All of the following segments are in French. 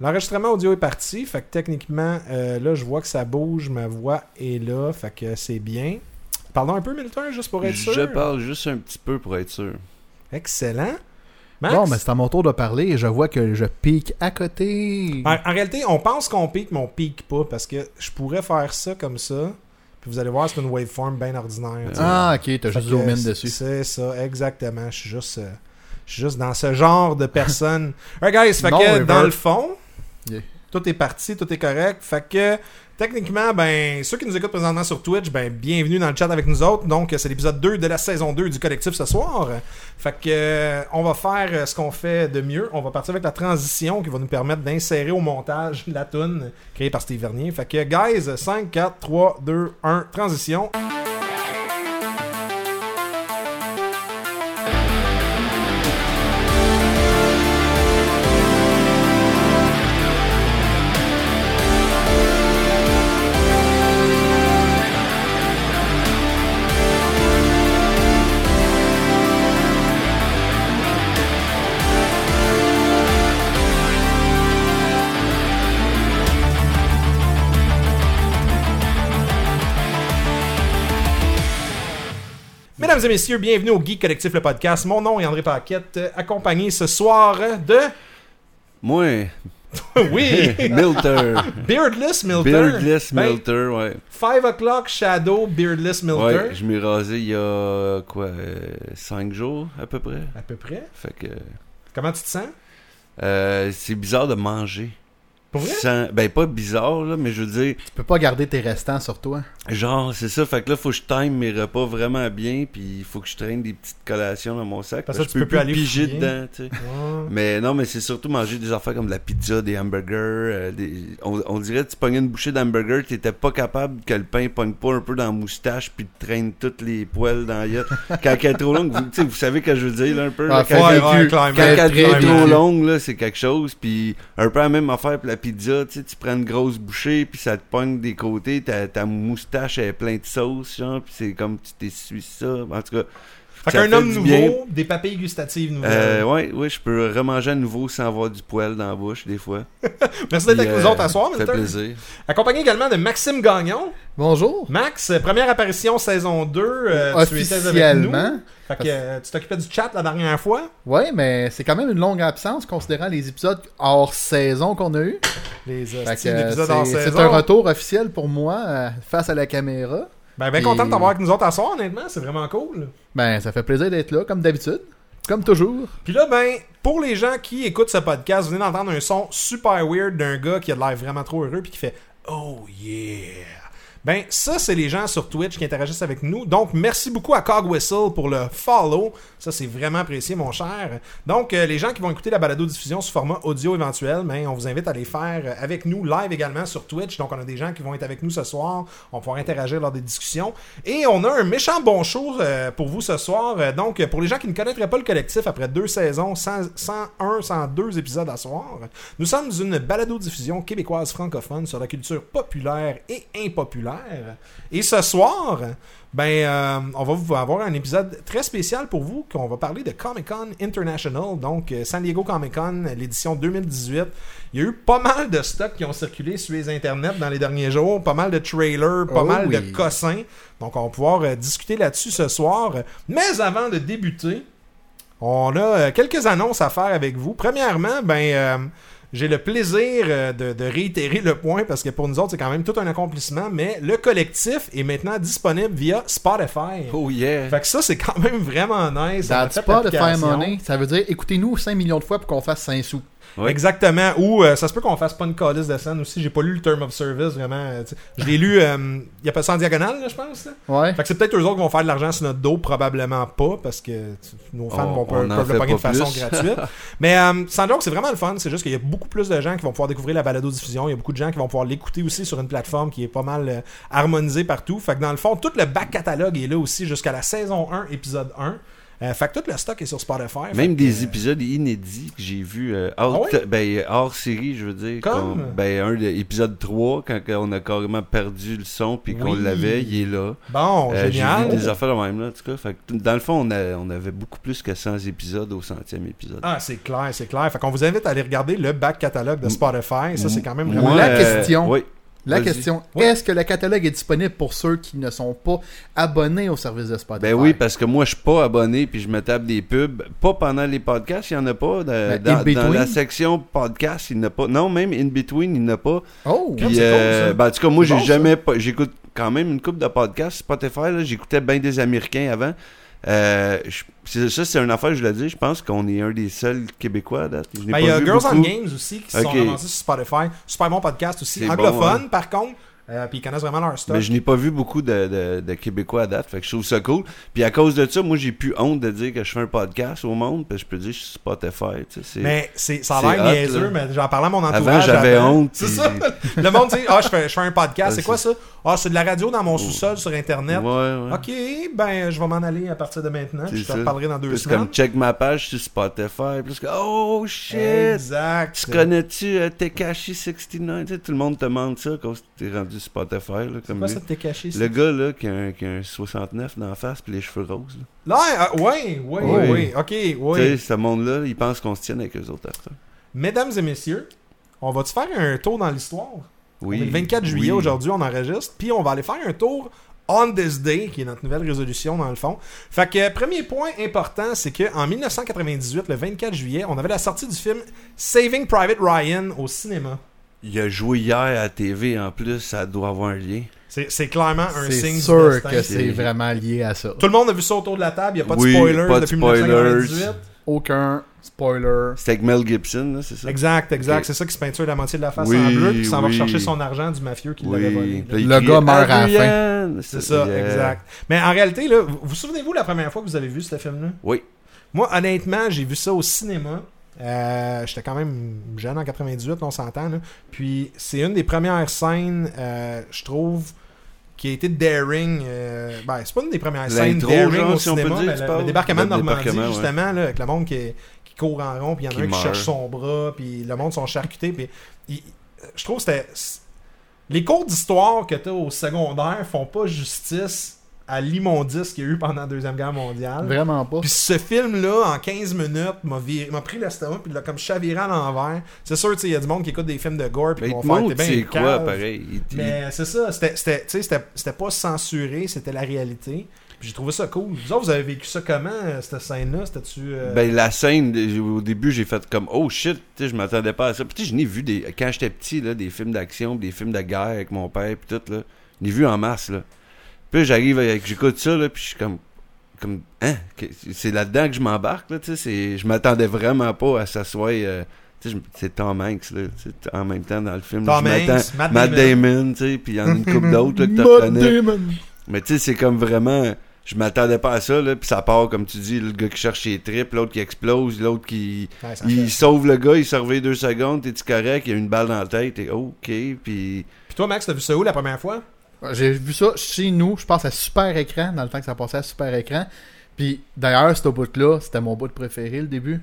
L'enregistrement audio est parti, fait que techniquement, euh, là, je vois que ça bouge, ma voix est là, fait que c'est bien. Parlons un peu, Milton, juste pour être sûr. Je parle juste un petit peu pour être sûr. Excellent. Max? Bon, mais c'est à mon tour de parler et je vois que je pique à côté. En, en réalité, on pense qu'on pique, mais on pique pas, parce que je pourrais faire ça comme ça, puis vous allez voir, c'est une waveform bien ordinaire. Ah, ok, t'as juste que zoom in c'est- dessus. C'est ça, exactement. Je suis juste, euh, je suis juste dans ce genre de personne. Alright, guys, fait Non, que dans le fond, Tout est parti, tout est correct. Fait que techniquement, ben, ceux qui nous écoutent présentement sur Twitch, ben, bienvenue dans le chat avec nous autres. Donc, c'est l'épisode 2 de la saison 2 du collectif ce soir. Fait que, on va faire ce qu'on fait de mieux. On va partir avec la transition qui va nous permettre d'insérer au montage la tune créée par Steve Vernier. Fait que, guys, 5, 4, 3, 2, 1, transition. Mesdames et messieurs, bienvenue au Geek Collectif, le podcast. Mon nom est André Paquette, accompagné ce soir de... Moi, oui! Milter. Beardless Milter. Beardless Ben, Milter, ouais. 5 o'clock Shadow Beardless Milter. Ouais, je m'ai rasé il y a quoi, 5 jours à peu près. À peu près. Fait que Comment tu te sens? euh, c'est bizarre de manger. Pour vrai? Sans- ben pas bizarre là, mais je veux dire, Tu peux pas garder tes restants sur toi. genre c'est ça. Fait que là faut que je time mes repas vraiment bien, puis il faut que je traîne des petites collations dans mon sac. Parce que je tu peux plus aller piger fouiller. dedans, tu sais. Ouais. Mais non, mais c'est surtout manger des affaires comme de la pizza, des hamburgers. euh, des... On, on dirait que tu pognes une bouchée d'hamburger, t'étais pas capable que le pain pogne pas un peu dans la moustache puis te traîne toutes les poils dans la. Quand elle est trop longue, vous, tu sais, vous savez ce que je veux dire là, un peu. Ah, là, quand Ouais, elle- ouais, quand vécu. trop longue, là, c'est quelque chose. Puis un peu la même affaire la pizza. Tu sais, tu prends une grosse bouchée, puis ça te pogne des côtés. Ta, ta moustache est pleine de sauce, genre. Puis c'est comme tu t'essuies ça. En tout cas. Fait fait homme nouveau, bien. des papilles gustatives nouvelles. Euh, ouais, ouais, je peux remanger à nouveau sans avoir du poil dans la bouche, des fois. Merci d'être avec nous euh, autres à soir, Ça fait plaisir. Accompagné également de Maxime Gagnon. Bonjour. Max, euh, première apparition saison 2. euh, tu étais avec nous. Officiellement. Fait que euh, tu t'occupais du chat la dernière fois. Ouais, mais c'est quand même une longue absence considérant les épisodes hors saison qu'on a eu. Les euh, euh, en c'est saison. c'est un retour officiel pour moi euh, face à la caméra. Ben, ben Et- content de t'avoir avec nous autres à soir, honnêtement. C'est vraiment cool. Ben, ça fait plaisir d'être là, comme d'habitude. Comme toujours. Puis là, ben, pour les gens qui écoutent ce podcast, vous venez d'entendre un son super weird d'un gars qui a de l'air vraiment trop heureux puis qui fait Oh yeah. Ben, ça, c'est les gens sur Twitch qui interagissent avec nous. Donc, merci beaucoup à Cog Whistle pour le follow. Ça, c'est vraiment apprécié, mon cher. Donc, euh, les gens qui vont écouter la balado-diffusion sous format audio éventuel, ben, on vous invite à les faire euh, avec nous live également sur Twitch. Donc, on a des gens qui vont être avec nous ce soir. On pouvoir interagir lors des discussions. Et on a un méchant bon show euh, pour vous ce soir. Donc, pour les gens qui ne connaîtraient pas le collectif après deux saisons, 100 101, 102 épisodes à soir, nous sommes une balado-diffusion québécoise francophone sur la culture populaire et impopulaire. Et ce soir, ben, euh, on va vous avoir un épisode très spécial pour vous, qu'on va parler de Comic Con International, donc euh, San Diego Comic Con, l'édition 2018. Il y a eu pas mal de stocks qui ont circulé sur les internets dans les derniers jours, pas mal de trailers, pas Oh mal de cossins. Donc, on va pouvoir euh, discuter là-dessus ce soir. Mais avant de débuter, on a quelques annonces à faire avec vous. Premièrement, ben, j'ai le plaisir euh, de, de réitérer le point parce que pour nous autres, c'est quand même tout un accomplissement. Mais le collectif est maintenant disponible via Spotify. Oh yeah! Fait que ça, c'est quand même vraiment nice. That's l'application. money. Ça veut dire écoutez-nous 5 millions de fois pour qu'on fasse 5 sous. Exactement. Ou euh, ça se peut qu'on fasse pas une calice de scène aussi. J'ai pas lu le Term of Service vraiment. euh. Je l'ai lu, euh, il y a pas ça en diagonale, je pense. là. Ouais. Fait que c'est peut-être eux autres qui vont faire de l'argent sur notre dos, probablement pas, parce que nos fans On- vont pas, peuvent le pogner de façon gratuite. Mais euh, sans joke, c'est vraiment le fun. C'est juste qu'il y a beaucoup plus de gens qui vont pouvoir découvrir la balado-diffusion. Il y a beaucoup de gens qui vont pouvoir l'écouter aussi sur une plateforme qui est pas mal harmonisée partout. Fait que dans le fond, tout le back catalogue est là aussi jusqu'à la saison 1, épisode 1. Euh, fait que tout le stock est sur Spotify. Même des euh, épisodes inédits que j'ai vus euh, hors, Ah ben, hors série, je veux dire. Comme? Ben, un de épisode 3, quand on a carrément perdu le son puis qu'on Oui. l'avait, il est là. Bon, Euh, j'ai génial. vu des affaires de même là, en tout cas. Fait que, dans le fond, on, a- on avait beaucoup plus que 100 épisodes au centième épisode. Ah, c'est clair, c'est clair. Fait qu'on vous invite à aller regarder le back catalogue de Spotify. Ça, c'est quand même Moi, vraiment... la euh, question- oui. La question, Ouais. est-ce que le catalogue est disponible pour ceux qui ne sont pas abonnés au service de Spotify? Ben oui, parce que moi, je suis pas abonné puis je me tape des pubs. Pas pendant les podcasts, il y en a pas. De- Ben, dans, dans la section podcast, il n'y en a pas. Non, même in between, il n'y en a pas. Oh! Puis, cool, euh, ça. ben, en tout cas, moi, j'ai bon, jamais. pas- J'écoute quand même une coupe de podcasts Spotify. J'écoutais bien des Américains avant. Euh, je- ça, c'est une affaire, je l'ai dit. Je pense qu'on est un des seuls Québécois à date. Ben, il y a Girls beaucoup. on Games aussi qui se sont ramassés sur Spotify. Super bon podcast aussi. C'est bon, Anglophone, ouais. par contre. Euh, puis ils connaissent vraiment leur stock. Mais je n'ai pas vu beaucoup de, de- de Québécois à date, fait que je trouve ça cool. Puis à cause de ça, moi j'ai plus honte de dire que je fais un podcast au monde, parce que je peux dire que je suis Spotify. Tu sais, Mais c'est, ça a l'air niaiseux, mais j'en parlais à mon entourage. Avant j'avais honte. C'est puis- ça. Le monde dit Ah, je fais, je fais un podcast. Ouais, c'est quoi ça? Ah, c'est de la radio dans mon sous-sol sur Internet. Ouais, ouais. Ok, ben je vais m'en aller à partir de maintenant. Je te reparlerai dans deux Plus semaines. comme check ma page sur Spotify. Plus que oh shit! Exact. Tu connais-tu euh, Tekashi69? Tu sais, tout le monde te demande ça quand t'es rendu Spotify. Là, C'est comme quoi lui. ça t'es caché? Le gars là, qui a, un, qui a un 69 dans la face puis les cheveux roses. Là. Là, euh, ouais, ouais, Oui. oui, ok, Tu oui. sais, ce monde-là, ils pensent qu'on se tienne avec eux autres after. Mesdames et messieurs, on va-tu faire un tour dans l'histoire? Oui. Le 24 juillet oui. aujourd'hui, on enregistre, puis on va aller faire un tour on this day, qui est notre nouvelle résolution dans le fond. Fait que, premier point important, c'est qu'en 1998, le 24 juillet, on avait la sortie du film Saving Private Ryan au cinéma. Il a joué hier à la TV en plus, ça doit avoir un lien. C'est c'est clairement un C'est signe du sûr que c'est- c'est vraiment lié à ça. Tout le monde a vu ça autour de la table, il n'y a pas de Oui, spoilers pas de depuis spoilers. 1998. Aucun spoiler. C'était avec Mel Gibson, c'est ça? Exact, exact. C'est ça qui se peinture la moitié de la face Oui, en bleu, puis s'en va chercher son argent du mafieux qui l'avait volé. Là. Le gars meurt à la fin. C'est ça, Yeah. exact. Mais en réalité, là, vous, vous souvenez-vous la première fois que vous avez vu ce film-là? Oui. Moi, honnêtement, j'ai vu ça au cinéma. Euh, J'étais quand même jeune en 98, on s'entend. Puis c'est une des premières scènes, euh, je trouve, qui a été daring. euh, ben, c'est pas une des premières scènes daring genre, au si cinéma, dire, le, le débarquement de Normandie, ouais. justement, là, avec le monde qui, qui court en rond, puis il y en a un qui cherche son bras, puis le monde sont charcutés. Puis il- je trouve que c'était. Les cours d'histoire que tu as au secondaire font pas justice à l'immondice qu'il y a eu pendant la Deuxième Guerre mondiale. Vraiment pas. Puis ce film-là, en 15 minutes, m'a viré- m'a pris l'estomac puis l'a comme chaviré à l'envers. C'est sûr, tu sais, il y a du monde qui écoute des films de gore puis Mais qui il vont faire t'es bien c'est quoi, cave. pareil? Il- il- Mais c'est ça, c'était- c'était tu sais, c'était- c'était pas censuré, c'était la réalité. Puis j'ai trouvé ça cool. Vous autres, vous avez vécu ça comment, euh, cette scène-là? C'était-tu... euh, Ben, la scène, au début, j'ai fait comme Oh shit, tu sais, je m'attendais pas à ça. Puis, tu sais, je n'ai vu des, quand j'étais petit, là, des films d'action, des films de guerre avec mon père, puis tout, là. Je l'ai vu en masse, là. Puis, là, j'arrive, avec- j'écoute ça, là, puis je suis comme, comme, hein, c'est là-dedans que je m'embarque, là, tu sais. Je m'attendais vraiment pas à s'asseoir. euh, tu sais, je- c'est Tom Hanks, là, en même temps dans le film. Tom Hanks, Matt Matt Damon. Tu sais, puis il y en a une couple d'autres, que tu reconnais. Damon. Mais tu sais, c'est comme vraiment. Je m'attendais pas à ça, là. Puis ça part, comme tu dis, le gars qui cherche ses tripes, l'autre qui explose, l'autre qui. ouais, Il sauve le gars, il se réveille deux secondes, t'es-tu correct, il y a une balle dans la tête, et OK, puis. Puis toi, Max, t'as vu ça où la première fois? J'ai vu ça chez nous, je pense à super écran, dans le temps que ça passait à super écran. Puis d'ailleurs, ce bout-là, c'était mon bout préféré le début.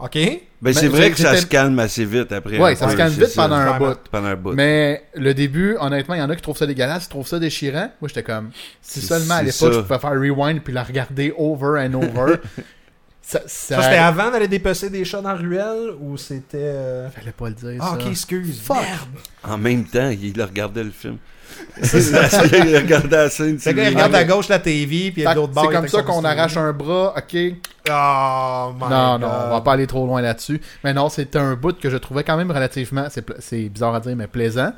OK. Ben, Ben, c'est vrai que ça se calme assez vite après. Ouais, ça se calme vite pendant un bout. Pendant un bout. Mais le début, honnêtement, il y en a qui trouvent ça dégueulasse, qui trouvent ça déchirant. Moi, j'étais comme, si C'est- seulement à l'époque, je pouvais faire rewind puis la regarder over and over. ça, ça, Ça, c'était avant d'aller dépecer des chats dans la ruelle ou c'était... euh, Fallait pas le dire, Ah, ça. ok, excuse. Fuck. Merde. En même temps, il regardait le film. Il regardait la scène. C'est sur que il regarde à gauche la TV, puis il y a Fait de l'autre bord. C'est comme ça qu'on arrache un bras, ok? Oh my non, God. non, on va pas aller trop loin là-dessus. Mais non, c'était un bout que je trouvais quand même relativement, c'est bizarre à dire, mais plaisant.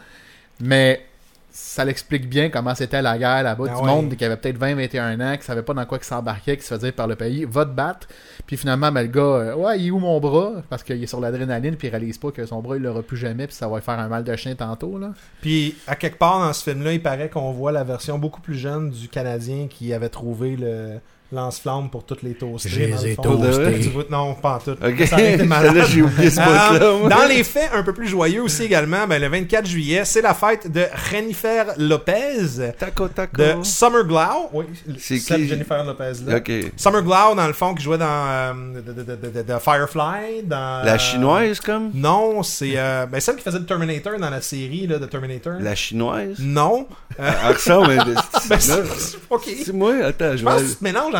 Mais ça l'explique bien comment c'était la guerre là-bas. Ah du ouais. monde qui avait peut-être 20-21 ans, qui savait pas dans quoi il s'embarquait, qui se faisait par le pays, va te battre. Puis finalement, ben, le gars, euh, ouais, il est où mon bras? Parce qu'il est sur l'adrénaline, puis il réalise pas que son bras, il l'aura plus jamais, puis ça va lui faire un mal de chien tantôt. là. Puis, à quelque part dans ce film-là, il paraît qu'on voit la version beaucoup plus jeune du Canadien qui avait trouvé le, lance-flamme pour toutes les toaster. Je les dans le ai fond. toastés. Tu vois- Non, pas en tout. Ok. Ça aurait été malade. Là, j'ai oublié ce Euh, dans les faits un peu plus joyeux aussi également, ben, le 24 juillet, c'est la fête de Jennifer Lopez Taco, taco. de Summer Glau. Oui, C'est cette qui? Jennifer Lopez là. Ok. Summer Glau, dans le fond, qui jouait dans euh, de, de- de- de- de Firefly. Dans, La chinoise, comme? Non, c'est euh, ben, celle qui faisait le Terminator dans la série là, de Terminator. La chinoise? Non. Euh, Ah, ça, mais. ben, c'est- ok. C'est moi, attends, je Je vais.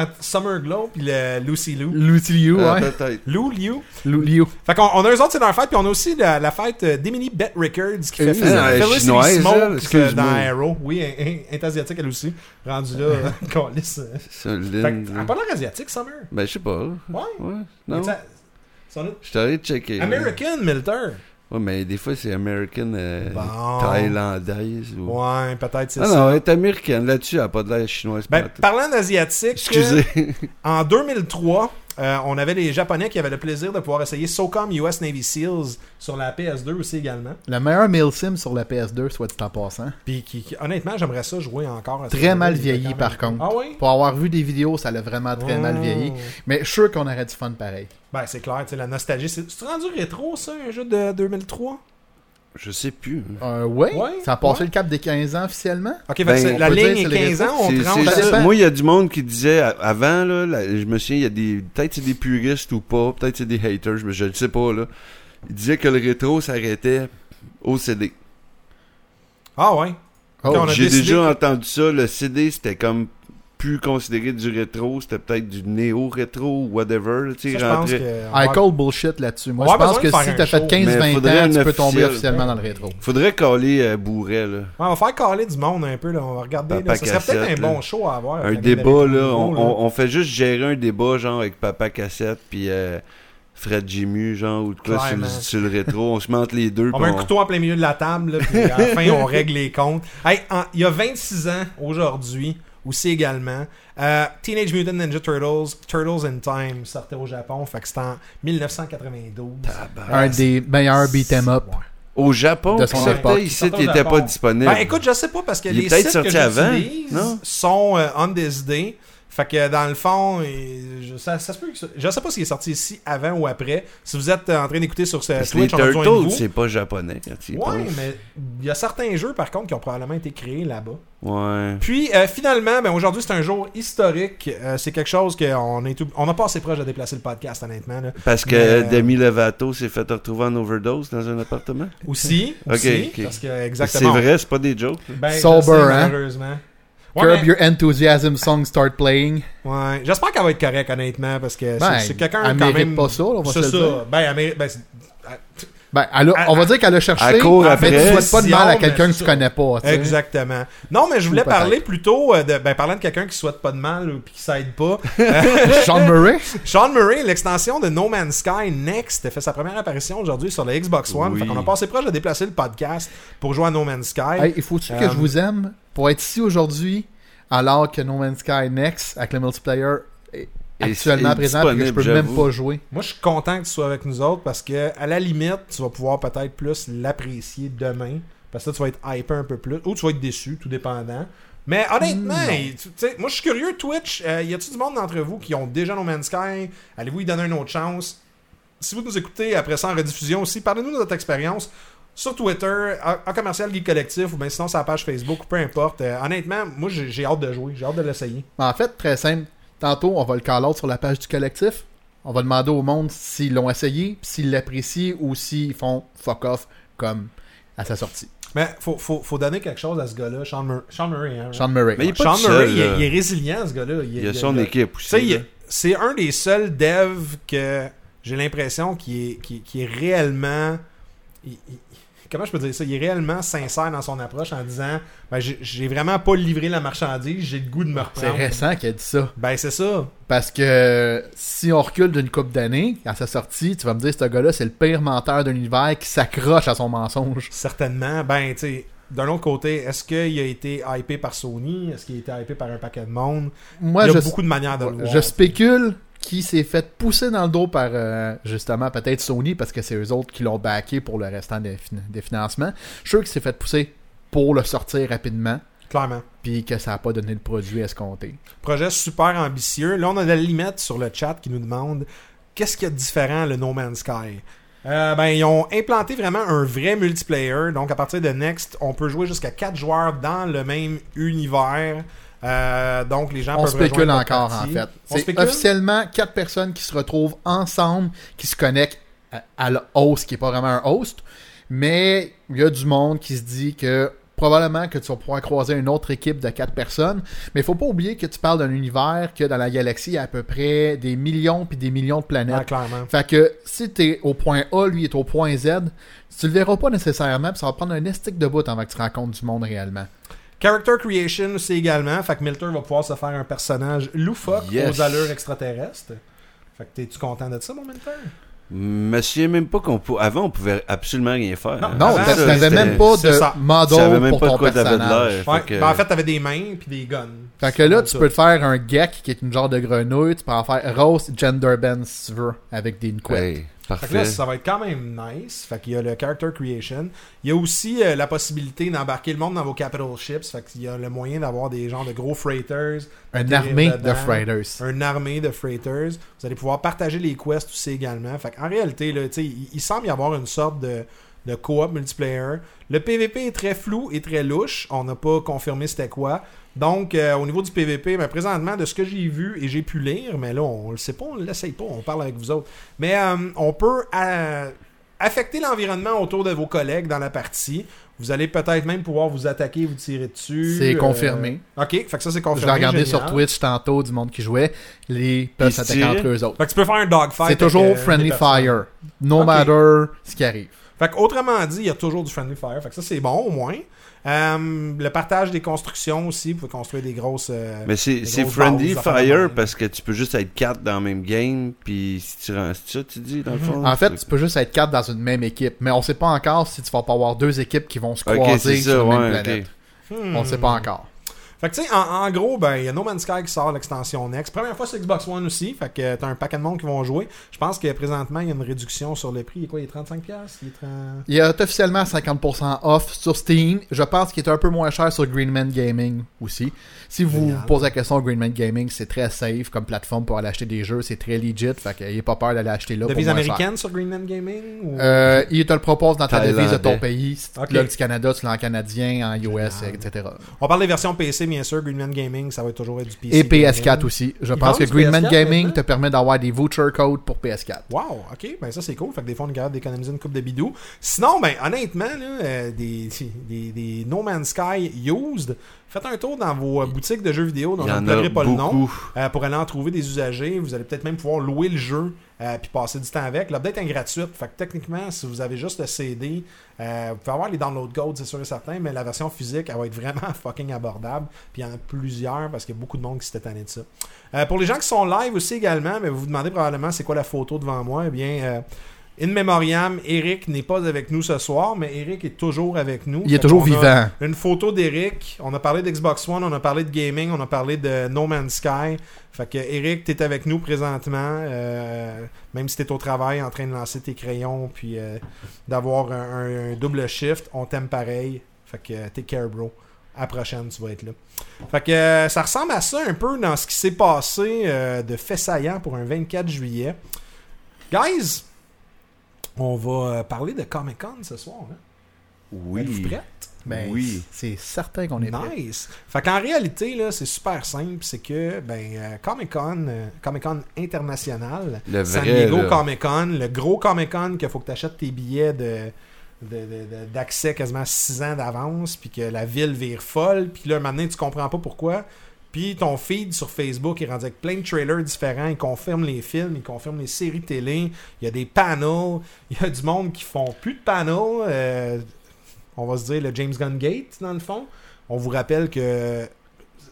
Entre Summer Glow et le Lucy Lou. Lucy Liu, Ah, ouais. peut-être. Lou Liu. Lou- Liu. Fait qu'on on a eux autres, c'est leur fête, puis on a aussi la, la fête euh, d'Emily Bet Records qui fait Euh, chinoise, elle, Smoke euh, dans Arrow. Oui, est asiatique elle aussi. Rendue là, euh, euh. Que, elle l'air asiatique, Summer. Ben, je sais pas. Ouais. Ouais. Non. Je suis allé checker. American Milter. Ouais, mais des fois, c'est American euh, Bon. thaïlandaise. Ou... Ouais, peut-être c'est Ah ça. non, elle est américaine. Là-dessus, elle a pas de l'air chinoise. Ben, parlant d'asiatique, Excusez. En 2003, euh, on avait les Japonais qui avaient le plaisir de pouvoir essayer SOCOM US Navy SEALs sur la PS2 aussi également. Le meilleur Mail Sim sur la PS2, soit dit en passant. Puis qui, qui- honnêtement, j'aimerais ça jouer encore. à Très mal vieilli, par contre. Ah oui? Pour avoir vu des vidéos, ça l'a vraiment très mal Oh. vieilli. Mais je suis sûr qu'on aurait du fun pareil. Ben, c'est clair, tu sais, la nostalgie. C'est rendu rétro, ça, un jeu de 2003? Je sais plus. Euh, ouais, Ouais, ça a passé ouais. le cap des 15 ans officiellement. Ok, Ben, la dire ligne est les 15 ans, on dépend. Moi, il y a du monde qui disait avant, là, là, je me souviens, il y a des. Peut-être c'est des puristes ou pas, peut-être c'est des haters, mais je ne sais pas. là. Ils disaient que le rétro s'arrêtait au CD. Ah ouais? Oh, J'ai déjà que- entendu ça. Le CD, c'était comme plus considéré du rétro. C'était peut-être du néo-rétro ou whatever. tu sais, je pense rentrer- que... I call bullshit là-dessus. Moi, je pense que si t'as fait show. 15-20 Mais faudrait ans, tu peux tomber officiel. officiellement dans le rétro. Faudrait caler euh, Bourret, là. Ouais, on va faire caler du monde un peu, là. On va regarder. Papa là. Ça serait peut-être un là. bon show à avoir. Un débat, rétro là. On, fait juste gérer un débat, genre, avec Papa Cassette, puis euh, Fred Jimu, genre, ou de quoi, sur le, sur le rétro. On se mente les deux. On met un on- couteau en plein milieu de la table, là, puis à la fin, on règle les comptes. Hey, en- il y a 26 ans, aujourd'hui, aussi également, euh, Teenage Mutant Ninja Turtles, Turtles in Time, sortait au Japon. Fait que c'était en 1992. Un des meilleurs beat'em up. Ouais. Au Japon, De son époque. ici, il était Japon. pas disponible. Ben écoute, je sais pas parce que Il est les peut-être sites que sorti avant, j'utilise non? sont euh, on this day. Fait que dans le fond, je, ça, ça se peut que ça- je sais pas s'il est sorti ici avant ou après. Si vous êtes en train d'écouter sur ce Parce que les Twitch, a de Turtles, c'est pas japonais quand Ouais, penses. mais il y a certains jeux par contre qui ont probablement été créés là-bas. Ouais. Puis euh, finalement, ben, aujourd'hui c'est un jour historique. Euh, c'est quelque chose qu'on est tout- on n'a pas assez proche de déplacer le podcast honnêtement. là. Parce que Mais, euh, euh, Demi Lovato s'est fait retrouver en overdose dans un appartement? Aussi, Ok, aussi ok. parce que C'est exactement. vrai, c'est pas des jokes. Ben, Sober, sais, hein? malheureusement. Ouais, Curb mais- Your Enthusiasm song start playing. ouais. J'espère qu'elle va être correcte honnêtement parce que Ben, c'est- quelqu'un quand même. pas ça, on va se ça. dire. Ben, elle mérite- ben, Ben, elle a- À- on va dire qu'elle a cherché. à court mais après. tu souhaites pas de mal à quelqu'un que tu ça. connais pas. Exactement. Non, mais je voulais parler plutôt euh, de. Ben, parlant de quelqu'un qui souhaite pas de mal ou qui s'aide pas. Sean Murray? Sean Murray, l'extension de No Man's Sky Next, a fait sa première apparition aujourd'hui sur la Xbox One. Oui. Fait qu'on a passé proche de déplacer le podcast pour jouer à No Man's Sky. Hey, il faut-tu que Euh, je vous aime pour être ici aujourd'hui alors que No Man's Sky Next avec le multiplayer actuellement présent et que je peux même pas jouer. Moi, je suis content que tu sois avec nous autres parce que, à la limite, tu vas pouvoir peut-être plus l'apprécier demain. Parce que là, tu vas être hypé un peu plus. Ou tu vas être déçu, tout dépendant. Mais honnêtement, moi je suis curieux, Twitch, euh, y a-tu du monde d'entre vous qui ont déjà No Man's Sky? Allez-vous y donner une autre chance? Si vous nous écoutez après ça en rediffusion aussi, parlez-nous de votre expérience sur Twitter, en, commercial Geek Collectif, ou bien sinon sur la page Facebook, ou peu importe. Euh, honnêtement, moi j'ai j'ai hâte de jouer, j'ai hâte de l'essayer. Mais en fait, très simple. Tantôt, on va le call out sur la page du collectif. On va demander au monde s'ils l'ont essayé, s'ils l'apprécient ou s'ils font fuck off comme à sa sortie. Mais faut, faut, faut donner quelque chose à ce gars-là, Sean, Mur- Sean Murray. Hein, Sean Murray. Mais il est pas Sean Murray, seul, il, est, il résilient, ce gars-là. Il y a son il- équipe aussi. il- c'est un des seuls devs que j'ai l'impression qui est, qui, qui est réellement. il- il- comment je peux dire ça? Il est réellement sincère dans son approche en disant ben, j'ai- vraiment pas livré la marchandise, j'ai le goût de me C'est reprendre. récent qu'il a dit ça. Ben, c'est ça. Parce que si on recule d'une couple d'années, à sa sortie, tu vas me dire ce gars-là, c'est le pire menteur de l'univers qui s'accroche à son mensonge. Certainement. Ben, tu sais. D'un autre côté, est-ce qu'il a été hypé par Sony? Est-ce qu'il a été hypé par un paquet de monde? Moi, Il y a je, beaucoup de manières de le voir. je spécule qu'il s'est fait pousser dans le dos par euh, justement peut-être Sony parce que c'est eux autres qui l'ont backé pour le restant des, fin- des financements. Je suis sûr qu'il s'est fait pousser pour le sortir rapidement. Clairement. puis que ça n'a pas donné le produit escompté. Projet super ambitieux. Là, on a la limite sur le chat qui nous demande qu'est-ce qu'il y a de différent le No Man's Sky? Euh, ben, ils ont implanté vraiment un vrai multiplayer. Donc, à partir de Next, on peut jouer jusqu'à 4 joueurs dans le même univers. Euh, donc, les gens On peuvent spécule encore, en fait. On C'est officiellement quatre personnes qui se retrouvent ensemble, qui se connectent à, à le host, qui est pas vraiment un host. Mais il y a du monde qui se dit que probablement que tu vas pouvoir croiser une autre équipe de quatre personnes. Mais il faut pas oublier que tu parles d'un univers que dans la galaxie, il y a à peu près des millions puis des millions de planètes. Ah, clairement. Fait que si t'es au point A, lui est au point Z, tu le verras pas nécessairement, puis ça va prendre un estique de bout avant que tu rencontres du monde réellement. Character creation aussi également. Fait que Milter va pouvoir se faire un personnage loufoque Yes. aux allures extraterrestres. Fait que t'es-tu content de ça, mon Milter? Me souviens même pas qu'on pou- Avant, on pouvait absolument rien faire. Non, hein. Non, t'avais même pas c'est de model même pour pas de ton quoi t'avais de personnage. l'air. Ouais, Fait que- ben, en fait, t'avais des mains puis des guns. Fait que là, C'est tu tout. peux te faire un geck qui est une genre de grenouille, tu peux en faire Rose Genderbend si tu veux, avec des couettes. Hey, Fait que là, ça va être quand même nice. Fait qu'il y a le character creation. Il y a aussi euh, la possibilité d'embarquer le monde dans vos capital ships. Fait qu'il y a le moyen d'avoir des genres de gros freighters. Une armée dedans. de freighters. Une armée de freighters. Vous allez pouvoir partager les quests aussi également. Fait qu'en réalité, là, il, il semble y avoir une sorte de, de co-op multiplayer. Le PVP est très flou et très louche. On n'a pas confirmé c'était quoi. Donc, euh, au niveau du PVP, ben, présentement, de ce que j'ai vu et j'ai pu lire, mais là, on le sait pas, on ne l'essaye pas, on parle avec vous autres. Mais euh, on peut euh, affecter l'environnement autour de vos collègues dans la partie. Vous allez peut-être même pouvoir vous attaquer, vous tirer dessus. C'est Euh, confirmé. Ok, fait que ça c'est Je confirmé. l'ai regardé génial. sur Twitch tantôt du monde qui jouait. Les peuvent s'attaquer entre eux autres. Fait que tu peux faire un dogfight. C'est toujours euh, friendly fire. No matter ce qui arrive. Fait que, autrement dit, il y a toujours du friendly fire. Fait que ça, c'est bon au moins. Euh, le partage des constructions aussi. Vous pouvez construire des grosses. euh, Mais c'est Friendly Fire parce que tu peux juste être 4 dans le même game, puis si tu rends ça, tu dis, dans le fond? En fait, tu peux juste être quatre dans une même équipe. Mais on sait pas encore si tu vas pas avoir deux équipes qui vont se croiser sur ça, la même planète. ok. hmm. On sait pas encore. Fait que tu sais, en, gros, ben, il y a No Man's Sky qui sort l'extension Next. Première fois sur Xbox One aussi. Fait que t'as un paquet de monde qui vont jouer. Je pense que présentement, il y a une réduction sur le prix. Il est quoi Il est 35$? Il est 30... Il est officiellement 50% off sur Steam. Je pense qu'il est un peu moins cher sur Greenman Gaming aussi. Si vous Génial. vous posez la question, Greenman Gaming, c'est très safe comme plateforme pour aller acheter des jeux. C'est très legit. Fait qu'il pas peur d'aller acheter là pour Devise cher. américaine sur Greenland Gaming ou... Euh, il te le propose dans ta devise de ton pays. Si tu Ok. l'as du Canada, tu l'as en canadien, en US, Génial. etc. On parle des versions PC, bien sûr. Greenland Gaming, ça va toujours être du PC. Et PS4 gaming. aussi. Je Ils pense que Greenman PS4 Gaming te permet d'avoir des voucher codes pour PS4. Wow, ok, ben ça c'est cool. Fait que des fois on capable d'économiser une coupe de bidou. Sinon, ben honnêtement, là, euh, des, des, des No Man's Sky used, faites un tour dans vos euh, boutiques de jeux vidéo dont je ne donnerai pas le nom euh, pour aller en trouver des usagers. Vous allez peut-être même pouvoir louer le jeu euh, puis passer du temps avec. L'update est gratuite. Fait que techniquement, si vous avez juste le CD, euh, vous pouvez avoir les download codes, c'est sûr et certain, mais la version physique, elle va être vraiment fucking abordable. Puis il y en a plusieurs parce qu'il y a beaucoup de monde qui s'était tanné de ça. Pour les gens qui sont live aussi également, mais vous vous demandez probablement c'est quoi la photo devant moi, eh bien. In Memoriam, Eric n'est pas avec nous ce soir, mais Eric est toujours avec nous. Il est Fait toujours vivant. Une photo d'Eric. On a parlé d'Xbox One, on a parlé de gaming, on a parlé de No Man's Sky. Fait que Eric, t'es avec nous présentement, euh, même si t'es au travail en train de lancer tes crayons puis euh, d'avoir un, un- un double shift, on t'aime pareil. Fait que take care, bro. À la prochaine, tu vas être là. Fait que euh, ça ressemble à ça un peu dans ce qui s'est passé euh, de fait saillant pour un 24 juillet. Guys, on va euh, parler de Comic Con ce soir. Hein? Êtes-vous Oui. prêts? Ben, Oui. C'est certain qu'on est prêt. Nice. Fait qu'en réalité, là, c'est super simple. C'est que ben, euh, Comic Con, euh, Comic Con international, Le San Diego. Comic Con, le gros Comic Con qu'il faut que tu achètes tes billets de de- de- de- d'accès quasiment 6 ans d'avance, puis que la ville vire folle, puis là, maintenant, tu comprends pas pourquoi. Puis ton feed sur Facebook est rendu avec plein de trailers différents. Il confirme les films, il confirme les séries télé. Il y a des panels. Il y a du monde qui font plus de panels. euh, on va se dire le James Gunn Gate, dans le fond. On vous rappelle que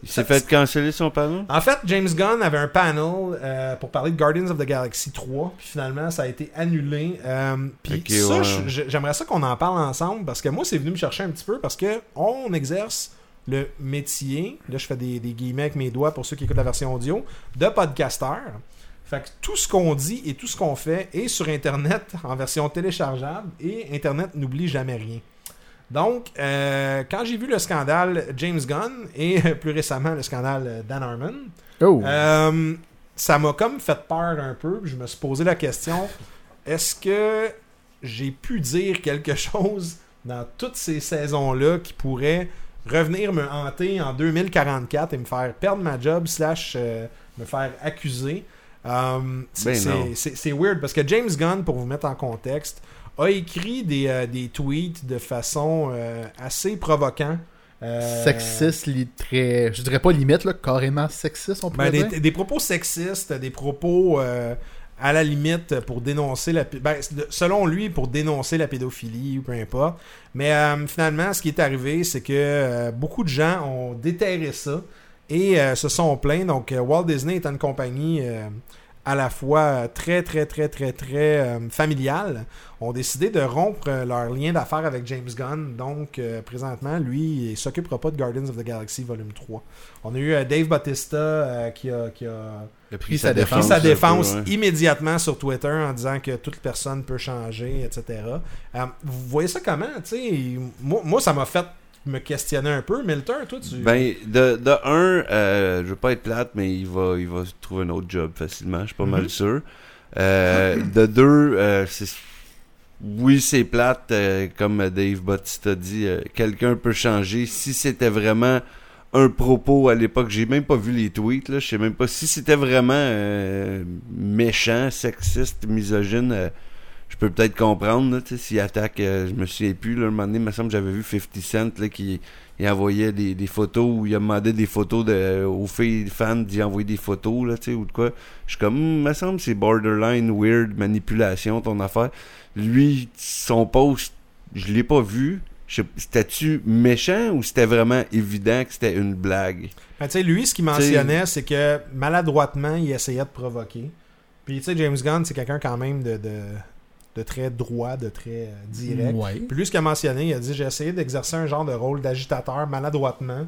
Il s'est fait canceller son panneau? en fait, James Gunn avait un panel euh, pour parler de Guardians of the Galaxy 3, puis finalement, ça a été annulé. Euh, puis ça, ouais. j'aimerais ça qu'on en parle ensemble, parce que moi, c'est venu me chercher un petit peu, parce que on exerce le métier, là, je fais des, des guillemets avec mes doigts pour ceux qui écoutent la version audio, de podcasteur. Fait que tout ce qu'on dit et tout ce qu'on fait est sur Internet en version téléchargeable, et Internet n'oublie jamais rien. Donc, euh, quand j'ai vu le scandale James Gunn et plus récemment le scandale Dan Harmon, Oh. euh, ça m'a comme fait peur un peu. Je me suis posé la question est-ce que j'ai pu dire quelque chose dans toutes ces saisons-là qui pourrait revenir me hanter en 2044 et me faire perdre ma job slash euh, me faire accuser Euh, c'est- Ben c'est- weird parce que James Gunn, pour vous mettre en contexte, a écrit des, euh, des tweets de façon euh, assez provocant. Euh, Sexiste, très. Je dirais pas limite, là, carrément sexiste, on pourrait ben, dire. des, des propos sexistes, des propos euh, à la limite pour dénoncer la ben, selon lui pour dénoncer la pédophilie ou peu importe. Mais euh, finalement, ce qui est arrivé, c'est que euh, beaucoup de gens ont déterré ça et euh, se sont plaints. Donc euh, Walt Disney est une compagnie euh, à la fois très très très très très euh, ont décidé de rompre euh, leur lien d'affaires avec James Gunn. Donc euh, présentement, lui, il s'occupera pas de Guardians of the Galaxy Volume 3. On a eu euh, Dave Bautista euh, qui a, qui a Il a pris sa défense sa un peu, défense ouais. immédiatement sur Twitter en disant que toute personne peut changer, etc. Euh, vous voyez ça comment, tu sais? Moi, moi, ça m'a fait me questionner un peu. Milton, toi, tu... Ben, de, de un, euh, je veux pas être plate, mais il va, il va trouver un autre job facilement, je suis pas Mhm. mal sûr. Euh, de deux, euh, c'est, oui, c'est plate, euh, comme Dave Bautista dit, quelqu'un peut changer. Si c'était vraiment un propos à l'époque, j'ai même pas vu les tweets, là, je sais même pas si c'était vraiment euh, méchant, sexiste, misogyne. euh, je peux peut-être comprendre, là, tu sais, s'il attaque, euh, je me souviens plus, là, un moment donné, il me semble que j'avais vu 50 Cent, là, qui, il envoyait des, des photos ou il a demandé des photos de, aux filles fans d'y envoyer des photos là, tu sais, ou de quoi. Je suis comme, hmm, me semble que c'est borderline weird manipulation ton affaire. Lui, son post, je l'ai pas vu. C'était-tu méchant ou c'était vraiment évident que c'était une blague? Ben, tu sais, lui, ce qu'il mentionnait, c'est que maladroitement, il essayait de provoquer. Puis, tu sais, James Gunn, c'est quelqu'un quand même de, de, de très droit, de très euh, direct. Ouais. Puis lui, ce qu'il a mentionné, il a dit J'ai essayé d'exercer un genre de rôle d'agitateur maladroitement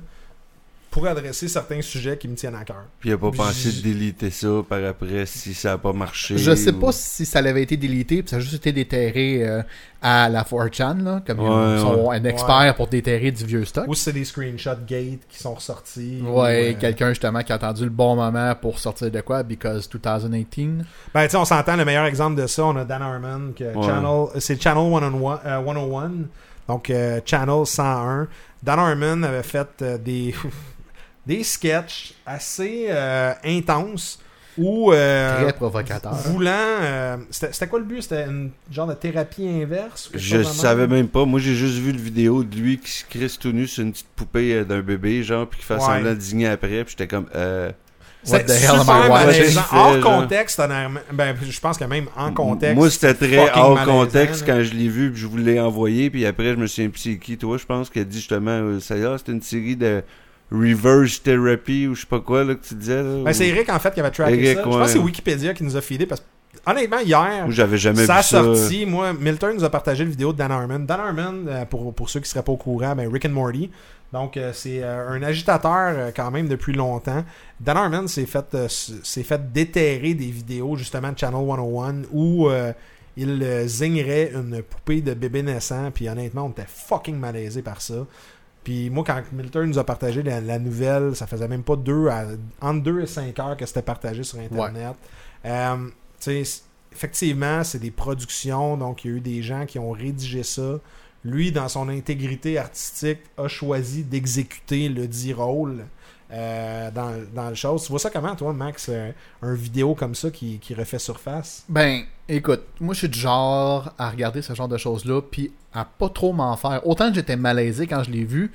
pour adresser certains sujets qui me tiennent à cœur. Puis il a pas pensé de déliter ça par après si ça a pas marché. Je sais ou- pas si ça avait été délité, puis ça a juste été déterré euh, à la 4chan, là, comme Ouais, ils sont un expert pour déterrer du vieux stock. Ou si c'est des screenshots gate qui sont ressortis. Ouais, ou, euh, quelqu'un justement qui a attendu le bon moment pour sortir de quoi, because 2018. Ben, tu sais, on s'entend, le meilleur exemple de ça, on a Dan Harmon, que Ouais. Channel, c'est Channel 101, euh, 101, donc euh, Channel 101. Dan Harmon avait fait euh, des, des sketchs assez euh, intenses où, euh, Très provocateur. voulant. euh, C'était c'était quoi le but? C'était une genre de thérapie inverse ou Je savais même pas. Moi, j'ai juste vu le vidéo de lui qui se crisse tout nu sur une petite poupée d'un bébé, genre, puis qui fait Ouais. semblant de digner après, puis j'étais comme, euh... What C'est the hell am I super watching? malaisant. Fait, Hors genre? contexte. Ben, je pense que même en contexte. Moi, c'était très hors malaisant, contexte là. quand je l'ai vu, puis je vous l'ai envoyé, puis après, je me souviens plus c'est qui, toi, je pense, qui a dit justement, ça y est, c'était une série de reverse therapy, ou je sais pas quoi, là, que tu disais, là. Ben, ou- c'est Eric en fait qui avait tracké Eric, ça. Je pense que c'est Wikipédia qui nous a filé parce que honnêtement hier j'avais jamais ça a vu ça. sorti. Moi, Milton nous a partagé le vidéo de Dan Harmon. Dan Harmon, euh, pour, pour ceux qui seraient pas au courant, ben Rick and Morty. Donc euh, c'est euh, un agitateur quand même depuis longtemps. Dan Harmon s'est fait s'est fait déterrer des vidéos justement de Channel 101 où euh, il zignerait une poupée de bébé naissant. Puis honnêtement, on était fucking malaisé par ça. Puis moi, quand Milton nous a partagé la, la nouvelle, ça faisait même pas deux à, entre 2 et 5 heures que c'était partagé sur Internet. Euh, tu sais, c- effectivement, c'est des productions, donc il y a eu des gens qui ont rédigé ça. Lui, dans son intégrité artistique, a choisi d'exécuter le dit rôle euh, dans, dans le chose. Tu vois ça comment, toi, Max, euh, un vidéo comme ça qui, qui refait surface? Ben, écoute, moi je suis du genre à regarder ce genre de choses-là, puis à pas trop m'en faire. Autant que j'étais malaisé quand je l'ai vu,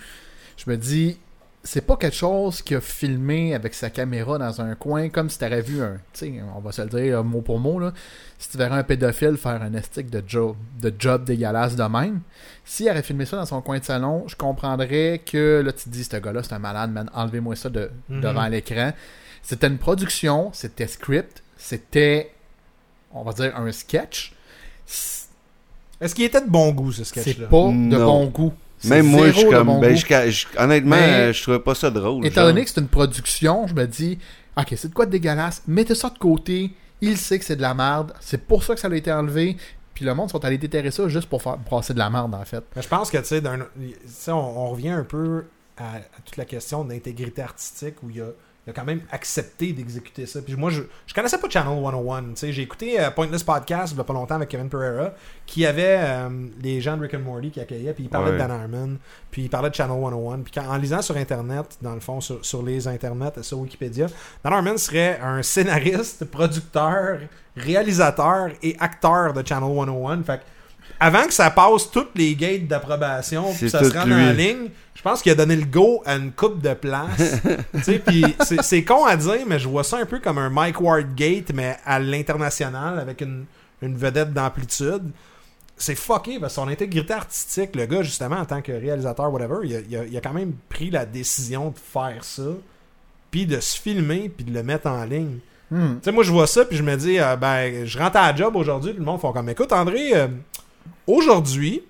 je me dis, c'est pas quelque chose qu'il a filmé avec sa caméra dans un coin, comme si t'aurais vu un, tu sais, on va se le dire mot pour mot, là, si tu verrais un pédophile faire un estique de job, de job dégueulasse de même, s'il aurait filmé ça dans son coin de salon, je comprendrais que, là, tu te dis, ce gars-là, c'est un malade, man, enlevez-moi ça de, Mhm. devant l'écran. C'était une production, c'était script, c'était, on va dire, un sketch. C'est Est-ce qu'il était de bon goût, ce sketch-là? Pas de Non. bon goût. C'est Même moi, je suis comme, bon ben, je- je- honnêtement, Mais- je trouvais pas ça drôle. Étant genre. donné que c'est une production, je me dis, ok, c'est de quoi de dégueulasse, mettez ça de côté, il sait que c'est de la merde, c'est pour ça que ça a été enlevé, puis le monde sont allés déterrer ça juste pour faire brasser de la merde, en fait. Mais je pense que, tu sais, on, on revient un peu à, à toute la question d'intégrité artistique où il a, il a quand même accepté d'exécuter ça. Puis moi, je, je connaissais pas Channel 101. Tu sais, j'ai écouté euh, Pointless Podcast il y a pas longtemps avec Kevin Pereira, qui avait euh, les gens de Rick and Morty qui accueillaient, puis il parlait Ouais. de Dan Harmon, puis il parlait de Channel 101. Puis quand- en lisant sur Internet, dans le fond, sur, sur les Internets, sur Wikipédia, Dan Harmon serait un scénariste, producteur, réalisateur et acteur de Channel 101. Fait que avant que ça passe toutes les gates d'approbation, puis ça se rende lui. en ligne, je pense qu'il a donné le go à une coupe de place. Tu sais, puis c'est- c'est con à dire, mais je vois ça un peu comme un Mike Ward Gate, mais à l'international, avec une, une vedette d'amplitude. C'est fucké, parce que son intégrité artistique, le gars, justement, en tant que réalisateur, whatever, il a, il a- il a quand même pris la décision de faire ça, puis de se filmer, puis de le mettre en ligne. Hmm. Tu sais, moi, je vois ça, puis je me dis, euh, ben, je rentre à la job aujourd'hui, puis le monde font comme, écoute, André, euh, aujourd'hui,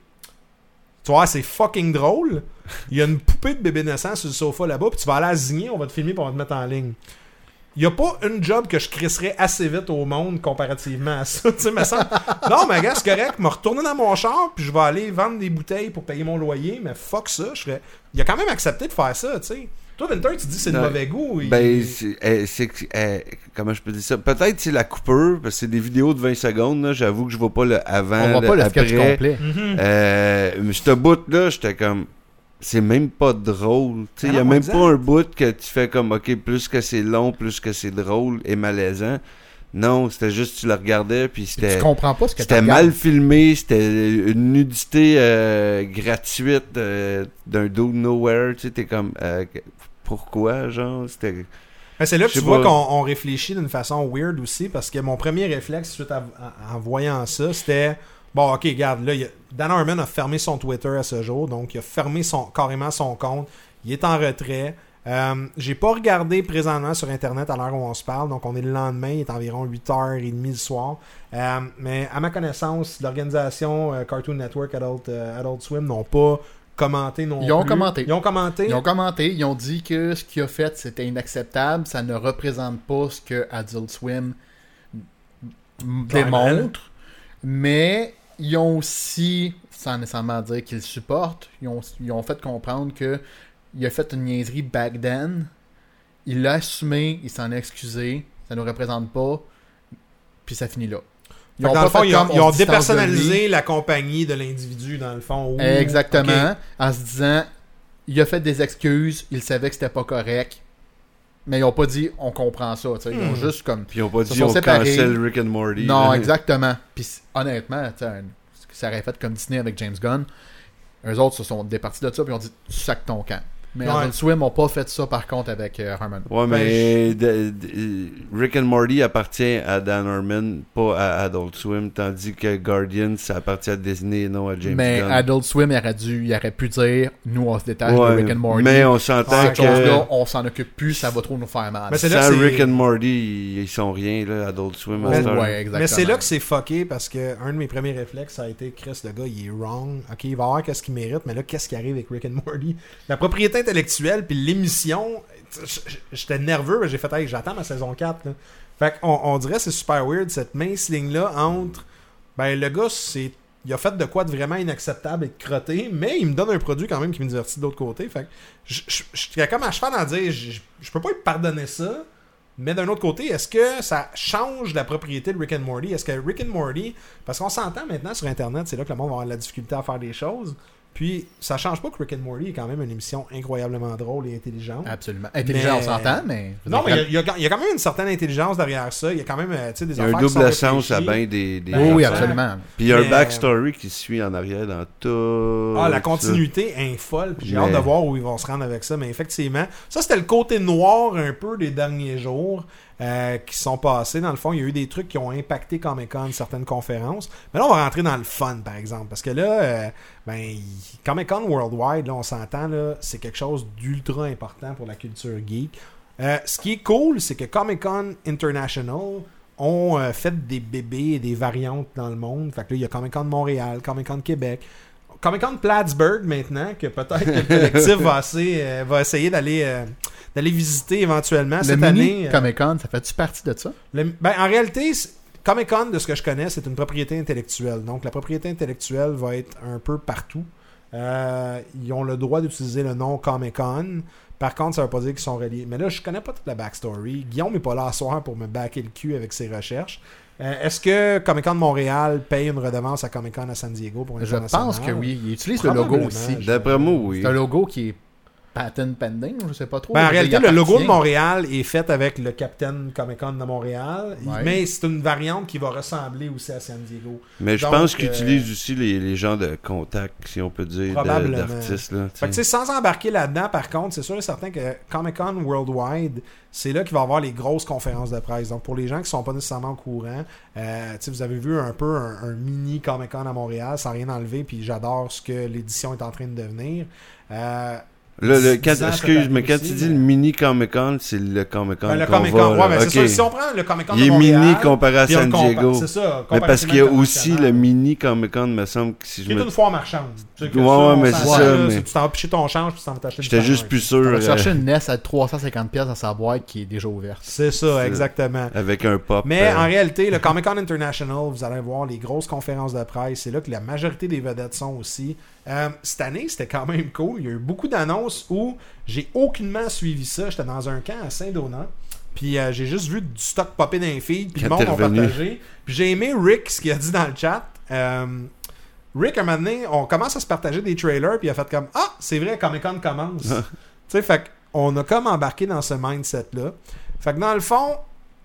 tu vois, c'est fucking drôle. Il y a une poupée de bébé naissant sur le sofa là-bas, puis tu vas aller à zigner, on va te filmer, puis on va te mettre en ligne. Il n'y a pas une job que je crisserais assez vite au monde comparativement à ça. Tu semble- Non, mais gars, c'est correct. Me retourner dans mon char, puis je vais aller vendre des bouteilles pour payer mon loyer, mais fuck ça. Je ferais... Il a quand même accepté de faire ça, tu sais. Toi, Winter, tu dis que c'est de mauvais goût. il- Ben, c'est, euh, c'est que- euh, comment je peux dire ça? Peut-être c'est la coupeur, parce que c'est des vidéos de 20 secondes, là. J'avoue que je vois pas le avant, On voit pas le après. sketch complet. Mhm. Euh, mais ce bout-là, j'étais comme. C'est même pas drôle. Tu Ah il y a même exact. pas un bout que tu fais comme, ok, plus que c'est long, plus que c'est drôle et malaisant. Non, c'était juste, tu le regardais, puis Tu c'était. comprends pas ce que tu C'était regardes. mal filmé, c'était une nudité euh, gratuite euh, d'un dude nowhere, tu sais, t'es comme, euh, pourquoi, genre, c'était... C'est là que tu vois qu'on on réfléchit d'une façon weird aussi, parce que mon premier réflexe suite à- en voyant ça, c'était bon, ok, regarde, là, a- Dan Harmon a fermé son Twitter à ce jour, donc il a fermé son, carrément son compte, il est en retrait. Euh, J'ai pas regardé présentement sur Internet à l'heure où on se parle, donc on est le lendemain, il est environ 8h30 du soir. Euh, mais à ma connaissance, l'organisation euh, Cartoon Network Adult, euh, Adult Swim n'ont pas commenté non Ils ont plus. commenté. Ils ont commenté. Ils ont commenté, ils ont dit que ce qu'il a fait c'était inacceptable, ça ne représente pas ce que Adult Swim démontre, mais ils ont aussi, sans nécessairement dire qu'ils supportent, ils ont, ils ont fait comprendre que il a fait une niaiserie back then, il l'a assumé, il s'en est excusé, ça ne nous représente pas, puis ça finit là. Fond, fait ils ont, comme ils on ont de dépersonnalisé la compagnie de l'individu, dans le fond. Exactement. En se disant, il a fait des excuses, il savait que c'était pas correct, mais ils ont pas dit on comprend ça. Ils ont Hmm. juste comme. Puis ils ont pas dit on séparés. cancel Rick and Morty. Non, là. exactement. Puis honnêtement, ça aurait fait comme Disney avec James Gunn. Eux autres se sont départis de ça, puis ils ont dit tu sacs ton camp. Mais Ouais. Adult Swim n'ont pas fait ça par contre avec euh, Harmon. Ouais, Ben, mais de- de- Rick and Morty appartient à Dan Harmon, pas à Adult Swim, tandis que Guardian, ça appartient à Disney et non à James mais Gunn. Adult Swim il aurait dû, il aurait pu dire nous on se détache Ouais, de Rick and Morty. mais on s'entend Cette que on s'en occupe plus, ça va trop nous faire mal. Mais c'est là sans que c'est- Rick and Morty, ils, sont rien, là, Adult Swim. Oh, ouais, exactement. Mais c'est là que c'est fucké parce que un de mes premiers réflexes ça a été Chris, le gars, il est wrong. Ok, il va avoir qu'est-ce qu'il mérite, mais là, qu'est-ce qui arrive avec Rick and Morty? La propriété intellectuelle puis l'émission, j'étais nerveux, j'ai fait, hey, j'attends ma saison 4. Là. Fait qu'on on dirait c'est super weird cette mince ligne-là entre. Ben, le gars, c'est. Il a fait de quoi de vraiment inacceptable et de crotté, mais il me donne un produit quand même qui me divertit de l'autre côté. Fait que suis comme à cheval à dire, je, peux pas lui pardonner ça. Mais d'un autre côté, est-ce que ça change la propriété de Rick and Morty? Est-ce que Rick and Morty, parce qu'on s'entend maintenant sur Internet, c'est là que le monde va avoir la difficulté à faire des choses. Puis ça change pas que Rick and Morty est quand même une émission incroyablement drôle et intelligente. Absolument. Intelligent, Mais- on s'entend, mais. Non, mais il y, a- y y quand même une certaine intelligence derrière ça. Il y a quand même euh, tu sais, des Il y a un double sens à bien des. des Ben, Oui, oui, absolument. Puis il y a Mais- un backstory qui suit en arrière dans tout. Ah, la ça. continuité est folle, puis j'ai Mais- hâte de voir où ils vont se rendre avec ça. Mais effectivement, ça c'était le côté noir un peu des derniers jours euh, qui sont passés. Dans le fond, il y a eu des trucs qui ont impacté Comic Con, certaines conférences. Mais là, on va rentrer dans le fun, par exemple. Parce que là, euh, ben, Comic Con Worldwide, là, on s'entend, là, c'est quelque chose d'ultra important pour la culture geek. Euh, ce qui est cool, c'est que Comic Con International ont euh, fait des bébés et des variantes dans le monde. Fait que là, il y a Comic Con Montréal, Comic Con Québec. Comic Con Plattsburgh maintenant, que peut-être que le collectif va, assez, euh, va essayer d'aller euh, d'aller visiter éventuellement Le cette mini année. Comic Con, ça fait-tu partie de ça? le- ben, en réalité, Comic Con, de ce que je connais, c'est une propriété intellectuelle. Donc, la propriété intellectuelle va être un peu partout. Euh, ils ont le droit d'utiliser le nom Comic Con. Par contre, ça veut pas dire qu'ils sont reliés. Mais là, je connais pas toute la backstory. Guillaume n'est pas là à soir pour me backer le cul avec ses recherches. Euh, Est-ce que Comic Con de Montréal paye une redevance à Comic Con à San Diego pour Je l'international? pense que oui. Il utilise le logo aussi. je- D'après moi, oui. C'est un logo qui est patent pending, je sais pas trop. Ben, en réalité, le logo de. Montréal est fait avec le Captain Comic Con de Montréal, Ouais. mais c'est une variante qui va ressembler aussi à San Diego. Mais je pense qu'ils euh, utilisent aussi les, les gens de contact, si on peut dire, d'artistes. Fait que, sans embarquer là-dedans, par contre, c'est sûr et certain que Comic Con Worldwide, c'est là qu'il va y avoir les grosses conférences de presse. Donc, pour les gens qui sont pas nécessairement au courant, euh, tu sais, vous avez vu un peu un, un mini Comic Con à Montréal, sans rien enlever, puis j'adore ce que l'édition est en train de devenir. Euh, Là, le, quand, 10 ans excuse, mais quand aussi, tu dis mais- le mini Comic Con, c'est le Comic Con. ben, le qu'on Comic Con, ouais, là. ben, c'est Ok. ça. Si on prend le Comic Con de Il est Montréal, mini comparé à San le Diego. C'est ça. Mais parce qu'il y a aussi le mini Comic Con, me semble que si je Qui est me. une foire marchande. Tu sais que Ouais, ça, ouais, mais c'est ça, là, mais- c'est- Tu t'en vas picher ton change, puis tu t'en vas t'acheter J'étais juste plus sûr On va euh, chercher une NES à 350$ pièces à sa boîte qui est déjà ouverte. C'est ça, C'est- exactement. avec un pop. Mais euh, en réalité, le Comic Con International, vous allez voir les grosses conférences de presse. C'est là que la majorité des vedettes sont aussi. Euh, cette année, c'était quand même cool. Il y a eu beaucoup d'annonces où j'ai aucunement suivi ça. J'étais dans un camp à Saint-Donat. Puis euh, j'ai juste vu du stock popper dans les feeds. Puis le monde a partagé. Puis j'ai aimé Rick, ce qu'il a dit dans le chat. Euh, Rick, un moment donné, on commence à se partager des trailers. Puis il a fait comme Ah, c'est vrai, Comic Con commence. tu sais, fait qu'on a comme embarqué dans ce mindset-là. Fait que dans le fond,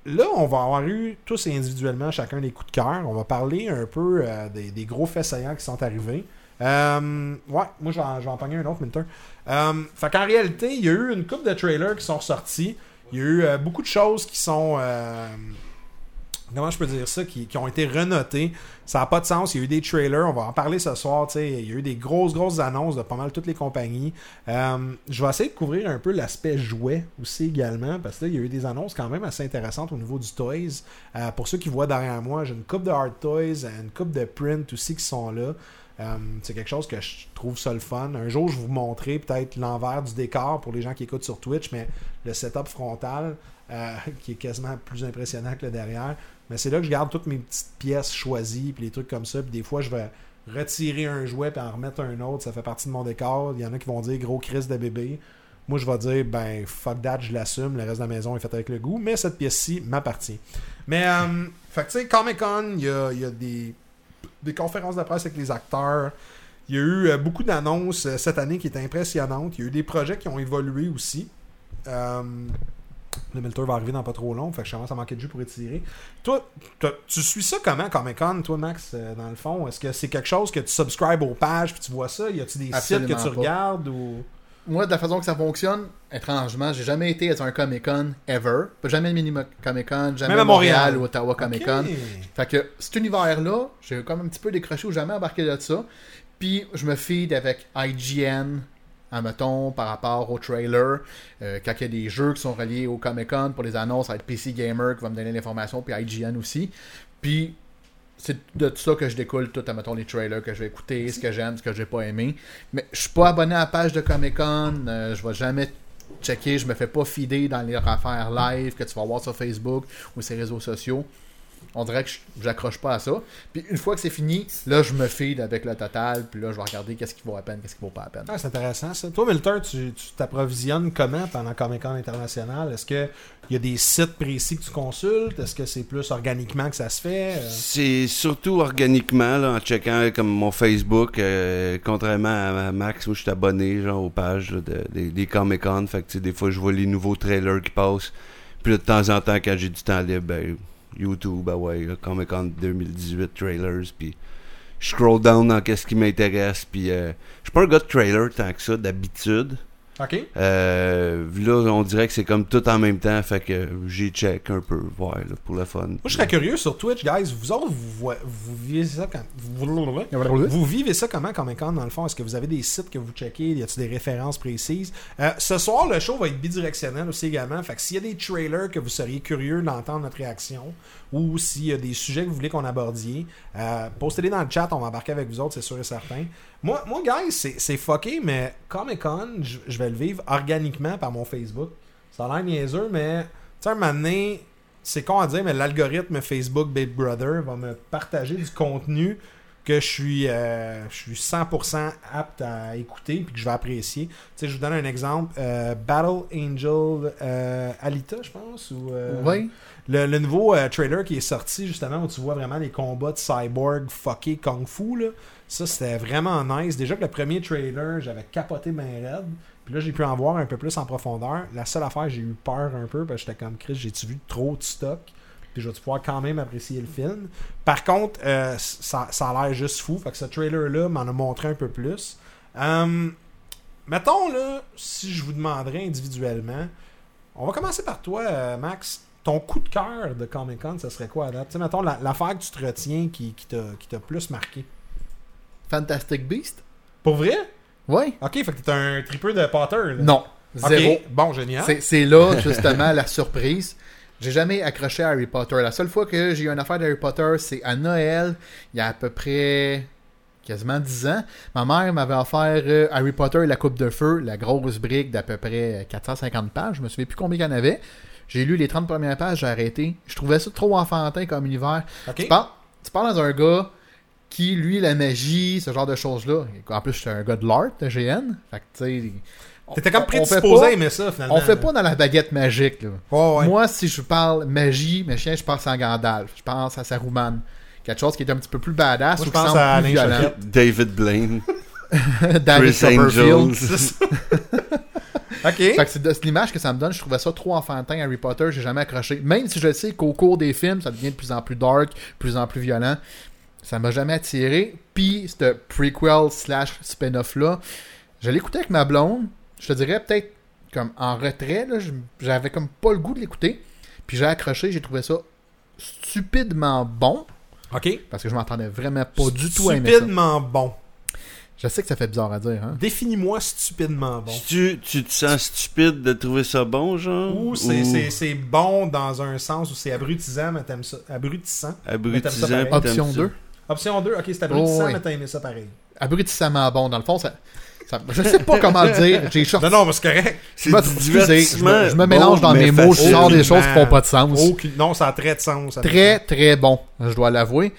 là, on va avoir eu tous individuellement chacun des coups de cœur. On va parler un peu euh, des, des gros faits saillants qui sont arrivés. Euh, ouais, moi, je vais en, un autre, Milton. Euh, fait qu'en réalité, il y a eu une couple de trailers qui sont sortis. Il y a eu euh, beaucoup de choses qui sont. euh, comment je peux dire ça qui, qui ont été renotées. Ça n'a pas de sens. Il y a eu des trailers. On va en parler ce soir. Il y a eu des grosses, grosses annonces de pas mal toutes les compagnies. Je vais essayer de couvrir un peu l'aspect jouet aussi également. Parce que là, il y a eu des annonces quand même assez intéressantes au niveau du toys. Pour ceux qui voient derrière moi, j'ai une coupe de hard toys, une coupe de print aussi qui sont là. Euh, c'est quelque chose que je trouve ça le fun. Un jour, je vais vous montrer peut-être l'envers du décor pour les gens qui écoutent sur Twitch, mais le setup frontal euh, qui est quasiment plus impressionnant que le derrière. Mais c'est là que je garde toutes mes petites pièces choisies, puis les trucs comme ça. Puis des fois, je vais retirer un jouet puis en remettre un autre. Ça fait partie de mon décor. Il y en a qui vont dire gros crise de bébé. Moi, je vais dire, ben, fuck that, je l'assume. Le reste de la maison est fait avec le goût. Mais cette pièce-ci m'appartient. Mais, euh, fait tu sais, Comic Con, il y a, il y a des, des conférences de presse avec les acteurs. Il y a eu euh, beaucoup d'annonces euh, cette année qui étaient impressionnantes. Il y a eu des projets qui ont évolué aussi. Euh, le Milter va arriver dans pas trop long, fait que je commence à manquer de jus pour étirer. Toi, toi, tu suis ça comment, Comic Con, toi, Max, euh, dans le fond Est-ce que c'est quelque chose que tu subscribes aux pages puis tu vois ça? Y a-tu des Absolument sites que tu pas. regardes ou Moi, de la façon que ça fonctionne, étrangement, j'ai jamais été à un Comic Con ever. Pas Jamais de mini Comic Con, jamais Même à Montréal ou Ottawa Comic Con. Fait que cet univers-là, j'ai comme un petit peu décroché ou jamais embarqué de ça. Puis je me feed avec IGN, admettons, par rapport au trailer. Euh, quand il y a des jeux qui sont reliés au Comic Con pour les annonces, ça va être PC Gamer qui va me donner l'information, puis IGN aussi. Puis c'est de tout ça que je découle tout, admettons, les trailers que je vais écouter, ce que j'aime, ce que j'ai pas aimé. Mais je suis pas abonné à la page de Comic Con, euh, je vais jamais checker, je me fais pas fider dans les affaires live que tu vas voir sur Facebook ou ces réseaux sociaux. On dirait que je- j'accroche pas à ça. Puis une fois que c'est fini, là, je me feed avec le total. Puis là, je vais regarder qu'est-ce qui vaut à peine, qu'est-ce qui vaut pas à peine. Ah, c'est intéressant ça. Toi, Milter, tu t'approvisionnes comment pendant Comic Con International? Est-ce qu'il y a des sites précis que tu consultes? Est-ce que c'est plus organiquement que ça se fait? Euh, C'est surtout organiquement, là, en checkant comme mon Facebook, euh, contrairement à, Max, où je suis abonné genre, aux pages là, de- des, des Comic Con. Fait que tu sais, des fois, je vois les nouveaux trailers qui passent. Puis là, de temps en temps, quand j'ai du temps libre, ben, YouTube, ah ouais, Comic Con 2018 trailers. Puis je scroll down dans qu'est-ce qui m'intéresse. Puis euh, je suis pas un gars de trailer tant que ça, d'habitude. Ok. Euh, là, on dirait que c'est comme tout en même temps. Fait que j'ai check un peu, voir là, pour le fun. Moi, je serais curieux sur Twitch, guys. Vous autres, vous, vivez ça quand. Vous, vous vivez ça comment, Comic Con, dans le fond? Est-ce que vous avez des sites que vous checkez? Y a-t-il des références précises? Euh, Ce soir, le show va être bidirectionnel aussi également. Fait que s'il y a des trailers que vous seriez curieux d'entendre notre réaction, ou s'il y a des sujets que vous voulez qu'on abordie, euh, postez-les dans le chat. On va embarquer avec vous autres, c'est sûr et certain. Moi, moi guys, c'est fucké, mais Comic Con, je vais le vivre organiquement par mon Facebook. Ça a l'air niaiseux, mais tu sais, un moment donné, c'est con à dire, mais l'algorithme Facebook Big Brother va me partager du contenu que je suis, euh, je suis 100% apte à écouter puis que je vais apprécier. Tu sais, je vous donne un exemple. Euh, Battle Angel Alita, je pense. Ou, Oui. Le, nouveau euh, trailer qui est sorti, justement, où tu vois vraiment les combats de cyborg fucké kung fu, là. Ça, c'était vraiment nice. Déjà que le premier trailer, j'avais capoté ben raide. Puis là, j'ai pu en voir un peu plus en profondeur. La seule affaire, j'ai eu peur un peu, parce que j'étais comme Chris, j'ai-tu vu trop de stock? Puis je vais pouvoir quand même apprécier le film? Par contre, euh, ça, ça a l'air juste fou. Fait que ce trailer-là m'en a montré un peu plus. Hum, mettons, là, si je vous demanderais individuellement, on va commencer par toi, euh, Max. Ton coup de cœur de Comic Con, ça serait quoi à date? Tu sais, mettons, la- l'affaire que tu te retiens qui, qui t'a plus marqué. Fantastic Beast? Pour vrai? Oui. Ok, fait que t'es un tripeux de Potter. Là. Non. Zéro. Bon, génial. C'est- C'est là, justement, la surprise. J'ai jamais accroché à Harry Potter. La seule fois que j'ai eu une affaire d'Harry Potter, c'est à Noël, il y a à peu près quasiment 10 ans. Ma mère m'avait offert euh, Harry Potter et la Coupe de Feu, la grosse brique d'à peu près 450 pages. Je me souviens plus combien il y en avait. J'ai lu les 30 premières pages, j'ai arrêté. Je trouvais ça trop enfantin comme univers. Tu parles, tu parles dans un gars qui, lui, la magie, ce genre de choses-là. En plus, je suis un gars de l'art, de GN. Fait que, tu sais. T'étais comme prédisposé à aimer ça, finalement. on fait pas dans la baguette magique. Là. Ouais, ouais. Moi, si je parle magie, mes chiens, je pense à Gandalf. Je pense à Saruman. Quelque chose qui est un petit peu plus badass Moi, je ou qui pense semble à plus Alain. David Blaine, David Chris. Angels. Ok. Fait que c'est l'image que ça me donne. Je trouvais ça trop enfantin, Harry Potter. J'ai jamais accroché. Même si je sais qu'au cours des films, ça devient de plus en plus dark, de plus en plus violent. Ça m'a jamais attiré. Puis, ce prequel slash spin-off là, je l'écoutais avec ma blonde. Je te dirais peut-être comme en retrait. J'avais comme pas le goût de l'écouter. Puis j'ai accroché. J'ai trouvé ça stupidement bon. Ok. Parce que je m'entendais vraiment pas du tout à aimer ça. Stupidement bon. Je sais que ça fait bizarre à dire. Hein? Définis-moi stupidement bon. Tu, tu te sens stupide de trouver ça bon, genre? Ou c'est c'est- c'est bon dans un sens où c'est abrutisant, mais t'aimes ça. Abrutissant. abrutissant? t'aimes Option ça. 2. Option 2, ok, c'est abrutissant, Oh, ouais. mais t'as aimé ça pareil. Abrutissamment bon. Dans le fond, ça, ça- je sais pas comment le dire. J'ai sorti. Non, non, mais c'est correct. C'est Je me- je me, je me mélange bon, dans mais mes mots, je sors des choses qui font pas de sens. Aucune- Non, ça a très de sens. Très, très bon, je dois l'avouer.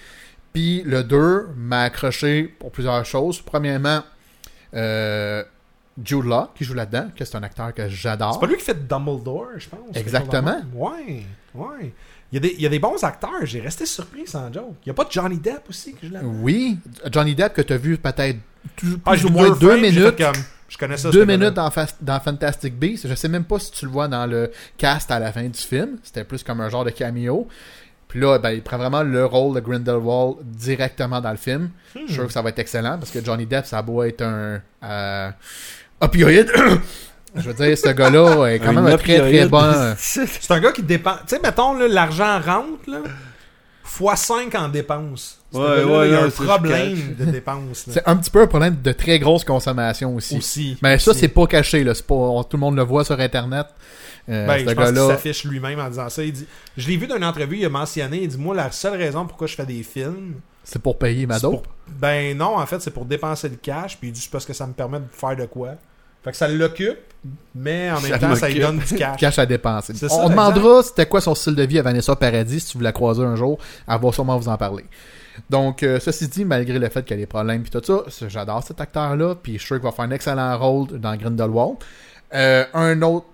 Puis le 2 m'a accroché pour plusieurs choses. Premièrement, euh, Jude Law, qui joue là-dedans, que c'est un acteur que j'adore. C'est pas lui qui fait Dumbledore, je pense. Exactement. Ouais, ouais. Il y, a des, il y a des bons acteurs, j'ai resté surpris sans joke. Il y a pas de Johnny Depp aussi que je l'aime. Oui, Johnny Depp que tu as vu peut-être plus, Ah, plus ou moins deux frames, minutes. comme, je connais ça. deux minutes dans, dans Fantastic Beasts. Je sais même pas si tu le vois dans le cast à la fin du film. C'était plus comme un genre de cameo. Puis là, ben, il prend vraiment le rôle de Grindelwald directement dans le film. Je suis sûr que ça va être excellent parce que Johnny Depp, ça a beau être un euh, opioïde. Je veux dire, ce gars-là est quand même un très très bon. C'est un gars qui dépense. Tu sais, mettons, là, l'argent rentre, là, fois 5 en dépenses. Ouais, ouais, il y a un problème de dépenses. C'est un petit peu un problème de très grosse consommation aussi. Aussi. Mais ça, c'est pas caché. Là. C'est Pas, on- tout le monde le voit sur Internet. Euh, Ben, ce je pense qu'il gars-là. s'affiche lui-même en disant ça. Il dit, je l'ai vu dans une entrevue, il a mentionné, il dit Moi, la seule raison pourquoi je fais des films, C'est pour payer ma dope. pour- Ben non, en fait, c'est pour dépenser le cash, puis il dit C'est parce que ça me permet de faire de quoi. Fait que ça l'occupe, mais en même Ça temps, ça lui donne du cash. cash à dépenser. On demandera c'était quoi son style de vie à Vanessa Paradis si tu voulais la croiser un jour. Elle va sûrement vous en parler. Donc, euh, ceci dit, malgré le fait qu'elle ait des problèmes et tout ça, j'adore cet acteur-là, puis je suis sûr qu'il va faire un excellent rôle dans Grindelwald. Euh, un autre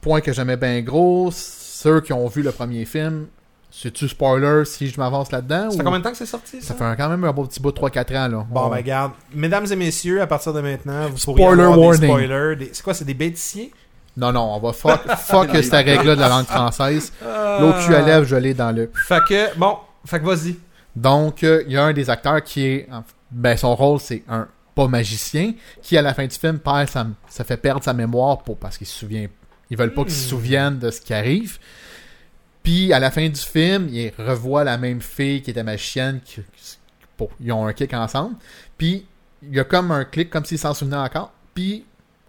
point que j'aimais bien gros, ceux qui ont vu le premier film, c'est-tu spoiler si je m'avance là-dedans? Ça fait ou- combien de temps que c'est sorti ça, Ça? fait un- quand même un beau petit bout de 3-4 ans, là. Bon, On- ben, regarde. Mesdames et messieurs, à partir de maintenant, vous pourriez Spoiler avoir warning. des spoilers. des- C'est quoi, c'est des bêtisiers? Non, non, on va fuck, fuck cette règle-là de la langue française. L'autre cul à lèvres, je l'ai dans le Fait que, bon, fait que vas-y. Donc, euh, il y a un des acteurs qui est. en- Ben, son rôle, c'est un pas magicien, qui à la fin du film perd sa, ça fait perdre sa mémoire pour, parce qu'il se souvient. Ils veulent pas qu'il se Hmm. souvienne de ce qui arrive. Puis à la fin du film, il revoit la même fille qui était magicienne. Qui, qui- bon, ils ont un kick ensemble. Puis il y a comme un clic, comme s'il s'en souvenait encore. Puis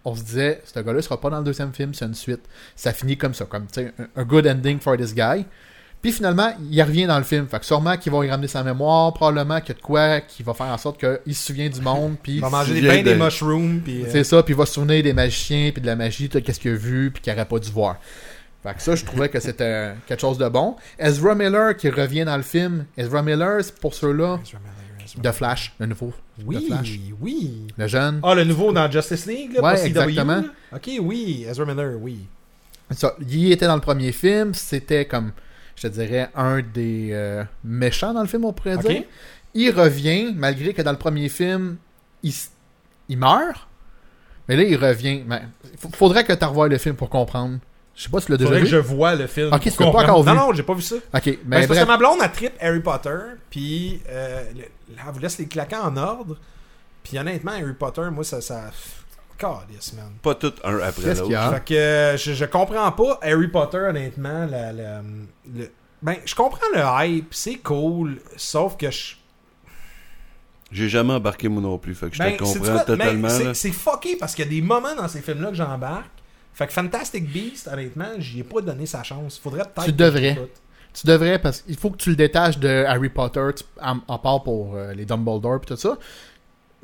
on se disait, ce gars-là sera pas dans le deuxième film, c'est une suite. Ça finit comme ça, comme un, un good ending for this guy. Puis finalement, il revient dans le film. Fait que sûrement qu'il va y ramener sa mémoire, probablement qu'il y a de quoi qui va faire en sorte qu'il se souvient du monde. Puis Il va manger des pains, des de- mushrooms, puis... euh, c'est ça, puis il va se souvenir des magiciens, puis de la magie, tout qu'est-ce qu'il a vu, puis qu'il n'aurait pas dû voir. Fait que ça, je trouvais que c'était quelque chose de bon. Ezra Miller qui revient dans le film. Ezra Miller, c'est pour ceux-là, de Flash, le nouveau. Oui, Flash. oui. Le jeune. Ah, le nouveau dans Justice League, là, Ouais, pour CW, exactement. là? Ok, oui, Ezra Miller, oui. Ça, il était dans le premier film. C'était comme, je te dirais, un des euh, méchants dans le film, on pourrait dire. Il revient, malgré que dans le premier film, il, il meurt. Mais là, il revient. Mais, f- faudrait que tu revoies le film pour comprendre. Je sais pas si tu l'as déjà Faudrait vu. que je vois le film. Ok, tu l'as pas encore Non, vu. non, j'ai pas vu ça. Ok, Ben, mais parce bref. que ma blonde, a trip Harry Potter, puis euh, le- là, elle vous laisse les claquants en ordre. Puis honnêtement, Harry Potter, moi, ça... ça... Calice, man. Pas tout un après l'autre. a? Fait que euh, je, je comprends pas Harry Potter, honnêtement. La, la- le- ben, je comprends le hype, c'est cool, sauf que je... J'ai jamais embarqué moi non plus, fait que je Ben, te comprends totalement. Ben, c'est- là. c'est fucké parce qu'il y a des moments dans ces films-là que j'embarque. Fait que Fantastic Beast, honnêtement, j'y ai pas donné sa chance. Faudrait peut-être. Tu devrais. Tu devrais, parce qu'il faut que tu le détaches de Harry Potter, en part pour euh, les Dumbledore et tout ça.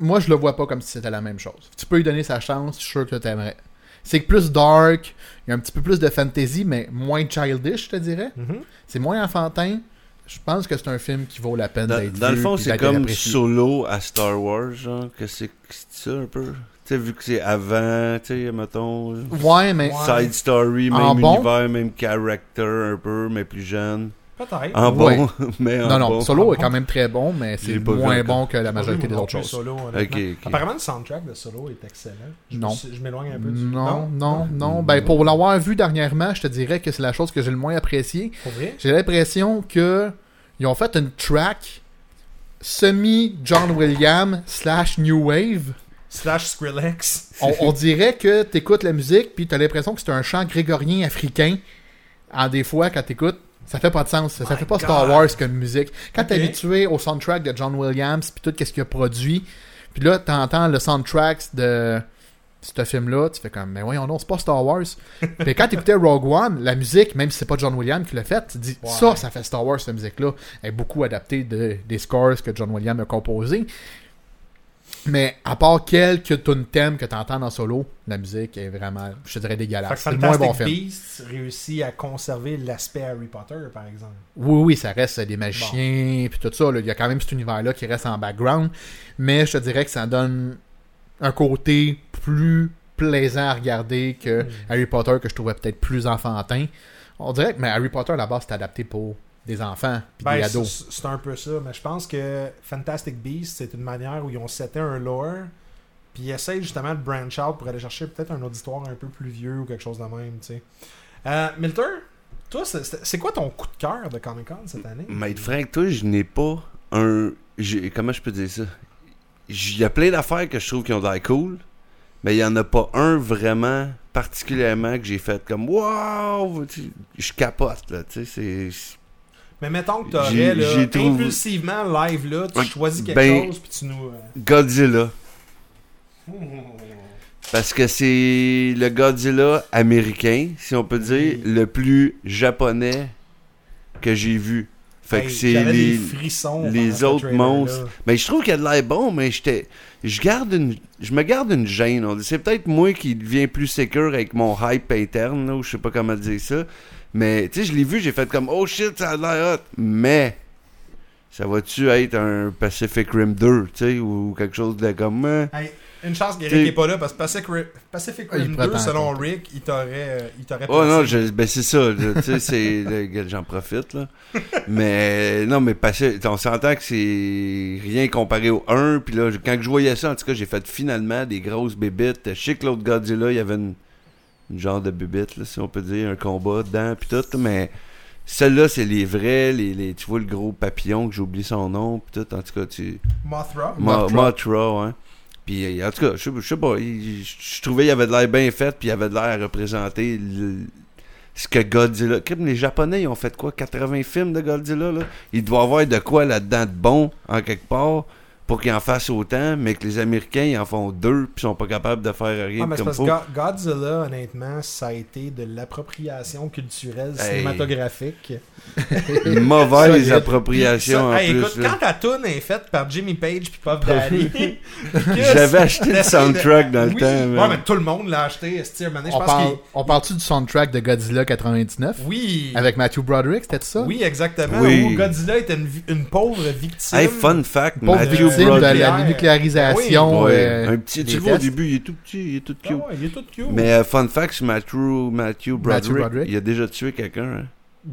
Moi, je le vois pas comme si c'était la même chose. Tu peux lui donner sa chance, je suis sûr que tu aimerais. C'est plus dark, il y a un petit peu plus de fantasy, mais moins childish, je te dirais. Mhm. C'est moins enfantin. Je pense que c'est un film qui vaut la peine Dans, d'être dans le vu fond, c'est comme apprécié. solo à Star Wars, genre, que c'est c'est ça un peu? Tu sais, vu que c'est avant, tu sais, mettons. Ouais, mais. Side story, même En bon? univers, même character un peu, mais plus jeune. Peut-être. En Ouais. bon, mais en non, non, bon. Solo est quand même très bon, mais c'est moins bon que la majorité des non autres choses. Solo. Apparemment, le soundtrack de Solo est excellent. Je, Non. je m'éloigne un peu du Non, non, non. Ben, pour l'avoir vu dernièrement, je te dirais que c'est la chose que j'ai le moins appréciée. Pour vrai? J'ai l'impression que ils ont fait une track semi John Williams slash New Wave. Slash Skrillex. On, on dirait que t'écoutes la musique puis t'as l'impression que c'est un chant grégorien africain. En des fois, quand t'écoutes, ça fait pas de sens. Ça, ça fait pas Star. Wars comme musique. Quand t'es Ok. habitué au soundtrack de John Williams puis tout ce qu'il a produit, puis là t'entends le soundtrack de ce film-là, tu fais comme, mais voyons non, c'est pas Star Wars. Puis quand t'écoutais Rogue One, la musique, même si c'est pas John Williams qui l'a fait, tu dis, Ouais. ça, ça fait Star Wars, cette musique-là. Elle est beaucoup adaptée de, des scores que John Williams a composés. Mais à part quelques tunes thèmes que t'entends dans solo, la musique est vraiment, je te dirais, dégueulasse. C'est le moins bon film. Beasts réussit à conserver l'aspect Harry Potter, par exemple. Oui, oui, ça reste des magiciens, puis tout ça. là. Il y a quand même cet univers-là qui reste en background. Mais je te dirais que ça donne un côté plus plaisant à regarder que Mm. Harry Potter, que je trouvais peut-être plus enfantin. On dirait que mais Harry Potter, à la base, c'est adapté pour des enfants puis Ben, des c'est ados. c'est un peu ça, mais je pense que Fantastic Beasts, c'est une manière où ils ont seté un lore, puis ils essayent justement de branch out pour aller chercher peut-être un auditoire un peu plus vieux ou quelque chose de même, tu sais. Euh, Milter, toi, c'est- quoi ton coup de cœur de Comic Con cette année? Mais Frank, toi, je n'ai pas un. j'ai- Comment je peux dire ça? Il y a plein d'affaires que je trouve qui ont l'air cool, mais il n'y en a pas un vraiment particulièrement que j'ai fait comme Waouh Je capote, là. Tu sais, c'est. Mais mettons que t'aurais, là, impulsivement, live, là, tu choisis quelque ben- chose, puis tu nous... euh, Godzilla. Parce que c'est le Godzilla américain, si on peut dire, le plus japonais que j'ai vu. Fait que c'est les. frissons les autres monstres. Mais je trouve qu'il a de l'air bon, mais j'étais. Je garde une. Je me garde une gêne. C'est peut-être moi qui deviens plus sécure avec mon hype interne, là, ou je sais pas comment dire ça. Mais tu sais, je l'ai vu, j'ai fait comme Oh shit, ça a l'air hot. Mais ça va-tu être un Pacific Rim 2, tu sais, ou quelque chose de comme. euh, Hey, une chance qu'Eric T'sais- n'est pas là parce que Pacific, Ri- Pacific Ah, Rim pourrait 2, t'en selon raconter. Rick, il t'aurait euh, il t'aurait Oh non, je- ben c'est ça, tu sais, j'en profite, là. mais, non, mais passé, on s'entend que c'est rien comparé au 1, puis là, quand je voyais ça, en tout cas, j'ai fait finalement des grosses bébites. Je sais que l'autre Godzilla, il y avait une, une genre de bébite, là, si on peut dire, un combat dedans, puis tout, mais celle-là, c'est les vrais, les, les, tu vois le gros papillon, que j'ai oublié son nom, puis tout, en tout cas, tu... Mothra? Mo- Mothra. Mothra, ouais. Puis euh, en tout cas, je je sais pas, il- je je trouvais qu'il avait de l'air bien fait, puis il avait de l'air à représenter le- ce que Godzilla. Les Japonais, ils ont fait quoi 80 films de Godzilla, là? Il doit y avoir de quoi là-dedans de bon, en quelque part, pour qu'ils en fassent autant, mais que les Américains ils en font deux puis sont pas capables de faire rien Ah, mais comme parce faut. Go- Godzilla, honnêtement, ça a été de l'appropriation culturelle Hey. cinématographique. Mauvaise appropriation en hey, plus. écoute, là. quand ta tune est faite par Jimmy Page puis Puff Daddy, J'avais acheté le soundtrack dans le Oui, temps. Ouais, mais tout le monde l'a acheté. donné, On, parle, on parle-tu du soundtrack de Godzilla 99 Oui. avec Matthew Broderick, c'était ça? Oui, exactement. Oui. Où Godzilla était une, pauvre victime. Hey, fun fact, Matthew victime de la nucléarisation. Ouais, euh, un petit, tu vois au début, il est tout petit, il est tout Ah cute. ouais, il est tout cute. Mais euh, fun fact Matthew, Matthew Broderick, Broderick. il a déjà tué quelqu'un. Hein.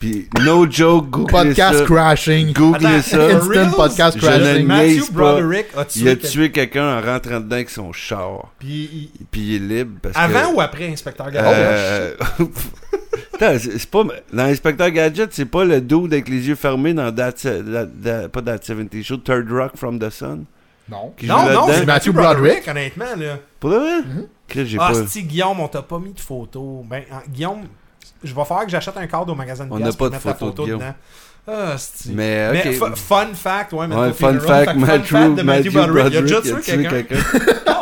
Puis, no joke, googlez Podcast ça. crashing. Googlez Attends, ça. Instant podcast Je crashing. Matthew pas. Broderick a tué. Il a tué quelqu'un en rentrant dedans avec son char. Puis il- Puis il est libre parce Avant que... ou après Inspecteur Gadget? Euh, c'est pas dans Inspector Gadget, c'est pas le dude avec les yeux fermés dans That, That- That- pas That 70 Show, Third Rock from the Sun? Non. Non, non, c'est Matthew Broderick, Broderick. honnêtement. Là. Pour vrai? Chris, j'ai Ah, pas. si Guillaume, on t'a pas mis de photo? Ben, hein, Guillaume, je vais faire que j'achète un cadre au magasin de On pièces n'a pour pas de mettre la photo de dedans. Ah, c'est Mais, Mais fun fact, ouais, mais Ouais, fun fact, Fait que Matthew, fun fact de Matthew Matthew Broderick. Il a déjà tué quelqu'un?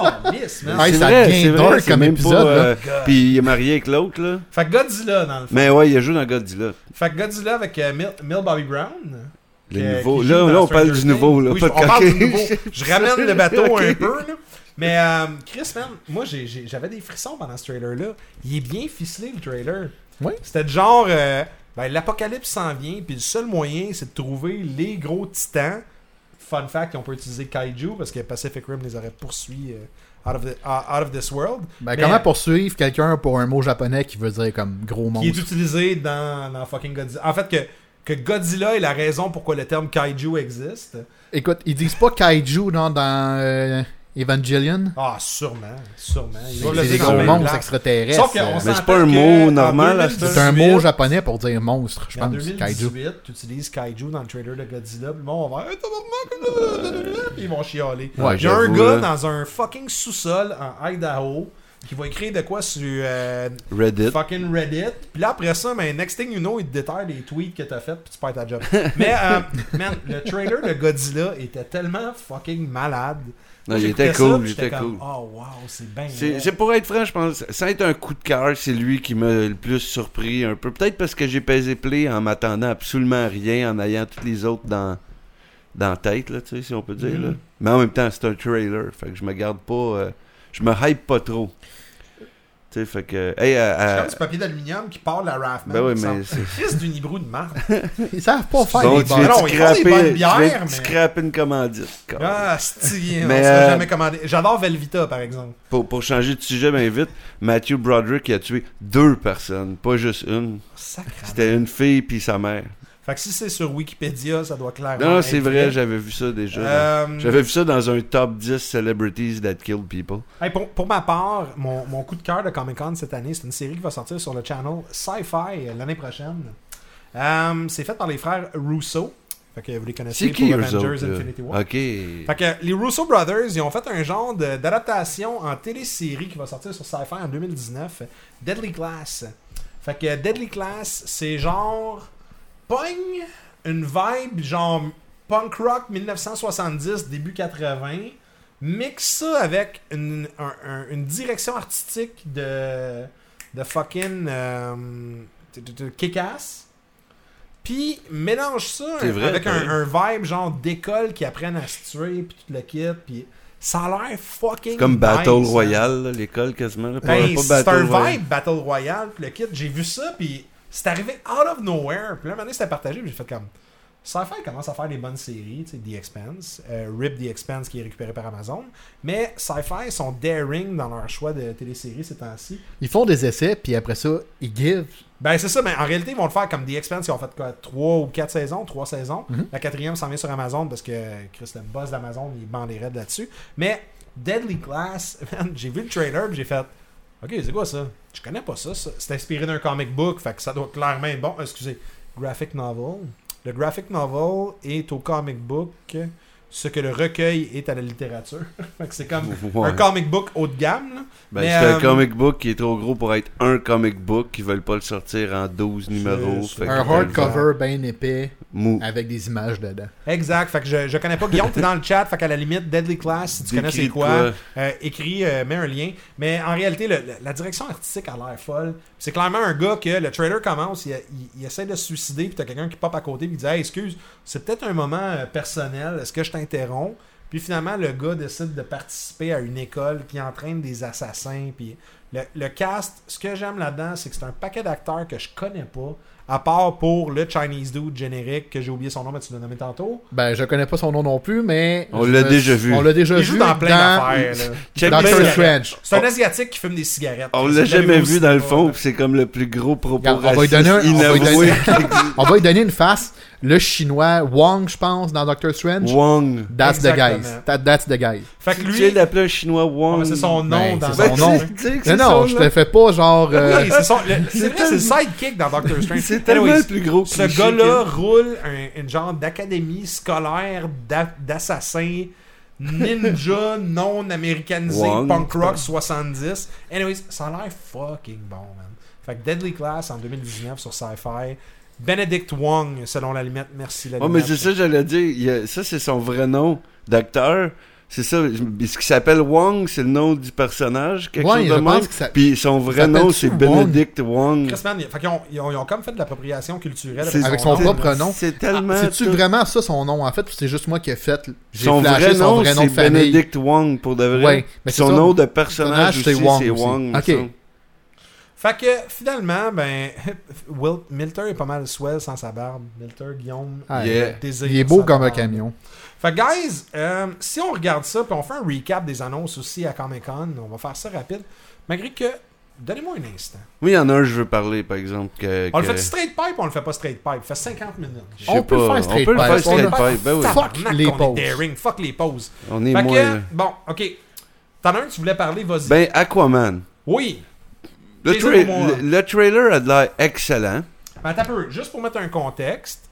Oh, miss, man. Hey, C'est vrai, vrai, c'est comme même épisode, pas, euh, God. Puis il est marié avec l'autre, là. Fait que Godzilla, dans le fond. Mais ouais, il a joué dans Godzilla. Fait que Godzilla avec euh, Mill, Mill Bobby Brown. Le qui- nouveau. qui joue Là, là, on parle du nouveau, là. Oui, pas on parle du nouveau. Je ramène le bateau un peu, là. Mais euh, Chris, man, moi j'avais des frissons pendant ce trailer-là. Il est bien ficelé, le trailer. Oui. C'était genre, euh, ben, l'apocalypse s'en vient, puis le seul moyen, c'est de trouver les gros titans. Fun fact, on peut utiliser Kaiju, parce que Pacific Rim les aurait poursuivis euh, out, of the- uh, out of this world. Ben, Mais- comment poursuivre quelqu'un pour un mot japonais qui veut dire comme gros Qui est monstre? utilisé dans, dans fucking Godzilla. En fait, que, que Godzilla est la raison pourquoi le terme Kaiju existe. Écoute, ils disent pas kaiju non, dans euh, Evangelion? Ah, sûrement, sûrement. Ils C'est des gros monstres extraterrestres. Euh, Mais c'est pas un mot en normal, à ce 2018, C'est un mot japonais pour dire monstre, je En pense. Kaiju. 2018, tu utilises Kaiju dans le trailer de Godzilla, puis le monde va faire ils vont chialer. Ouais, Il y a un gars là. dans un fucking sous-sol en Idaho qui va écrire de quoi sur euh, Reddit. fucking Reddit. Puis là, après ça, ben, next thing you know, il te déterre des tweets que t'as fait, puis tu perds ta job. Mais, euh, man, le trailer de Godzilla était tellement fucking malade. Non, il était cool, il était. Oh, wow, c'est bien. C'est pour être franc, je pense, sans être un coup de cœur, c'est lui qui m'a le plus surpris un peu. Peut-être parce que j'ai pesé play en m'attendant absolument à rien, en ayant tous les autres dans, dans la tête, là, tu sais, si on peut dire. Là. Mais en même temps, c'est un trailer, fait que je me garde pas... euh, je me hype pas trop. Tu sais, fait que... Hey, euh, C'est euh, comme du papier d'aluminium qui part la Raffman. ben oui, mais c'est... Chris du Nibrou de marde. Ils savent pas faire Bon, des bonnes. non, de ils font des bonnes bières, de mais- scraper une commandite. quoi. Ah, c'est on serait euh, jamais commandé. J'adore Velvita, par exemple. Pour, pour changer de sujet bien vite, Matthew Broderick a tué deux personnes, pas juste une. C'était une fille puis sa mère. Fait que si c'est sur Wikipédia, ça doit clairement. Non, c'est vrai, j'avais vu ça déjà. Euh, J'avais vu ça dans un top 10 celebrities that kill people. hey, pour, pour ma part, mon, mon coup de cœur de Comic Con cette année, c'est une série qui va sortir sur le channel Sci-Fi euh, l'année prochaine. Euh, c'est fait par les frères Russo. Fait que vous les connaissez qui pour eux Avengers autres? là? Infinity War. Ok. Fait que les Russo Brothers, ils ont fait un genre d'adaptation en télésérie qui va sortir sur Sci-Fi en 2019, Deadly Class. Fait que Deadly Class, c'est genre pogne une vibe genre punk rock 1970 début 80, mixe ça avec une, un- un- une direction artistique de de fucking euh, kick-ass. Puis mélange ça vrai, avec un, vibe genre d'école qui apprennent à se tuer puis tout le kit puis ça a l'air fucking Comme Battle nice, hein. Royale, l'école quasiment. Ben, c'est un Royale. vibe Battle Royale puis le kit j'ai vu ça puis c'est arrivé out of nowhere puis là maintenant c'était partagé puis j'ai fait comme Sci-Fi commence à faire des bonnes séries, tu sais, The Expanse, euh, Rip The Expanse qui est récupéré par Amazon, mais Sci-Fi sont daring dans leur choix de téléséries ces temps-ci. Ils font des essais, puis après ça, ils give. Ben c'est ça, mais en réalité ils vont le faire comme The Expanse, ils ont fait quoi, 3 ou 4 saisons, 3 saisons. Mhm. La quatrième s'en vient sur Amazon parce que Chris le boss d'Amazon il bande les raids là-dessus. Mais Deadly Class, j'ai vu le trailer puis j'ai fait Ok, c'est quoi ça? Je connais pas ça. ça. C'est inspiré d'un comic book, fait que ça doit clairement bon. Excusez, graphic novel. Le graphic novel est au comic book ce que le recueil est à la littérature. c'est comme Ouais. un comic book haut de gamme. là. Ben, c'est euh, un comic book qui est trop gros pour être un comic book, qui veulent pas le sortir en 12 numéros. fait Un hardcover bien épais. Mou. avec des images dedans. Exact. Fait que je, je connais pas Guillaume, t'es dans le chat. Fait qu'à la limite, Deadly Class, si tu connais c'est quoi, quoi? euh, écris, euh, mets un lien. Mais en réalité, le- le- la direction artistique a l'air folle. C'est clairement un gars que le trailer commence, il, il- il essaie de se suicider, puis t'as quelqu'un qui pop à côté, puis il dit Hey, excuse, c'est peut-être un moment euh, personnel, est-ce que je Puis finalement, le gars décide de participer à une école, il entraîne des assassins. Puis le, le cast, ce que j'aime là-dedans, c'est que c'est un paquet d'acteurs que je connais pas, à part pour le Chinese dude générique, que j'ai oublié son nom, mais tu l'as nommé tantôt. Ben, je connais pas son nom non plus, mais. On l'a déjà vu. On l'a déjà Il vu joue dans plein d'affaires. C'est un Asiatique qui fume des cigarettes. On l'a jamais vu dans le fond, puis c'est comme le plus gros propos va lui donner- On va lui donner une face. Le chinois Wong, je pense, dans Doctor Strange. Wong. That's the guy. That- that's the guy. Fait que Tu lui, d'appeler un chinois Wong. Ah, c'est son nom Ben, dans c'est son son nom. Tu Non, c'est non, son je nom. te fais pas genre. euh, Oui, c'est son- le- c'est c'est vrai, c'est le sidekick dans Doctor Strange. C'est tellement Anyways, le plus gros Ce gars-là roule un, une genre d'académie scolaire d'a- d'assassins ninja non américanisé Wong. punk rock 70. Anyways, ça a l'air fucking bon, man. Fait que Deadly Class en 2019 sur Sci-Fi. Benedict Wong, selon la limite. Merci la Ouais, mais limite. c'est ça que j'allais dire. Il y a- ça, c'est son vrai nom d'acteur. C'est ça. Ce qui s'appelle Wong, c'est le nom du personnage. Quelque Ouais, chose je de pense même. que ça- Puis son vrai nom, c'est? Benedict Wong. Chris Man, fait qu'ils ont, ils ont, ils ont comme fait de l'appropriation culturelle C'est- Avec son propre nom. C'est tellement. C'est-tu tout- vraiment ça son nom en fait ou c'est juste moi qui ai fait j'ai Son flashé vrai son nom, vrai nom c'est de famille? Benedict Wong pour de vrai. Ouais, mais son ça. nom de personnage Personnage, c'est Wong c'est aussi. Wong. Ok. Fait que finalement, ben, Will, Milter est pas mal swell sans sa barbe. Milter, Guillaume, Ah, Yeah. Il est beau comme un camion. Fait que, guys, euh, si on regarde ça, puis on fait un recap des annonces aussi à Comic Con, on va faire ça rapide. Malgré que, donnez-moi un instant. Oui, il y en a un, je veux parler, par exemple. Que, On le fait straight pipe ou on le fait pas straight pipe? Il fait 50 minutes. On peut le pas. faire straight On peut le pipe. faire straight pipe. Ben oui. Fuck les est pauses. daring. Fuck les pauses. On est Fait moins. que, là. bon, ok. T'en as un, tu voulais parler, vas-y. Ben, Aquaman. oui. Le, Jason tra- Momoa. le, le trailer a de l'air excellent. Ben, attends un peu. Juste pour mettre un contexte,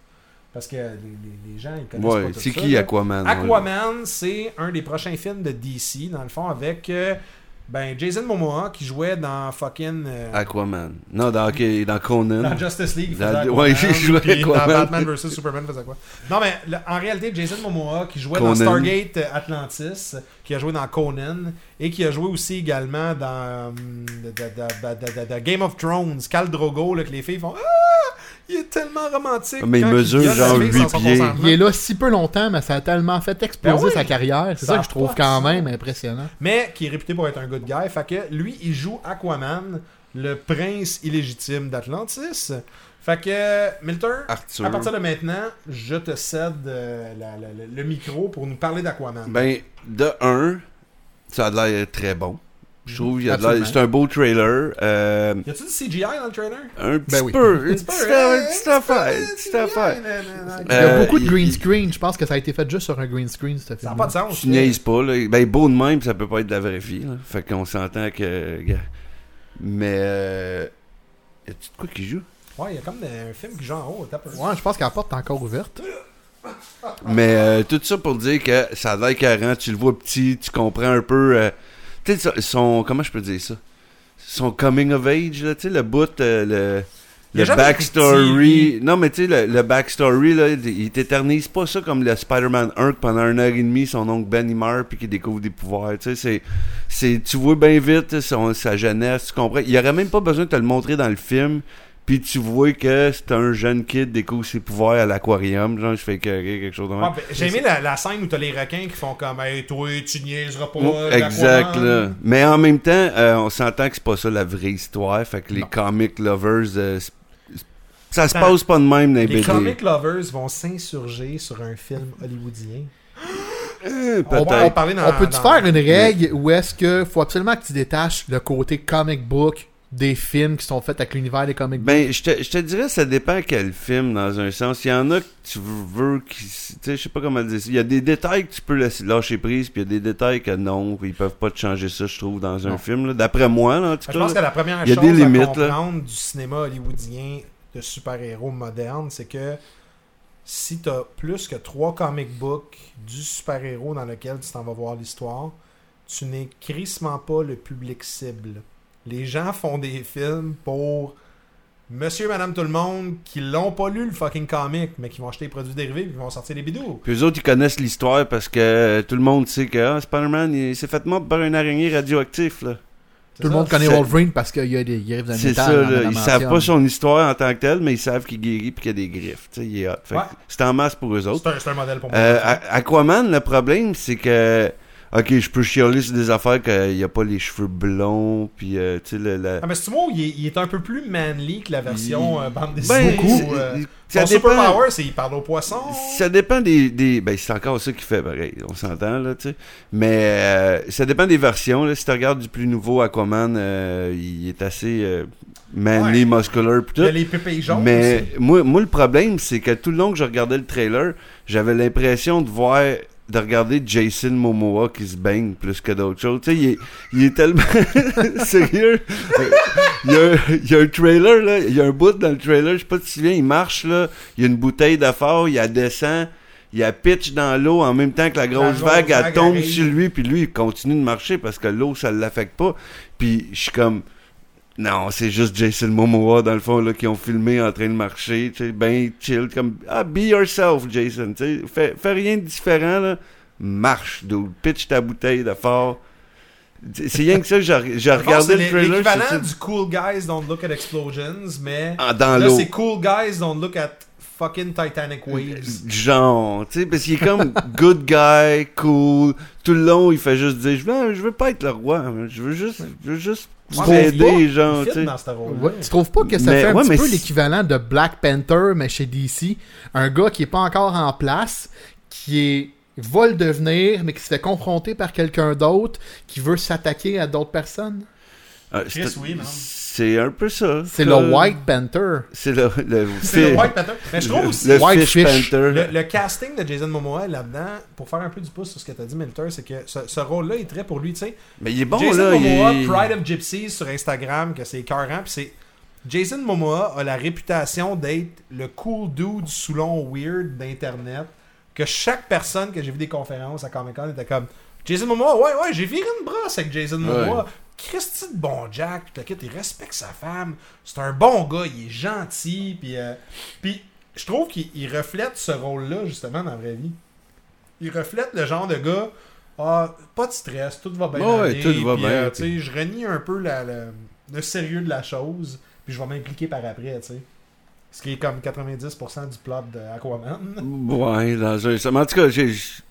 parce que les, les- les gens, ils connaissent Ouais, pas tout c'est ça, qui là. Aquaman? ouais. Aquaman, c'est un des prochains films de DC, dans le fond, avec euh, ben, Jason Momoa qui jouait dans fucking. euh, Aquaman. Non, dans, dans Conan. dans Justice League, il Dans- ouais, il jouait Aquaman. Dans Batman vs Superman, faisait quoi? Non, mais le- en réalité, Jason Momoa qui jouait dans. Stargate euh, Atlantis, qui a joué dans Conan, et qui a joué aussi également dans euh, de- de- de- de- de- de Game of Thrones, Khal Drogo, là, que les filles font Ah Il est tellement romantique. Mais il mesure genre fille sans huit son pieds. consentement. Il est là si peu longtemps, mais ça a tellement fait exploser Ben oui. sa carrière. C'est Ça que je trouve quand même impressionnant. mais qui est réputé pour être un good guy. Fait que lui, il joue Aquaman, le prince illégitime d'Atlantis. Fait que, Milter, Arthur. à partir de maintenant, je te cède euh, la- la- la- le micro pour nous parler d'Aquaman. Ben, de un, ça a l'air très bon. Je trouve, il y a de l'air- Absolument. c'est un beau trailer. Euh, y a-tu du CGI dans le trailer? un petit Ben oui. peu. Une petit peu. Il y a Euh, beaucoup de green screen. Je pense que ça a été fait juste sur un green screen, Ça n'a pas de sens. Tu niaises pas, là. Ben, beau de même, ça peut pas être de la vraie vie, là. Fait qu'on s'entend que. Mais. Euh... Y a-tu de quoi qui joue? Ouais, il y a comme un film qui joue en haut. Ouais, je pense que la porte est encore ouverte. Mais euh, tout ça pour dire que ça a l'air carré, tu le vois petit, tu comprends un peu. euh, tu sais, son-. Comment je peux dire ça? Son coming of age, là, tu sais, le bout, euh, le. Le backstory. Non, mais tu sais, le, le backstory, là, il t'éternise pas ça comme le Spider-Man 1 que pendant une heure et demie, son oncle Ben il meurt puis qu'il découvre des pouvoirs. Tu sais, c'est- c'est. Tu vois bien vite son- sa jeunesse, tu comprends? Il aurait même pas besoin de te le montrer dans le film. Puis tu vois que c'est un jeune kid découvre ses pouvoirs à l'aquarium. Genre, je fais écœurer, quelque chose de même. Ouais, ben, J'ai aimé la, la scène où t'as les requins qui font comme Hey, toi, tu niaiseras pas. L'Aquaman. Exact, là. Mais en même temps, euh, on s'entend que c'est pas ça la vraie histoire. Fait que les Non. comic lovers, euh, ça se passe pas de même dans les Les BD. comic lovers vont s'insurger sur un film hollywoodien. Euh, On dans On peut-tu dans- faire une règle où est-ce que faut absolument que tu détaches le côté comic book des films qui sont faits avec l'univers des comic books? Ben, je te, je te dirais, ça dépend quel film, dans un sens. Il y en a que tu veux, qui, tu sais, je sais pas comment dire ça. Il y a des détails que tu peux laisser- lâcher prise, puis il y a des détails que non, ils peuvent pas te changer ça, je trouve, dans un Non. film. D'après moi, là, en tout Je cas. pense que la première chose des limites, à là. comprendre du cinéma hollywoodien de super-héros moderne, c'est que si t'as plus que trois comic books du super-héros dans lequel tu t'en vas voir l'histoire, tu n'es crissement pas le public cible. Les gens font des films pour monsieur, madame, tout le monde qui l'ont pas lu le fucking comic, mais qui vont acheter les produits dérivés et qui vont sortir les bidous. Puis eux autres, ils connaissent l'histoire parce que euh, tout le monde sait que ah, Spider-Man, il s'est fait mordre par une araignée radioactif, là. Tout le monde connaît Wolverine parce qu'il y a des griffes de C'est ça, dans là. Ils savent pas son histoire en tant que tel, mais ils savent qu'il guérit puis qu'il y a des griffes. Ouais. C'est en masse pour eux autres. C'est un, un modèle pour moi. Euh, Aquaman, le problème, c'est que. Ok, je peux chialer sur des affaires qu'il n'y a pas les cheveux blonds, puis euh, tu sais, le. Ah, mais c'est moi, il est, il est un peu plus manly que la version Il- euh, bande Ben, dessinée. où, euh, ça dépend- super power, c'est qu'il parle aux poissons. Ça dépend des, des- ben c'est encore ça qui fait pareil, on s'entend là, tu sais. Mais euh, ça dépend des versions là. Si tu regardes du plus nouveau Aquaman, euh, il est assez euh, manly, Ouais. muscular pis Il y a tout. les pépés jaunes Mais aussi. moi, moi le problème c'est que tout le long que je regardais le trailer, j'avais l'impression de voir de regarder Jason Momoa qui se baigne plus que d'autres choses. Tu sais, il est, il est tellement sérieux. il, y a, il y a un trailer là, il y a un bout dans le trailer, je sais pas si tu souviens, il marche là, il y a une bouteille d'affaires, il la descend, il a pitch dans l'eau en même temps que la grosse vague, elle tombe arrive. sur lui, puis lui il continue de marcher parce que l'eau ça l'affecte pas. Puis je suis comme non, c'est juste Jason Momoa dans le fond là qui ont filmé en train de marcher, tu sais, ben chill comme ah be yourself Jason, tu sais, fais, fais rien de différent là, marche, dude, pitch ta bouteille d'affaires. C'est rien que ça, j'ai regardé le trailer. L'équivalent du Cool Guys Don't Look at Explosions, mais Ah, dans là, c'est Cool Guys Don't Look at fucking Titanic Waves. Genre, tu sais, parce qu'il est comme good guy, cool. Tout le long, il fait juste dire, je veux, je veux pas être le roi, je veux juste, je veux juste Ouais, mais aider, il genre, fit tu sais. Ouais, Tu trouves pas que ça Mais- fait un ouais, petit peu l'équivalent de Black Panther, mais chez DC? Un gars qui est pas encore en place, qui est va le devenir, mais qui se fait confronter par quelqu'un d'autre, qui veut s'attaquer à d'autres personnes? Ah, Chris, oui, man. C'est un peu ça. C'est que- le White Panther. C'est le, le, C'est le White Panther. Mais je trouve le- aussi le White Fish, Fish. Panther. le, le casting de Jason Momoa là-dedans, pour faire un peu du pouce sur ce que t'as dit, Milter, c'est que ce, ce rôle-là est très pour lui, tu sais. Mais il est bon, Jason là. Momoa, Pride of Gypsies sur Instagram, que c'est écœurant, puis c'est... Jason Momoa a la réputation d'être le cool dude Soulon weird d'Internet, que chaque personne que j'ai vu des conférences à Comic Con était comme Jason Momoa, ouais, ouais, j'ai viré une brosse avec Jason Momoa. Christy de bon Jack, puis t'inquiète, il respecte sa femme, c'est un bon gars, il est gentil, puis euh, puis je trouve qu'il il reflète ce rôle-là justement dans la vraie vie. Il reflète le genre de gars, ah, pas de stress, tout va bien Ouais, aller, tout va bien, euh, puis- sais, je renie un peu la- la- le sérieux de la chose, puis je vais m'impliquer par après, tu sais. Ce qui est comme 90% du plot de Aquaman. Ouais, dans un. En tout cas, j'ai. Je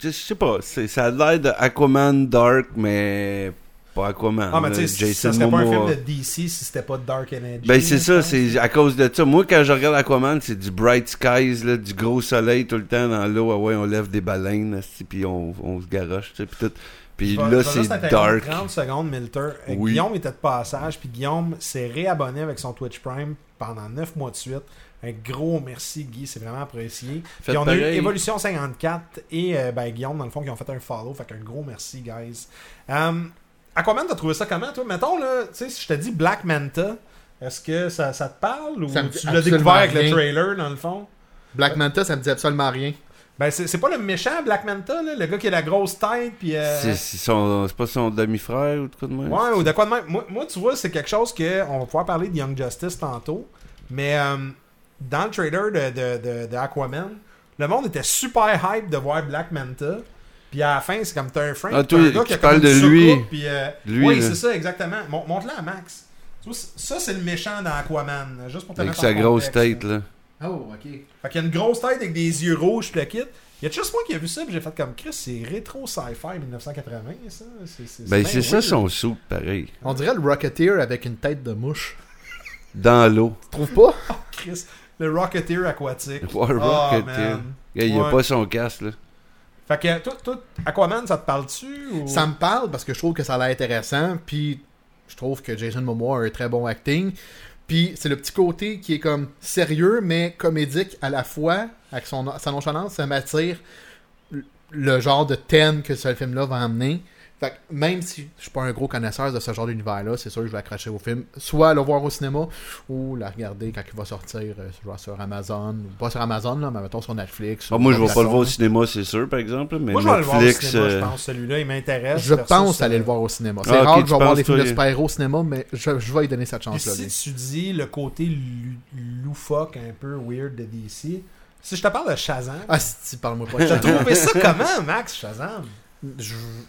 je sais pas, ça a l'air de Aquaman Dark, mais pas Aquaman. Ah, mais tu sais, ça serait pas un film Momoa. de DC si c'était pas Dark Energy. Ben c'est ça, c'est à cause de ça. Moi quand je regarde Aquaman, c'est du bright skies, là, du gros soleil tout le temps dans l'eau. Ah ouais, on lève des baleines, puis on, on se garoche, tu sais, puis tout. Puis Je là c'est dark. 30 secondes, Milter. Euh, Oui. Guillaume était de passage, puis Guillaume s'est réabonné avec son Twitch Prime pendant 9 mois de suite. Un gros merci, Guy, c'est vraiment apprécié. Faites Puis on a eu. Evolution 54 et euh, ben, Guillaume, dans le fond, qui ont fait un follow. Fait qu'un gros merci, guys. Um, Aquaman, t'as trouvé ça comment, toi? Mettons, là, tu sais, si je te dis Black Manta, est-ce que ça, ça te parle ou Ça tu l'as découvert avec le trailer, dans le fond? Black Manta, ça me dit absolument rien. Ben, c'est c'est pas le méchant Black Manta, là, le gars qui a la grosse tête, puis. euh, C'est pas son demi-frère ou de quoi de même? Ouais, ou de quoi de même. Moi, moi, tu vois, c'est quelque chose que on va pouvoir parler de Young Justice tantôt. Mais euh, dans le trailer de, de, de, de Aquaman, le monde était super hype de voir Black Manta. Puis à la fin, c'est comme t'as un Frank, Ah, toi, un gars qui a parles de lui. soucoupe, Puis, euh, Lui, oui, là. c'est ça, exactement. Mon- Montre-le à Max. Ça, c'est le méchant dans Aquaman. Juste pour te Avec mettre sa en grosse contexte, tête, là. Oh, ok. Fait qu'il y a une grosse tête avec des yeux rouges, puis le kit. Il y a juste moi qui a vu ça, puis j'ai fait comme Chris, c'est rétro sci-fi 1980, ça. Ben c'est ça son sou, pareil. On dirait le Rocketeer avec une tête de mouche. Dans l'eau. Tu trouves pas? Chris, le Rocketeer aquatique. Ouais, Oh, Rocketeer. man. Il a Ouais. pas son casque, là. Fait que, toi, toi, Aquaman, ça te parle-tu. Ça me parle parce que je trouve que ça a l'air intéressant. Puis je trouve que Jason Momoa a un très bon acting. Puis c'est le petit côté qui est comme sérieux mais comédique à la fois. Avec son, sa nonchalance, ça m'attire le genre de thème que ce film-là va amener. Fait que même si je suis pas un gros connaisseur de ce genre d'univers-là, c'est sûr que je vais accrocher au film. Soit le voir au cinéma ou la regarder quand il va sortir euh, soit sur Amazon, pas sur Amazon, là, mais mettons sur Netflix. Ah, moi, je vais pas le voir au cinéma, c'est sûr, par exemple. Mais Moi, je vais le voir au Netflix. cinéma, je euh, pense. Celui-là, il m'intéresse. Je pense aller euh, le voir au cinéma. C'est Ah, rare que je vais voir des films de super-héros au cinéma, mais je, je vais lui donner cette chance-là. si tu dis le côté lou- loufoque un peu weird de DC, si je te parle de Shazam, Ah, si, parle-moi pas de t'as Shazam. trouvé ça comment, Max, Shazam?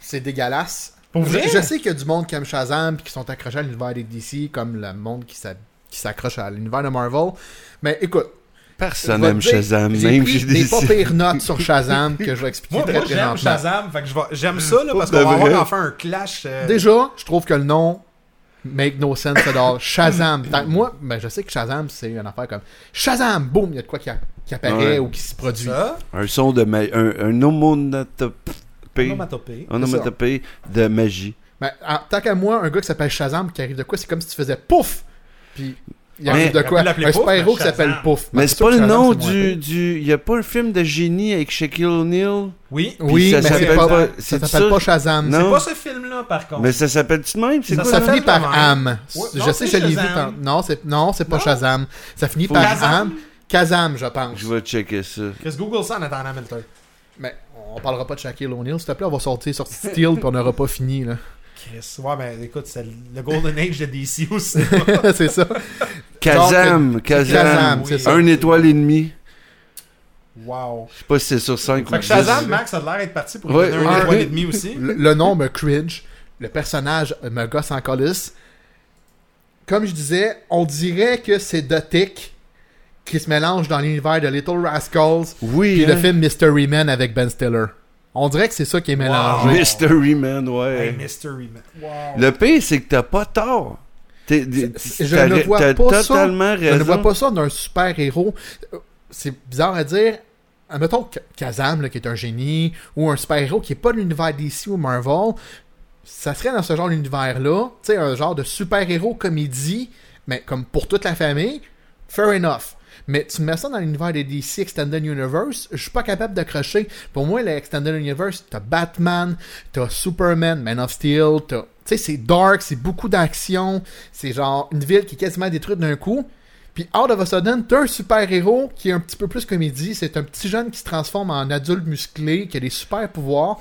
C'est dégueulasse. Pour je, vrai? je sais qu'il y a du monde qui aime Shazam et qui sont accrochés à l'univers des DC, comme le monde qui s'a- qui s'accroche à l'univers de Marvel. Mais écoute, Personne n'aime Shazam, même j'ai des pas pires notes sur Shazam que je vais expliquer Moi, très moi j'aime. Shazam, fait que j'aime ça là, parce Pour qu'on va avoir enfin un clash. euh, Déjà, je trouve que le nom make no sense at all. Shazam. Moi, ben, je sais que Shazam, c'est une affaire comme Shazam, boum, il y a de quoi qui, a- qui Ouais. apparaît ou qui se produit. ça, Un son de. ma- Un, un onomatopée. onomatopée. Onomatopée de magie. Ben, en- tant qu'à moi, un gars qui s'appelle Shazam qui arrive de quoi, c'est comme si tu faisais pouf! Puis il arrive de on quoi? peut l'appeler Un Pouf, super-héros mais qui s'appelle. Pouf. Mais Ben, c'est sûr pas que le Shazam, nom c'est moins du. pire. du... Y a pas un film de génie avec Shaquille O'Neal? Oui. Oui, ça mais c'est s'appelle pas, pas- ça c'est s'appelle ça? pas Shazam. Non. C'est pas ce film-là, par contre. Mais ça s'appelle-tu de même? C'est Ça quoi Ça le finit par. Am. Ouais, je sais, c'est je l'ai vu. Shazam. tant- Non, c'est non, c'est pas Non. Shazam. Ça finit par Kazam. Am. Kazam, je pense. Je vais checker ça. Chris, Google ça en attendant Hamilton. Mais on parlera pas de Shaquille O'Neal. S'il te plaît, on va sortir sur Steel puis on n'aura pas fini. là. Chris, ouais, ben écoute, c'est le Golden Age de DC aussi. c'est ça. Kazam, Kazam. Kazam, oui. c'est ça. Un étoile et demi. wow. Je sais pas si c'est sur 5 Fait que Shazam, Max a l'air d'être parti pour Ouais, donner un ouais. étoile et demi aussi. Le, le nom me cringe. Le personnage me gosse en colis. Comme je disais, on dirait que c'est Tick qui se mélange dans l'univers de Little Rascals Oui, puis le hein? film Mystery Man avec Ben Stiller. On dirait que c'est ça qui est mélangé. Wow. Mystery Man, ouais. Hey, Mystery Man. Wow. Le pire, c'est que t'as pas tort. Je ne vois pas ça. Je ne vois pas ça d'un super-héros. Euh, C'est bizarre à dire. Mettons Kazam, là, qui est un génie, ou un super-héros qui est pas de l'univers DC ou Marvel, ça serait dans ce genre d'univers-là, tu sais, un genre de super-héros comédie, mais comme pour toute la famille, fair enough. Mais tu mets ça dans l'univers des DC Extended Universe, je suis pas capable d'accrocher. Pour moi, l'Extended Universe, t'as Batman, t'as Superman, Man of Steel, t'as... Tu sais, c'est dark, c'est beaucoup d'action, c'est genre une ville qui est quasiment détruite d'un coup. Puis out of a sudden, t'as un super-héros qui est un petit peu plus comédie. C'est un petit jeune qui se transforme en adulte musclé, qui a des super pouvoirs.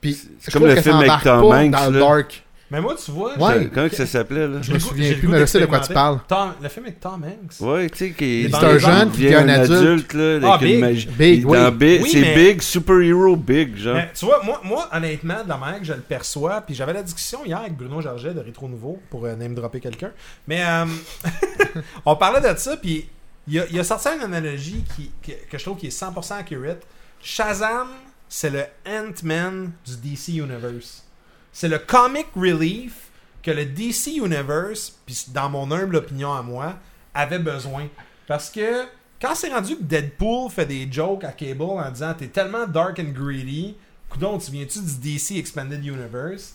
Puis je comme trouve le que film ça avec Tom Hanks, dans le là. dark. Mais moi, tu vois, Ouais. Comment que ça s'appelle, là? Je me souviens plus, mais je sais de quoi tu parles? Tom- le film avec Tom Hanks. Ouais, tu sais, qui C'est un jeune qui devient un adulte. là, avec Ah, une Big. magie. Big, est dans Big. Oui, c'est mais- Big, super-héros Big, genre. Mais tu vois, moi, moi, honnêtement, de la manière que je le perçois, puis j'avais la discussion hier avec Bruno Georget de Rétro Nouveau pour euh, name dropper quelqu'un. Mais euh, on parlait de ça, puis il a, il a sorti une analogie qui, qui- que je trouve qui est 100% accurate. Shazam, c'est le Ant-Man du DC Universe. C'est le comic relief que le DC Universe, puis dans mon humble opinion à moi, avait besoin. Parce que quand c'est rendu que Deadpool fait des jokes à Cable en disant T'es tellement dark and greedy, coudon, tu viens-tu du DC Expanded Universe?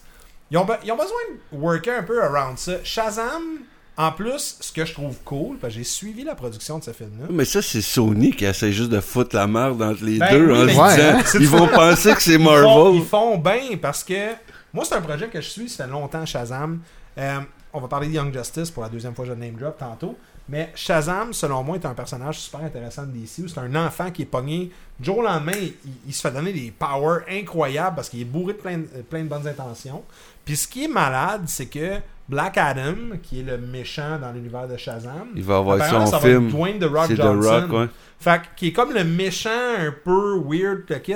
Ils ont, ils ont besoin de worker un peu around ça. Shazam, en plus, ce que je trouve cool, parce que j'ai suivi la production de ce film-là. Mais ça, c'est Sony qui essaie juste de foutre la merde entre les Ben deux oui, en mais- se Ouais, disant ils vont penser que c'est Ils font, Marvel. ils font bien parce que moi, c'est un projet que je suis, ça fait longtemps, Shazam. Euh, on va parler de Young Justice pour la deuxième fois, je le name drop tantôt. Mais Shazam, selon moi, est un personnage super intéressant de DC. où C'est un enfant qui est pogné. Jour au lendemain, il, il se fait donner des powers incroyables parce qu'il est bourré de plein, de plein de bonnes intentions. Puis ce qui est malade, c'est que Black Adam, qui est le méchant dans l'univers de Shazam, Il va avoir son ça va être film. Dwayne The Rock C'est The Johnson. Rock, ouais. Fait que- qui est comme le méchant un peu weird le kit.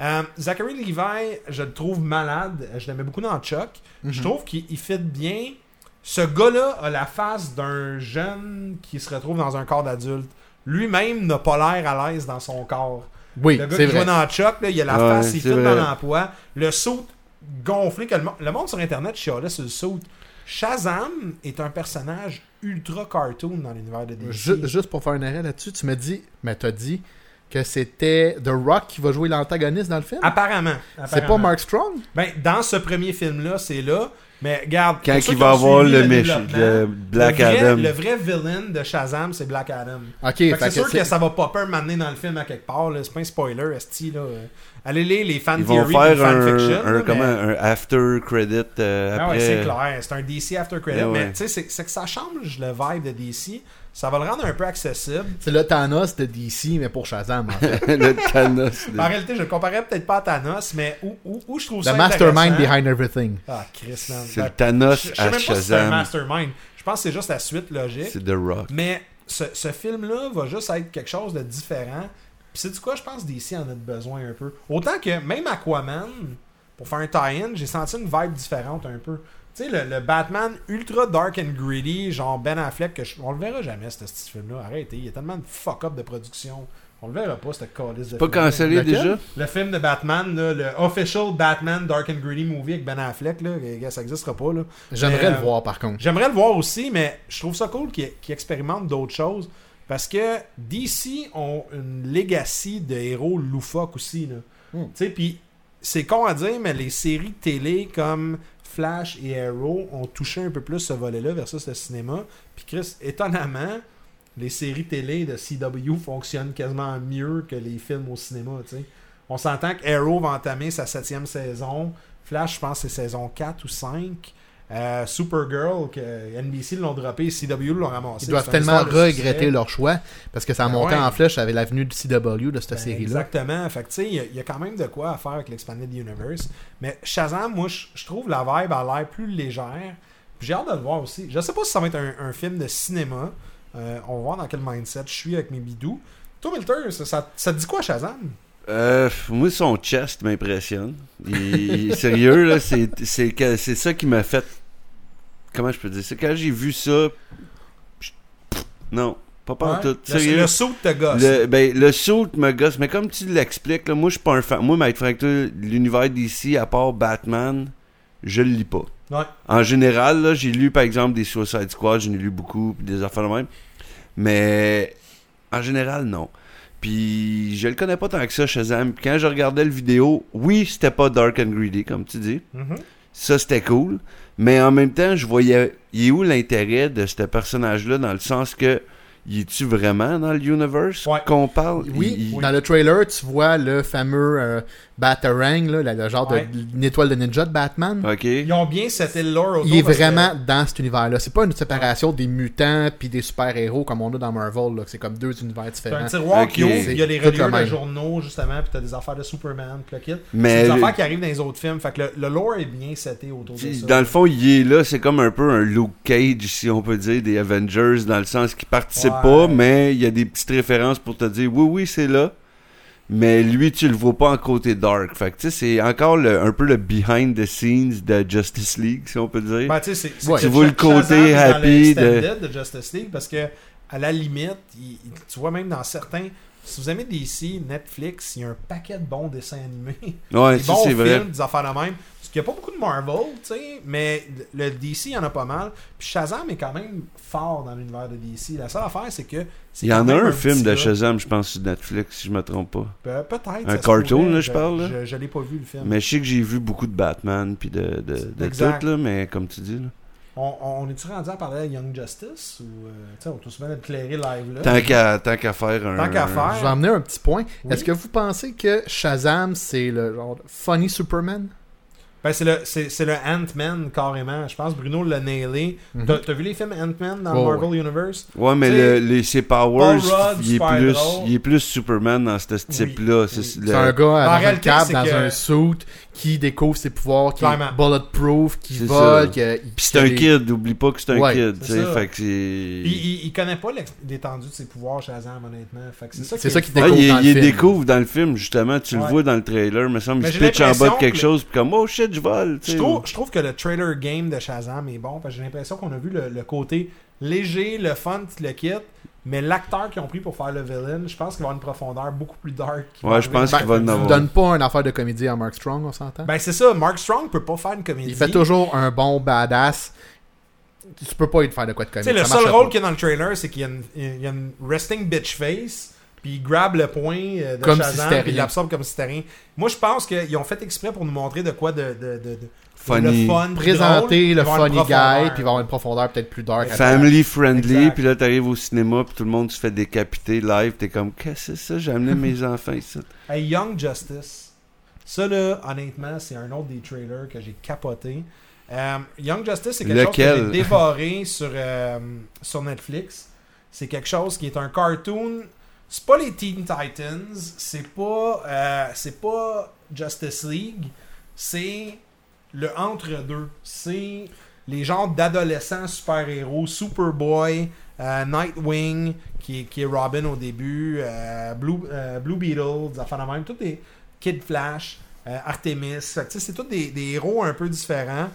Euh, Zachary Levi, je le trouve malade. Je l'aimais beaucoup dans Chuck. Je trouve qu'il il fit bien. Ce gars-là a la face d'un jeune qui se retrouve dans un corps d'adulte. Lui-même n'a pas l'air à l'aise dans son corps. Oui, Le gars qui joue dans Chuck, là, il a la Ouais, face, il fit dans l'emploi. Le saut gonflé que le, mo- le monde sur Internet chialait sur le saut. Shazam est un personnage ultra cartoon dans l'univers de DC. Ju- juste pour faire un arrêt là-dessus, tu m'as dit, mais t'as dit que c'était The Rock qui va jouer l'antagoniste dans le film? Apparemment. C'est pas. Mark Strong? Ben, dans ce premier film-là, c'est là. Mais regarde, Quand il qui va avoir le, le Black le vrai, Adam. Le vrai villain de Shazam, c'est Black Adam. Ok, c'est sûr que ça va popper donné dans le film à quelque part. C'est pas un spoiler, esti, là. Euh, Allez lire les fan Ils vont theory faire un, fiction. un, là, comment, mais- un after credit euh, Ah après. ouais, c'est clair. C'est un DC after credit. Ouais. Mais tu sais, c'est- c'est que ça change le vibe de DC. Ça va le rendre un peu accessible. c'est le Thanos de DC, mais pour Shazam, en fait. le Thanos. de- En réalité, je le comparais peut-être pas à Thanos, mais où, où, où je trouve ça The mastermind intéressant- behind everything. Ah, Chris, man. C'est Ben, le Thanos je- je sais à même pas si c'est un Shazam. mastermind. Je pense que c'est juste la suite logique. C'est The Rock. Mais ce, ce film-là va juste être quelque chose de différent. Puis c'est du quoi, je pense que DC en a besoin un peu. Autant que même Aquaman, pour faire un tie-in, j'ai senti une vibe différente un peu. Tu sais, le, le Batman ultra dark and gritty, genre Ben Affleck, que je- on le verra jamais, ce, ce film-là. Arrêtez, il y a tellement de fuck-up de production. On le verra pas, cette calice de Pas cancellé Lequel? déjà? Le film de Batman, là, le official Batman Dark and Gritty movie avec Ben Affleck, là, ça n'existera pas. Là. J'aimerais Mais, le euh, voir, par contre. J'aimerais le voir aussi, mais je trouve ça cool qu'ils qu'ils expérimentent d'autres choses. Parce que DC ont une legacy de héros loufoques aussi. Là. Hmm. Tu sais, puis c'est con à dire, mais les séries télé comme Flash et Arrow ont touché un peu plus ce volet-là versus le cinéma. Puis Chris, étonnamment, les séries télé de CW fonctionnent quasiment mieux que les films au cinéma. On s'entend que Arrow va entamer sa septième saison. Flash, je pense c'est saison 4 ou 5. Euh, Supergirl, que NBC l'ont droppé, CW l'ont ramassé. Ils doivent tellement regretter leur choix parce que ça a Ben monté ouais. en flèche avec l'avenue du CW de cette Ben, série-là. Exactement. Fait tu sais, il y a- il y, a quand même de quoi à faire avec l'Expanded Universe. Mais Shazam, moi, je trouve la vibe a l'air plus légère. J'ai hâte de le voir aussi. Je sais pas si ça va être un, un film de cinéma. Euh, on va voir dans quel mindset je suis avec mes bidous. Toi, Milter, ça, ça, ça te dit quoi, Shazam? Euh, moi, son chest m'impressionne. Il- Sérieux, là, c'est c'est ça qui m'a fait. Comment je peux dire ça? Quand j'ai vu ça. je- Non, pas en Ouais. tout. Le, Sérieux. le saut te gosse. Le, ben, le saut me gosse, mais comme tu l'expliques, là, moi, je suis pas un fan. Moi, Mike Frank, l'univers d'ici, à part Batman, je le lis pas. Ouais. En général, là, j'ai lu, par exemple, des Suicide Squad, j'en ai lu beaucoup, des affaires de même. Mais, en général, non. Puis, je le connais pas tant que ça, Shazam. Puis quand je regardais le vidéo, oui, c'était pas dark and greedy, comme tu dis. Mhm. Ça, c'était cool. Mais en même temps, je voyais. Il est où l'intérêt de ce personnage-là dans le sens que. Il est-tu vraiment dans le universe Ouais. qu'on parle? Oui, Il- il- dans le trailer, tu vois le fameux euh, Batarang, là, le genre Ouais. de étoile de ninja de Batman. Ok. Ils ont bien seté le lore autour. Il est que- vraiment dans cet univers-là. C'est pas une séparation des mutants puis des super-héros comme on a dans Marvel. là. C'est comme deux univers C'est un différents. tiroir qui ouvre, il y a les tout le reliures de journaux, justement, puis t'as des affaires de Superman, puis le kit. Mais C'est des le- affaires qui arrivent dans les autres films. Fait que le, le lore est bien seté autour de ça. Dans le fond, il est là, c'est comme un peu un Luke Cage, si on peut dire, des Avengers, dans le sens qu'il participe Ouais. pas, mais il y a des petites références pour te dire oui, oui, c'est là. Mais lui, tu le vois pas en côté dark. Fait que tu sais, c'est encore le- un peu le behind the scenes de Justice League, si on peut dire. Ben, tu sais, c'est- c'est Ouais. que Tu vois le côté happy de- de... Justice League parce que, à la limite, il- tu vois même dans certains. Si vous aimez DC, Netflix, il y a un paquet de bons dessins animés. ouais, des bons c'est films, vrai. des affaires de même. Qu'il n'y a pas beaucoup de Marvel, tu sais, mais le DC, il y en a pas mal. Puis Shazam est quand même fort dans l'univers de DC. La seule affaire, c'est que. c'est Il y en a un film de. Shazam, je pense, sur Netflix, si je me trompe pas. Pe- Peut-être. Un cartoon, pourrait. là, je parle, là. Je, je l'ai pas vu, le film. Mais je sais que j'ai vu beaucoup de Batman, puis de, de, de tout, là, mais comme tu dis, là. On, on est-tu rendu à parler de Young Justice ou. euh, on peut souvent éclairer live là? Tant qu'à tant qu'à faire un. Tant qu'à faire. Je vais emmener un petit point. Oui. Est-ce que vous pensez que Shazam, c'est le genre funny Superman? Ben, c'est le, c'est, c'est le Ant-Man carrément. Je pense que Bruno l'a nailé. Mhm. T'as, t'as vu les films Ant-Man dans Oh, Marvel Universe? Ouais, mais le, les, ses powers, Rudd, il, est plus, il est plus Superman dans ce type-là. C'est oui. le- C'est un gars dans un cap, dans que- un suit, qui découvre ses pouvoirs, qui Clairement. est bulletproof, qui vole, qui Puis c'est un kid, oublie pas que c'est un Ouais, kid, c'est tu sais, ça. fait que c'est... Il, il, il connaît pas l'étendue de ses pouvoirs, Shazam, honnêtement. Fait que c'est ça C'est qui ça est qui fun. Ah, découvre il, dans le il film. découvre dans le film, justement, tu Ouais. le vois dans le trailer, me semble, Mais il se pitch en bas de quelque que- chose, puis comme, oh shit, je vole, trouve, je trouve que le trailer game de Shazam est bon parce que j'ai l'impression qu'on a vu le, le côté léger, le fun, le kit. Mais l'acteur qu'ils ont pris pour faire le villain, je pense qu'il va avoir une profondeur beaucoup plus dark. va Ouais, je pense qu'il va le en avoir. donne pas une affaire de comédie à Mark Strong, on s'entend? Ben c'est ça, Mark Strong peut pas faire une comédie. Il fait toujours un bon badass. Tu peux pas y faire de quoi de comédie. le seul rôle qu'il y a dans le trailer, c'est qu'il y y a une resting bitch face, puis il grab le point euh, de Comme Shazam, c'était puis il l'absorbe comme si c'était rien. Moi, je pense qu'ils ont fait exprès pour nous montrer de quoi de, de, de, de Funny. le fun, Présenter drôle, le funny guy, puis il va avoir une profondeur peut-être plus dark. Family friendly, Exact. puis là t'arrives au cinéma, puis tout le monde se fait décapiter live, t'es comme qu'est-ce que c'est ça, j'ai amené mes enfants ici. Hey, Young Justice. Ça, là, honnêtement, c'est un autre des trailers que j'ai capoté. Euh, Young Justice, c'est quelque Lequel? chose que j'ai dévoré sur, euh, sur Netflix. C'est quelque chose qui est un cartoon. C'est pas les Teen Titans, c'est pas, euh, pas Justice League, c'est le entre-deux. C'est les genres d'adolescents super-héros, Superboy, euh, Nightwing, qui est, Robin au début, euh, Blue, Blue Beetle, des affaires même, des Kid Flash, Artemis. C'est tous des, des héros un peu différents.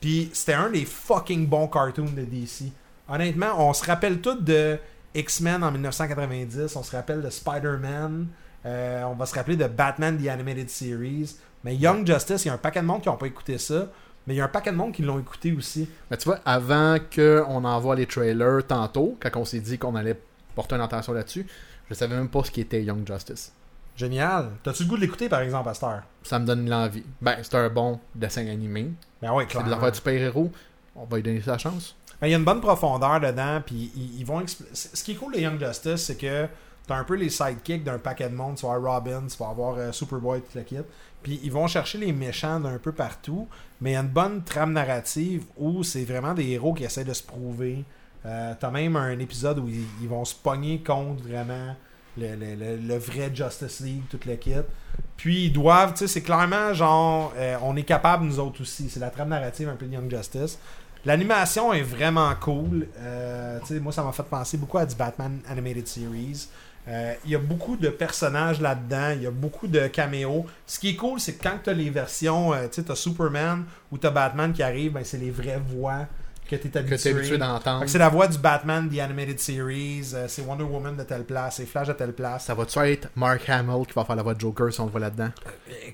Puis c'était un des fucking bons cartoons de DC. Honnêtement, on se rappelle tous de X-Men en 1990, on se rappelle de Spider-Man, euh, on va se rappeler de Batman The Animated Series. Mais Young Justice, il y a un paquet de monde qui n'ont pas écouté ça, mais il y a un paquet de monde qui l'ont écouté aussi. Mais tu vois, avant qu'on envoie les trailers tantôt, quand on s'est dit qu'on allait porter une attention là-dessus, je savais même pas ce qui était Young Justice. Génial. T'as-tu le goût de l'écouter par exemple à cette heure? Ça me donne l'envie. Ben, c'est un bon dessin animé. Ben C'est clairement. affaires de super-héros. On va lui donner sa chance. Ben, il y a une bonne profondeur dedans, puis ils, vont Ce qui est cool de Young Justice, c'est que t'as un peu les sidekicks d'un paquet de monde. Tu vas avoir Robin, tu vas avoir euh, Superboy, toute la kit. Puis ils vont chercher les méchants d'un peu partout, mais il y a une bonne trame narrative où c'est vraiment des héros qui essaient de se prouver. Euh, t'as même un épisode où ils, vont se pogner contre vraiment le, le- le- le vrai Justice League, toute la kit. Puis ils doivent, tu sais, c'est clairement genre, euh, on est capable nous autres aussi. C'est la trame narrative un peu de Young Justice. L'animation est vraiment cool. Euh, moi, ça m'a fait penser beaucoup à du Batman Animated Series. Euh, Il y a beaucoup de personnages là-dedans. Il y a beaucoup de caméos. Ce qui est cool, c'est que quand tu as les versions, euh, tu as Superman ou tu as Batman qui arrive, ben, c'est les vraies voix que tu es habitué. habitué d'entendre. C'est la voix du Batman The Animated Series. euh, c'est Wonder Woman de telle place. C'est Flash de telle place. Ça va-tu être Mark Hamill qui va faire la voix de Joker si on le voit là-dedans?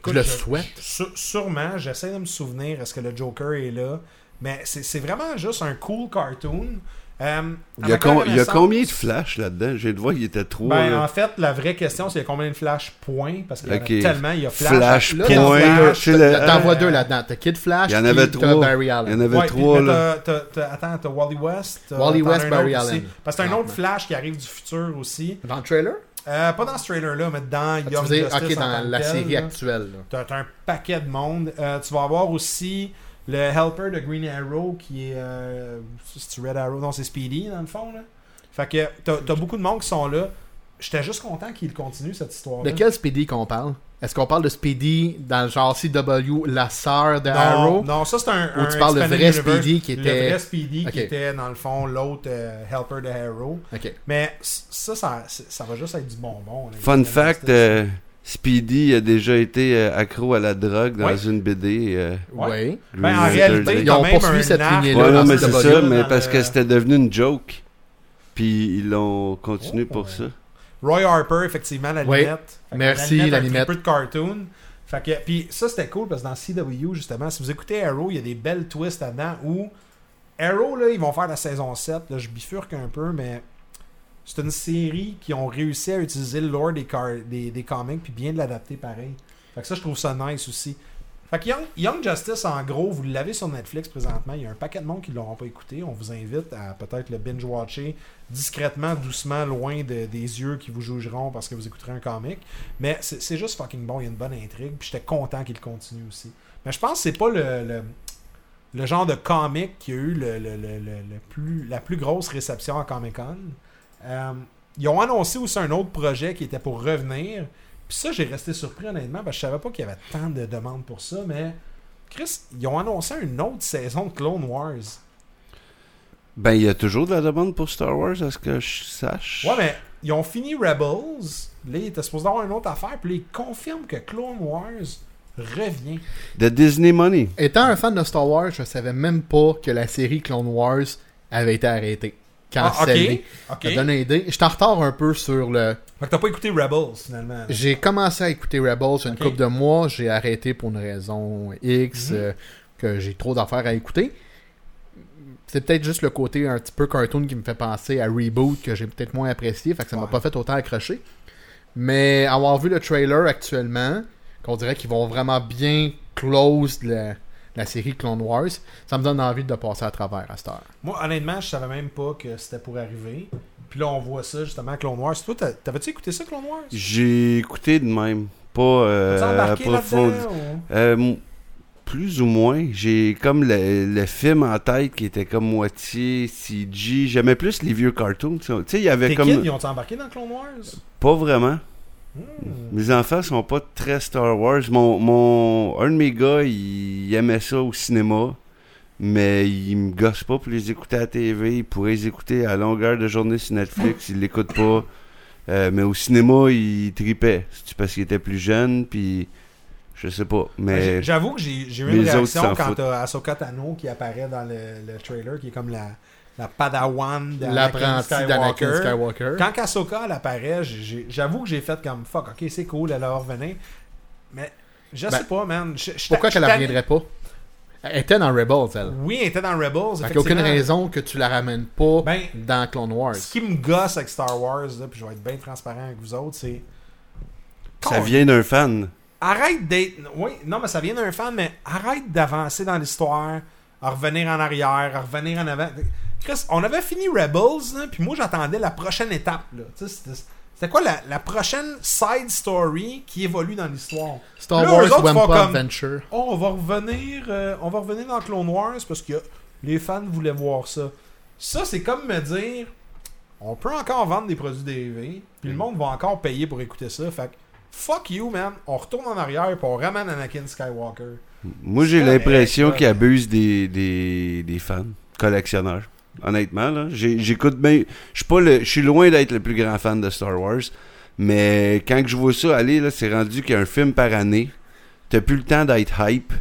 Je le souhaite. Sû- sûrement, j'essaie de me souvenir, est-ce que le Joker est là? Mais c'est vraiment juste un cool cartoon. Euh, Il y a, à ma com- il y a connaissance- combien de flash là-dedans? J'ai de voir, il était trois. Ben, en fait, la vraie question, c'est combien de flash points? Parce qu'il y en a Ok. tellement, il y a flash. Flash point, T'en vois euh, deux là-dedans. T'as Kid Flash, Il y en avait t'as trois. Barry Il y Allen. en avait Ouais, puis trois, là, t'as- t'as- t'as- attends, t'as Wally West. t'as- Wally West, Barry aussi. Allen. Parce que c'est un Ah, autre flash qui arrive du futur aussi. Dans le trailer? Euh, pas dans ce trailer-là, mais dans Ah, Tu Young Justice ok, dans la série actuelle. T'as t'as un paquet de monde. Euh, tu vas avoir aussi le helper de Green Arrow qui est. Euh, c'est Red Arrow Non, c'est Speedy dans le fond. Là. Fait que t'as t'as beaucoup de monde qui sont là. J'étais juste content qu'il continue cette histoire. De quel Speedy qu'on parle? Est-ce qu'on parle de Speedy dans le genre CW, la sœur de non, Arrow? non, ça c'est un. Ou un tu parles de vrai Universe. Speedy qui Le était- vrai Speedy qui était dans le fond l'autre euh, helper de Arrow. Ok. Mais ça, ça, ça va juste être du bonbon. là. Fun fact, euh, Speedy a déjà été euh, accro à la drogue dans une BD. euh. Oui. Ben, en réalité. Ils ont même poursuivi un cette lignée-là Ouais, non, mais c'est ça, mais parce le- que c'était devenu une joke. Puis ils l'ont continué Oh, pour ouais. ça. Roy Harper, effectivement, la Oui. Merci, la la limette. limette. Un peu de cartoon. Fait que, puis ça, c'était cool parce que dans CW, justement, si vous écoutez Arrow, il y a des belles twists là-dedans où Arrow, là, ils vont faire la saison 7. Là, je bifurque un peu, mais c'est une série qui ont réussi à utiliser le lore des, des, des comics puis bien de l'adapter pareil. Fait que ça, je trouve ça nice aussi. Fait que Young, Young Justice, en gros, vous l'avez sur Netflix présentement. Il y a un paquet de monde qui ne l'auront pas écouté. On vous invite à peut-être le binge-watcher discrètement, doucement, loin de- des yeux qui vous jugeront parce que vous écouterez un comic. Mais c'est juste fucking bon. Il y a une bonne intrigue. Puis j'étais content qu'il continue aussi. Mais je pense que c'est pas le, le, le genre de comic qui a eu le, le- le- le- plus, la plus grosse réception à Comic-Con. Euh, ils ont annoncé aussi un autre projet qui était pour revenir. Puis ça, j'ai resté surpris honnêtement parce que je savais pas qu'il y avait tant de demandes pour ça. Mais Chris, ils ont annoncé une autre saison de Clone Wars. Ben, il y a toujours de la demande pour Star Wars, à ce que je sache. Ouais, mais ils ont fini Rebels. Là, ils étaient supposés avoir une autre affaire. Puis là, ils confirment que Clone Wars revient. De Disney Money. Étant un fan de Star Wars, je savais même pas que la série Clone Wars avait été arrêtée. Ah, Cancellée. ok. Ça donne une idée. J'étais en retard un peu sur le. Fait que t'as pas écouté Rebels finalement. J'ai commencé à écouter Rebels une couple de mois. J'ai arrêté pour une raison X Mhm. euh, que j'ai trop d'affaires à écouter. C'est peut-être juste le côté un petit peu cartoon qui me fait penser à Reboot que j'ai peut-être moins apprécié. Fait que ça m'a pas fait autant accrocher. Mais avoir vu le trailer actuellement, qu'on dirait qu'ils vont vraiment bien close la, la série Clone Wars, ça me donne envie de passer à travers à cette heure. Moi, honnêtement, je savais même pas que c'était pour arriver. Puis là, on voit ça, justement, Clone Wars. Toi, t'as- t'avais-tu écouté ça, Clone Wars? J'ai écouté de même. Pas euh, ou- Euh, plus ou moins. J'ai comme le, le film en tête qui était comme moitié CG. J'aimais plus les vieux cartoons. Tu sais, Tu sais, il y avait Tes comme. kids, ils ont embarqué dans Clone Wars? Pas vraiment. Hmm. Mes enfants sont pas très Star Wars. Mon, mon, un de mes gars, il, il aimait ça au cinéma. Mais il me gosse pas pour les écouter à la TV. Il pourrait les écouter à longueur de journée sur Netflix. Il l'écoute pas. Euh, mais au cinéma, il tripait. C'est parce qu'il était plus jeune? Puis je sais pas. Mais J'avoue que j'ai eu une réaction quand t'as Ahsoka Tano qui apparaît dans le, le trailer, qui est comme la, la padawan d'Anakin L'apprenti d'Anakin Skywalker. Skywalker. Quand Ahsoka elle apparaît, j'avoue que j'ai fait comme fuck, ok, c'est cool, elle va revenir. Mais je Ben, sais pas, man. Je- je- Pourquoi je- qu'elle reviendrait pas? Elle était dans Rebels, elle. Oui, elle était dans Rebels. Fait qu'il n'y a aucune raison que tu la ramènes pas Ben, dans Clone Wars. Ce qui me gosse avec Star Wars, là, puis je vais être bien transparent avec vous autres, c'est. ça vient d'un fan. Arrête d'être. Oui, non, mais ça vient d'un fan, mais arrête d'avancer dans l'histoire, à revenir en arrière, à revenir en avant. Chris, on avait fini Rebels, là, puis moi j'attendais la prochaine étape. là. C'était c'était quoi la, la prochaine side story qui évolue dans l'histoire? Star Là, Wars Wampa comme- Adventure. Oh, on va revenir, euh, on va revenir dans Clone Wars parce que les fans voulaient voir ça. Ça, c'est comme me dire, on peut encore vendre des produits dérivés, puis le monde va encore payer pour écouter ça. Fait que, fuck you, man. On retourne en arrière et on ramène Anakin Skywalker. Moi, j'ai C'est l'impression qu'ils abusent des, des, des fans, collectionneurs. Honnêtement, là. J'écoute bien. Je suis pas le. Je suis loin d'être le plus grand fan de Star Wars. Mais quand je vois ça aller, là, c'est rendu qu'il y a un film par année. T'as plus le temps d'être hype.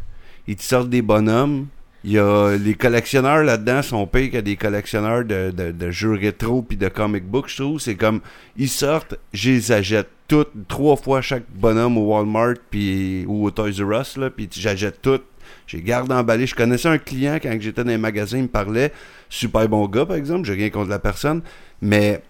Ils te sortent des bonhommes. Il y a les collectionneurs là-dedans sont pires que des collectionneurs de, de, de jeux rétro puis de comic books, je trouve. C'est comme ils sortent, je les achète toutes, trois fois chaque bonhomme au Walmart puis ou au Toys R Us là, puis j'achète toutes. J'ai garde emballé. Je connaissais un client quand j'étais dans les magasins, il me parlait. Super bon gars, par exemple. J'ai rien contre la personne. Mais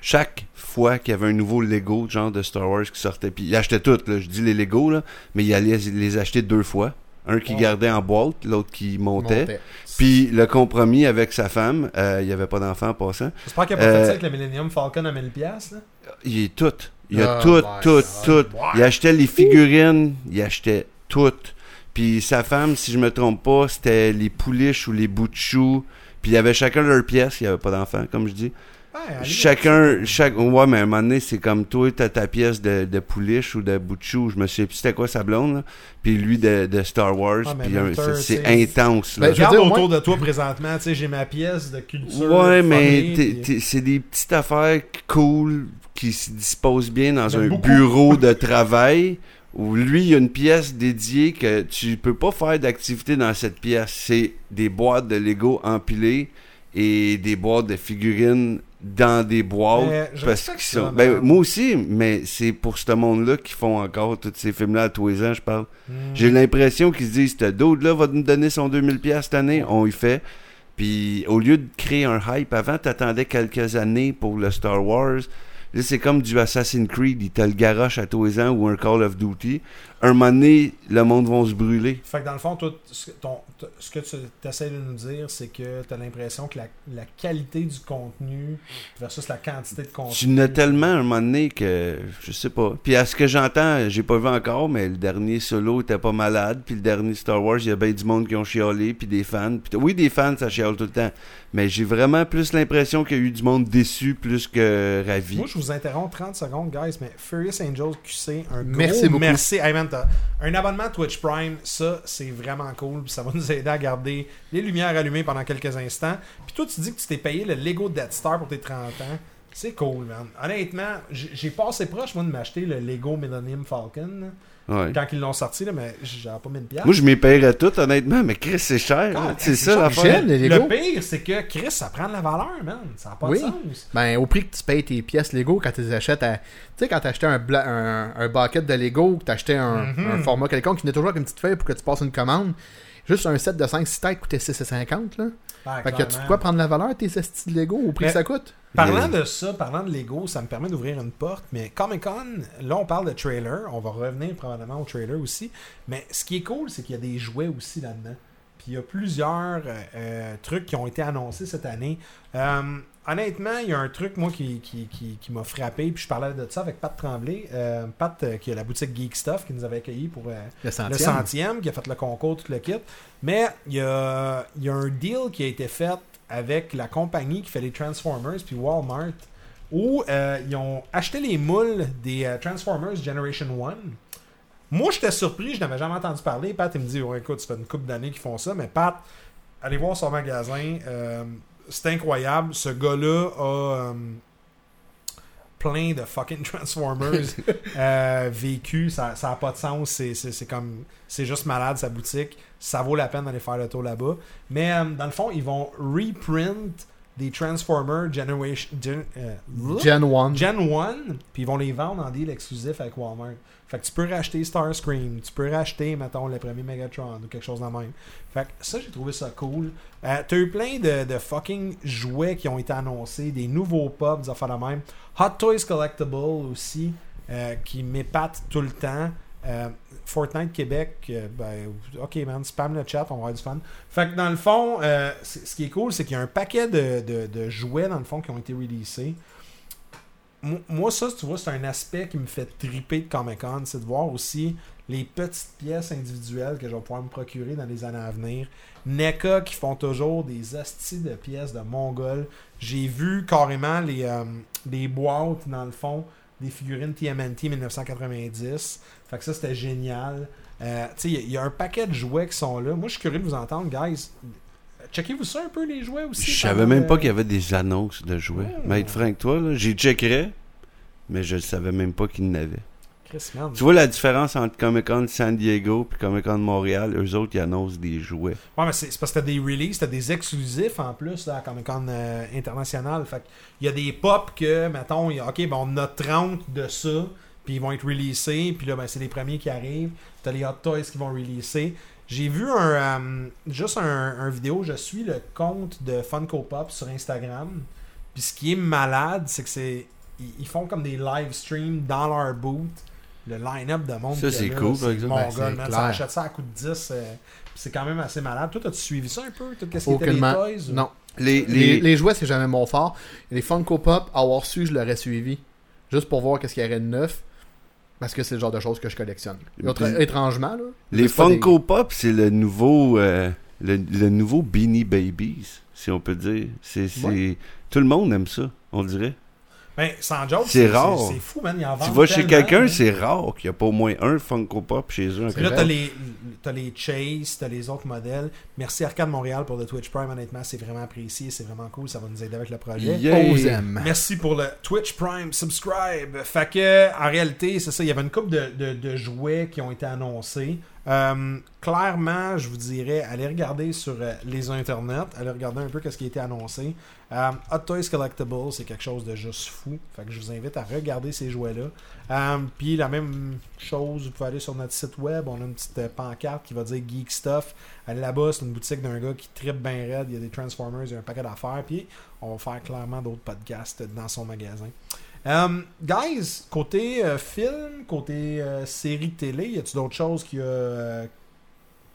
chaque fois qu'il y avait un nouveau Lego, genre de Star Wars qui sortait, puis il achetait toutes, là, je dis les Lego, là, mais il allait les acheter deux fois. Un qui Ouais. gardait en boîte, l'autre qui montait. Montait. Puis le compromis avec sa femme, euh, il n'y avait pas d'enfant en passant. J'espère qu'il a pas Euh, fait ça avec le Millennium Falcon à 1000$. Là. Il est tout. Il a Oh tout, tout, God. tout. Il achetait les figurines, il achetait tout. Puis sa femme, si je me trompe pas, c'était les pouliches ou les bouts de choux. Puis il y avait chacun leur pièce, il n'y avait pas d'enfant, comme je dis. Ouais, Chacun, chaque, ouais, mais à un moment donné, c'est comme toi, t'as ta pièce de, de pouliche ou de bout de chou, je me souviens plus c'était quoi sa blonde, là. Puis lui de, de Star Wars, Ah, puis c'est sais, intense, là. Ben, je Regarde dire, autour de toi présentement, tu sais, j'ai ma pièce de culture. Ouais, mais funny, t'es- puis- t'es- c'est des petites affaires cool qui se disposent bien dans un beaucoup. bureau de travail où lui, il y a une pièce dédiée que tu peux pas faire d'activité dans cette pièce. C'est des boîtes de Lego empilées et des boîtes de figurines dans des boîtes Mais parce qu'ils sont. Ben, moi aussi, mais c'est pour ce monde-là qui font encore tous ces films-là à tous les ans, je parle. Hmm. J'ai l'impression qu'ils se disent, ce dude-là va nous donner son 2000$ cette année, on y fait. Puis au lieu de créer un hype, avant, t'attendais quelques années pour le Star Wars. Là, c'est comme du Assassin's Creed, il t'a le garoche à tous les ans ou un Call of Duty. Un moment donné, le monde va se brûler. Fait que dans le fond, toi, ce, ton- ce que tu essaies de nous dire, c'est que tu as l'impression que la, la qualité du contenu versus la quantité de contenu. Tu n'as tellement un moment donné que je sais pas. Puis à ce que j'entends, j'ai pas vu encore, mais le dernier solo était pas malade. Puis le dernier Star Wars, il y a bien du monde qui ont chialé, puis des fans. Puis oui, des fans, ça chiale tout le temps. Mais j'ai vraiment plus l'impression qu'il y a eu du monde déçu plus que ravi. Moi, je vous interromps 30 secondes, guys, mais Furious Angel QC, un gros Merci beaucoup. merci. Hey, man, un abonnement Twitch Prime, ça, c'est vraiment cool. puis ça va nous aider à garder les lumières allumées pendant quelques instants. Puis toi, tu dis que tu t'es payé le Lego Death Star pour tes 30 ans. C'est cool, man. Honnêtement, j'ai j'ai passé proche, moi, de m'acheter le Lego Millennium Falcon. Ouais. Quand ils l'ont sorti, là, mais j'avais pas mis de pièce. Moi, je m'y paierais tout, honnêtement, mais Chris, c'est cher. C'est ça. Michel, les Le pire, c'est que Chris, ça prend de la valeur, man. Ça n'a pas Oui. de sens. Ben, au prix que tu payes tes pièces Lego quand tu les achètes à. Tu sais, quand tu achetais un, bla- un, un bucket de Lego, que tu achetais un, Mhm. un format quelconque qui venait toujours avec une petite feuille pour que tu passes une commande, Juste un set de 5 6 têtes coûtait 6,50 là. Ah, Fait que tu quoi prendre la valeur tes estis de Lego? Au prix Mais- que ça coûte? Parlant Yeah. de ça, parlant de Lego, ça me permet d'ouvrir une porte, mais Comic Con, là on parle de trailer, on va revenir probablement au trailer aussi, mais ce qui est cool, c'est qu'il y a des jouets aussi là-dedans. Puis il y a plusieurs euh, euh, trucs qui ont été annoncés cette année. Euh, honnêtement, il y a un truc, moi, qui, qui, qui, qui m'a frappé, puis je parlais de ça avec Pat Tremblay, euh, Pat euh, qui a la boutique Geek Stuff, qui nous avait accueillis pour... euh, Le le centième. qui a fait le concours, tout le kit. Mais il y a, il y a un deal qui a été fait avec la compagnie qui fait les Transformers, puis Walmart, où ils ont acheté les moules des Transformers Generation 1. Moi, j'étais surpris, je n'avais jamais entendu parler. Pat, il me dit, ouais, écoute, ça fait une couple d'années qu'ils font ça, mais Pat, allez voir son magasin. C'est incroyable. Ce gars-là a euh, plein de fucking Transformers euh, vécu. Ça n'a pas de sens. C'est- C'est c'est comme. C'est juste malade, sa boutique. Ça vaut la peine d'aller faire le tour là-bas. Mais euh, dans le fond, ils vont reprint des Transformers Generation. Gen, Gen 1. Gen 1, puis ils vont les vendre en deal exclusif avec Walmart. Fait que tu peux racheter Starscream, tu peux racheter, mettons, le premier Megatron ou quelque chose de même. Fait que ça, j'ai trouvé ça cool. Euh, T'as eu plein de, de fucking jouets qui ont été annoncés, des nouveaux pops, des affaires de même. Hot Toys Collectible aussi, euh, qui m'épate tout le temps. Euh, Fortnite Québec, ben, ok man, spam le chat, on va avoir du fun. Fait que dans le fond, ce qui est cool, c'est qu'il y a un paquet de, de- de jouets dans le fond qui ont été releasés. Mo- Moi, ça, tu vois, c'est un aspect qui me fait triper de Comic Con, c'est de voir aussi les petites pièces individuelles que je vais pouvoir me procurer dans les années à venir. NECA qui font toujours des hosties de pièces de Mongol. J'ai vu carrément les, euh, les boîtes, dans le fond, des figurines TMNT 1990. Fait que ça, c'était génial. Euh, tu sais, il y y, a un paquet de jouets qui sont là. Moi, je suis curieux de vous entendre, guys. Checkez-vous ça un peu, les jouets aussi? Je savais même pas qu'il y avait des annonces de jouets. Franc avec toi, là, j'y checkerais, mais je savais même pas qu'il y en avait. Chris, man. Tu vois la différence entre Comic Con San Diego et Comic Con Montréal? Eux autres, ils annoncent des jouets. Ouais, mais c'est parce que t'as des releases, t'as des exclusifs en plus là, à Comic Con euh, International. Fait il y a des pop que, mettons, y a- ok, ben on a 30 de ça, puis ils vont être releasés, puis là, ben, c'est les premiers qui arrivent. T'as les Hot Toys qui vont releaser. J'ai vu un euh, juste un, un vidéo, je suis le compte de Funko Pop sur Instagram. Puis ce qui est malade, c'est que c'est. Ils, ils font comme des live streams dans leur booth. Le line-up de monde. Ça, c'est cool, par exemple. Mongol, Ben, c'est man. Ça achète ça à coup de 10. euh, puis c'est quand même assez malade. Toi, as-tu suivi ça un peu? Tout ce qui était les toys? ou- Non. Les, Les, les, les jouets, c'est jamais mon fort. Les Funko Pop, avoir su, je l'aurais suivi. Juste pour voir qu'est-ce qu'il y aurait de neuf. Parce que c'est le genre de choses que je collectionne. Autre- étrangement, là. les des- Funko Pop, c'est le nouveau euh, le, le nouveau Beanie Babies, si on peut dire. C'est, c'est... Ouais. Tout le monde aime ça, on dirait. Ben, sans joke, C'est rare. C'est fou, man. Ils en tu vas chez quelqu'un, c'est rare qu'il n'y a pas au moins un Funko Pop chez eux. là, t'as les, t'as les Chase, t'as les autres modèles. Merci Arcade Montréal pour le Twitch Prime, honnêtement, c'est vraiment apprécié, c'est vraiment cool, ça va nous aider avec le projet. Yeah. On vous aime. Merci pour le Twitch Prime subscribe. Fait que, en réalité, c'est ça, il y avait une couple de, de- de jouets qui ont été annoncés. Euh, clairement, je vous dirais, allez regarder sur euh, les internets, allez regarder un peu ce qui a été annoncé. Euh, Hot Toys Collectible, c'est quelque chose de juste fou. Fait que je vous invite à regarder ces jouets-là. Euh, Puis la même chose, vous pouvez aller sur notre site web, on a une petite euh, pancarte qui va dire Geek Stuff. Là-bas, c'est une boutique d'un gars qui tripe bien raide, il y a des Transformers, il y a un paquet d'affaires. Puis on va faire clairement d'autres podcasts dans son magasin. Um, guys, côté film, côté série télé, y a-t-il d'autres choses qui euh,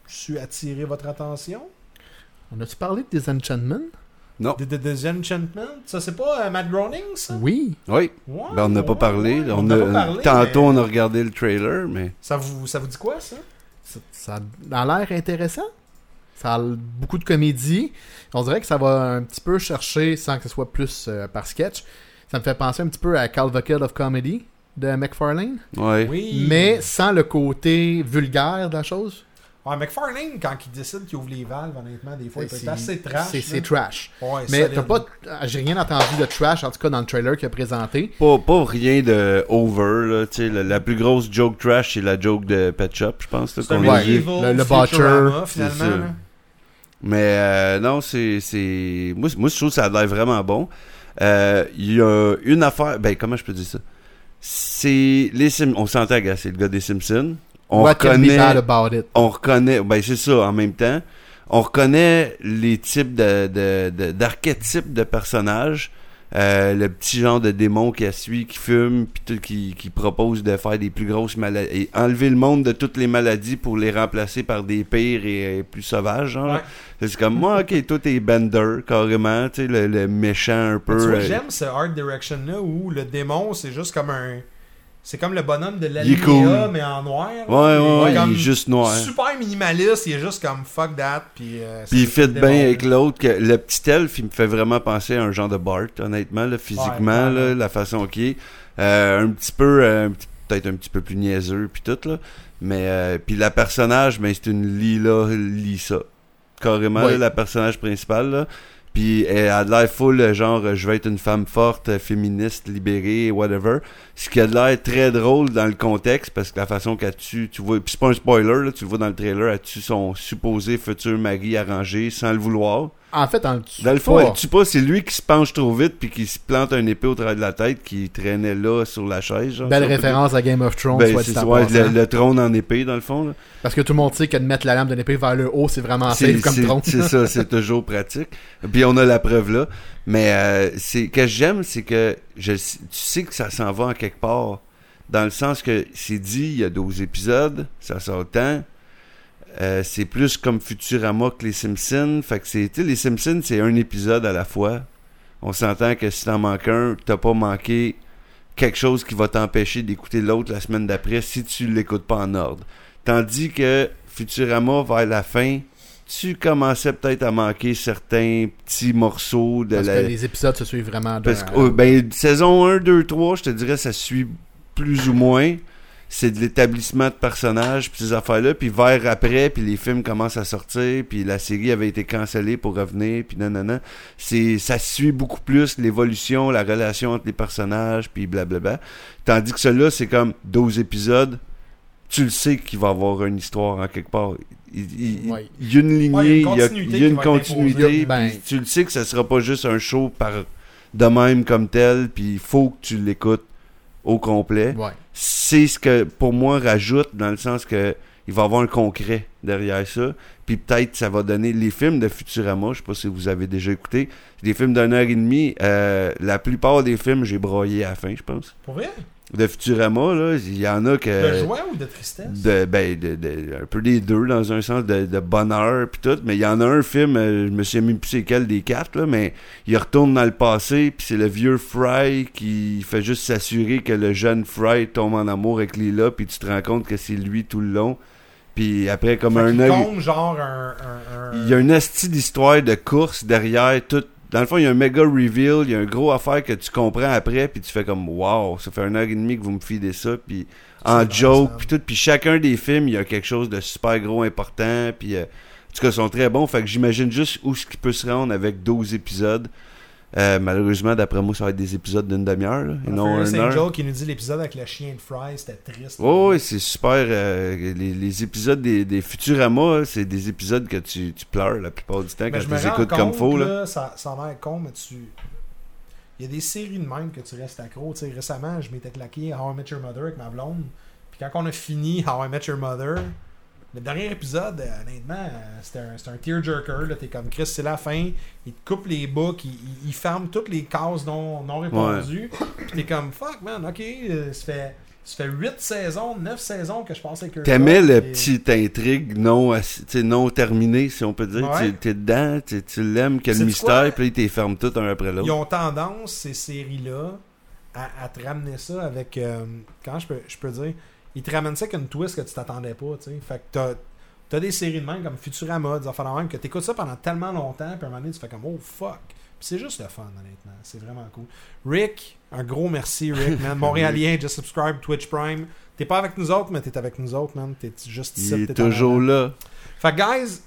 su attirer votre attention? On a-tu parlé de Disenchantment? Non. The, The Disenchantment? Ça, c'est pas euh, Matt Groening, ça? Oui. Oui, Ouais, ben, on n'a pas ouais, parlé. ouais, on a- pas parlé, tantôt, mais on a regardé le trailer, mais Ça vous, ça vous dit quoi, ça? Ça, ça a l'air intéressant. Ça a beaucoup de comédie. On dirait que ça va un petit peu chercher, sans que ce soit plus euh, par sketch. Ça me fait penser un petit peu à Calvacule of Comedy de McFarlane. ouais. Oui. Mais sans le côté vulgaire de la chose. Ouais, McFarlane, quand il décide qu'il ouvre les valves, honnêtement, des fois, il peut C'est- être assez trash. C'est trash. Ouais, Mais t'as pas. J'ai rien entendu de trash, en tout cas dans le trailer qu'il a présenté. Pas, pas rien de over, là. Tu sais, la, la plus grosse joke trash, c'est la joke de Pet Shop, je pense, C'est Ouais. Le- le Butcher, finalement. Mais euh, non, c'est. c'est... Moi, moi, je trouve que ça a l'air vraiment bon. Euh, Il y a une affaire. Ben, comment je peux dire ça? C'est. Les Sim... On s'entend, gars, c'est le gars des Simpsons. On What can be reconnaît bad about it? on reconnaît, ben c'est ça en même temps, on reconnaît les types de, de, de- d'archétypes de personnages. Euh, le petit genre de démon qui a suit, qui fume, puis tout, qui, qui propose de faire des plus grosses maladies, et enlever le monde de toutes les maladies pour les remplacer par des pires et, plus sauvages. Genre. Ouais. C'est comme moi, ok, toi t'es Bender carrément, tu sais, le, le méchant un peu. Tu vois, euh, j'aime ce art direction là où le démon c'est juste comme un c'est comme le bonhomme de l'Alinéa cool. mais en noir. Ouais, ouais, Il est ouais, il est juste noir. Super minimaliste, il est juste comme fuck that puis euh, Puis il fit bien avec l'autre. Le petit elfe, il me fait vraiment penser à un genre de Bart, honnêtement, là, physiquement, Ouais, là, ouais. la façon qu'il est. Euh, un petit peu, euh, peut-être un petit peu plus niaiseux, puis tout, là. Mais, euh, puis la personnage, ben, c'est une Lila Lisa. Carrément, là, la personnage principale, là. Puis elle a l'air full, genre, euh, je vais être une femme forte, euh, féministe, libérée, whatever. Ce qui a l'air très drôle dans le contexte, parce que la façon qu'elle tue, tu vois, puis c'est pas un spoiler, là, tu le vois dans le trailer, elle tue son supposé futur mari arrangé sans le vouloir. En fait, en Dans le fond, pas. elle tue pas, c'est lui qui se penche trop vite puis qui se plante un épée au travers de la tête qui traînait là sur la chaise. Genre, Belle référence à Game of. Thrones, Ben, soit dit en ouais, le, le trône en épée, dans le fond. là. Parce que tout le monde sait que de mettre la lame d'une épée vers le haut, c'est vraiment safe comme trône. c'est ça, c'est toujours pratique. Puis on a la preuve là. Mais euh, c'est que j'aime, c'est que je, tu sais que ça s'en va en quelque part. Dans le sens que c'est dit, il y a 12 épisodes, ça sort tant. Euh, c'est plus comme Futurama que les Simpsons. Fait que c'est, les Simpsons, c'est un épisode à la fois. On s'entend que si t'en manques un, t'as pas manqué quelque chose qui va t'empêcher d'écouter l'autre la semaine d'après si tu l'écoutes pas en ordre. Tandis que Futurama, vers la fin, tu commençais peut-être à manquer certains petits morceaux de Parce la... que les épisodes se suivent vraiment. Parce d'un- que, oh, ben, saison 1, 2, 3, je te dirais, ça suit plus ou moins. C'est de l'établissement de personnages, puis ces affaires-là. Puis vers après, puis les films commencent à sortir, puis la série avait été cancellée pour revenir, puis non, non, non. C'est, ça suit beaucoup plus l'évolution, la relation entre les personnages, puis blablabla. Tandis que celui-là, c'est comme 12 épisodes. Tu le sais qu'il va y avoir une histoire en quelque part. Il, il- Ouais. il y a une lignée, Ouais, il y a une il y a, continuité une imposée. Ben- puis tu le sais que ça sera pas juste un show par de même comme tel, puis il faut que tu l'écoutes au complet. Ouais. C'est ce que pour moi rajoute dans le sens que il va y avoir un concret derrière ça, puis peut-être ça va donner les films de Futurama, je sais pas si vous avez déjà écouté, des films d'une heure et demie, euh, la plupart des films j'ai broyé à la fin, je pense. Pour vrai? De Futurama là, il y en a que De joie ou de tristesse? De, ben, de, de- un peu des deux dans un sens de, de bonheur puis tout mais il y en a un film euh, je me souviens même plus c'est quel des quatre là mais il retourne dans le passé puis c'est le vieux Fry qui fait juste s'assurer que le jeune Fry tombe en amour avec Lila puis tu te rends compte que c'est lui tout le long puis après comme Fait un œil compte genre un, un, un- il y a une asti d'histoire de course derrière tout. Dans le fond, il y a un méga reveal, il y a un gros affaire que tu comprends après, puis tu fais comme wow, ça fait une heure et demie que vous me filez ça, puis en joke, puis tout. Puis chacun des films, il y a quelque chose de super gros important, puis euh, en tout cas, ils sont très bons. Fait que j'imagine juste où ce qui peut se rendre avec 12 épisodes. Euh, malheureusement, d'après moi, ça va être des épisodes d'une demi-heure, et non heure. Angel qui nous dit l'épisode avec le chien de Fry, c'était triste. Oh, oui, c'est super. euh, les, les épisodes des, des Futurama, là, c'est des épisodes que tu, tu pleures la plupart du temps Mais quand je tu les écoutes comme faux. Là. là, ça, ça a l'air con, mais tu... Il y a des séries de même que tu restes accro. Récemment, je m'étais claqué How I Met Your Mother avec ma blonde. Puis quand on a fini How I Met Your Mother, le dernier épisode, euh, honnêtement, euh, c'était un, un tearjerker. là. T'es comme Chris, c'est la fin. Il te coupe les boucs, il, il- il ferme toutes les cases non, non répondues. Puis t'es comme fuck, man, ok, euh, ça fait. Ça fait 8 saisons, 9 saisons que je passe avec eux. T'aimais le puis- petit intrigue non, non terminé, si on peut dire. Ouais. T'es dedans, tu tu l'aimes, le mystère, puis là, ils t'es ferment tout un après Ils l'autre. ont tendance, ces séries-là, à, à te ramener ça avec. euh, comment je peux, je peux dire? Ils te ramènent ça avec une twist que tu t'attendais pas, tu sais. Fait que t'as. T'as des séries de même comme Futurama, des affaires de même, que t'écoutes ça pendant tellement longtemps, puis à un moment donné, tu fais comme oh fuck. Puis c'est juste le fun, honnêtement. C'est vraiment cool. Rick, un gros merci, Rick, man. Montréalien, just subscribe, Twitch Prime. T'es pas avec nous autres, mais t'es avec nous autres, man. T'es juste ici. Il est toujours là. Fait que, guys,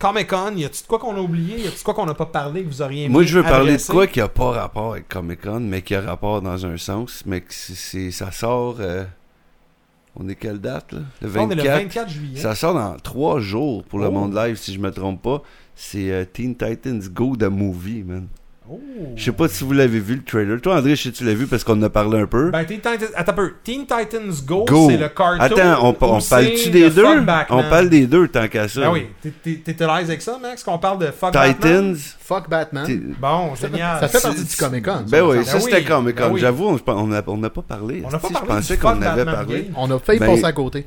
Comic Con, y a-tu de quoi qu'on a oublié? Y a-tu de quoi qu'on n'a pas parlé que vous auriez aimé Moi, je veux parler de quoi qui a pas rapport avec Comic Con, mais qui a rapport dans un sens, mais que c'est- c'est, ça sort. euh, on est quelle date, là? Le On est le 24. 24 juillet. Ça sort dans trois jours pour le Oh. monde live, si je me trompe pas. C'est euh, Teen Titans Go the Movie, man. Oh. Je sais pas si vous l'avez vu le trailer. Toi, André, je sais que tu l'as vu parce qu'on en a parlé un peu. Ben, Teen Titans, attends un peu. Teen Titans Go, Go. c'est le cartoon. Attends, on, parle-tu le des deux? Batman? On parle des deux tant qu'à ça. Ben oui. T'es- à l'aise avec ça, Max, qu'on parle de Fuck Batman? Titans? Fuck Batman. t'es- Bon, génial. Ça fait C'est- partie du Comic Con. Ben oui, Ben ça oui, c'était Comic Con. ben oui. J'avoue, on on n'a on pas parlé. On n'a pas parlé Je pensais qu'on avait Batman parlé. On a failli Ben- passer à côté.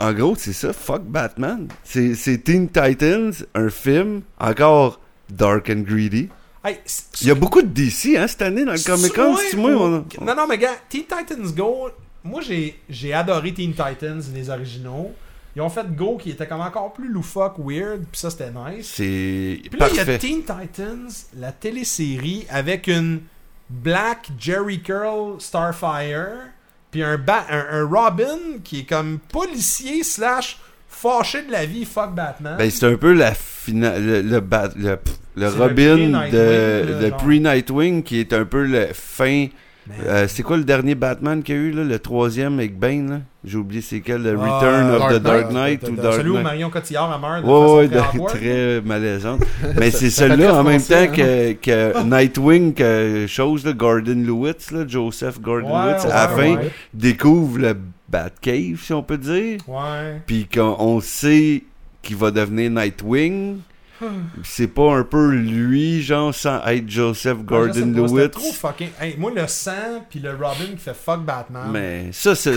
En gros, c'est ça, fuck Batman. C'est c'est Teen Titans, un film encore dark and greedy. Hey, Il y a beaucoup de DC hein, cette année dans le Comic Con. Moi, on- Non, non, mais gars, Teen Titans Go, moi j'ai j'ai adoré Teen Titans, les originaux. Ils ont fait Go qui était comme encore plus loufoque, weird, puis ça c'était nice. C'est Puis là, il y a. Teen Titans, la télésérie, avec une Black Jerry Curl Starfire, puis un, un, un Robin qui est comme policier slash fâché de la vie, fuck Batman. Ben, c'est un peu la finale, le, le, Bat- le, le Robin de, genre. pre-Nightwing qui est un peu le fin. Mais- euh, c'est quoi le dernier Batman qu'il y a eu, là, le troisième avec Bane là? J'ai oublié c'est quel, le Ah, Return of Dark the Dark Knight, ou Dark Celui où. Marion Cotillard a meurt de Ouais, façon très awkward. très malaisante. Mais c'est celui-là en même temps que, que Nightwing, que chose, là, Gordon Lewis, là, Joseph Gordon Ouais, Lewis, ouais, à la fin, ouais. découvre le Batcave, si on peut dire. Ouais. Puis qu'on on sait qu'il va devenir Nightwing. C'est pas un peu lui, genre, sans être Joseph Ouais, je sais Gordon pas, c'était Lewis. trop fucking. Hey, moi, le sang, puis le Robin qui fait fuck Batman. Mais ça, c'est,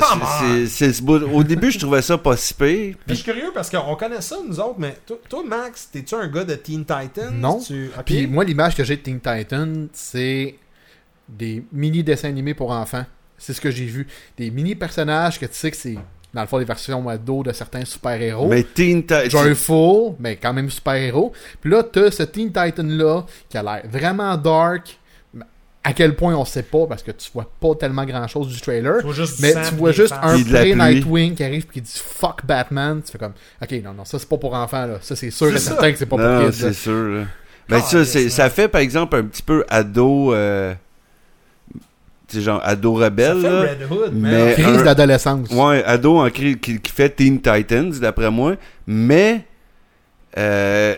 Au début, je trouvais ça pas si pire. Mais je suis curieux parce qu'on connaît ça, nous autres, mais toi, toi, Max, t'es-tu un gars de Teen Titans? Non. Tu... Puis moi, l'image que j'ai de Teen Titan, c'est des mini dessins animés pour enfants. C'est ce que j'ai vu. Des mini personnages que tu sais que c'est, dans le fond, des versions ado de certains super-héros. Mais Teen Titans. Joyful, mais quand même super-héros. Puis là, t'as ce Teen Titan-là qui a l'air vraiment dark. À quel point on sait pas parce que tu vois pas tellement grand-chose du trailer. Tu vois juste du Mais tu vois juste un pluie. pré-Nightwing qui arrive et qui dit fuck Batman. Tu fais comme, ok, non, non, ça c'est pas pour enfants là. Ça c'est sûr C'est et ça. certain que c'est pas non, pour kids. c'est sûr. là. Ben, Ah, ça, man. ça fait, par exemple, un petit peu ado. Euh, genre, ado Ça rebelle. fait là. Red Hood, Mais-. Crise un- d'adolescence. Ouais, ado en cri- qui, qui fait Teen Titans, d'après moi. Mais euh,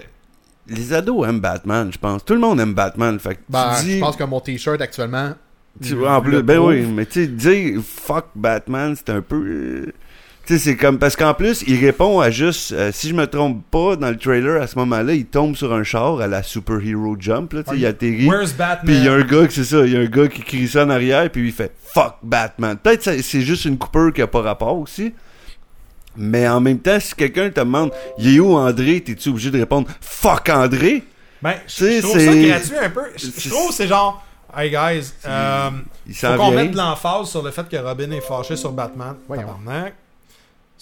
les ados aiment Batman, je pense. Tout le monde aime Batman. Fait que Ben, tu dis, je pense que mon t-shirt actuellement. tu- le- en plus, ben prouve. oui, mais tu sais, dire fuck Batman, c'est un peu. Tu sais, c'est comme. Parce qu'en plus, il répond à juste. euh, si je me trompe pas, dans le trailer, à ce moment-là, il tombe sur un char à la Superhero Jump. Là, tu sais, il atterrit. Where's Batman? Puis il y a un gars, qui- c'est ça, il y a un gars qui crie ça en arrière, puis il fait fuck Batman. Peut-être que c'est juste une coupeur qui a pas rapport aussi. Mais en même temps, si quelqu'un te demande, il est où André, t'es-tu obligé de répondre fuck André? Ben, je trouve ça gratuit un peu. Je trouve que c'est genre. Hey guys, euh, Il faut qu'on mette de l'emphase sur le fait que Robin est fâché sur Batman. Voyons. Tabarnak.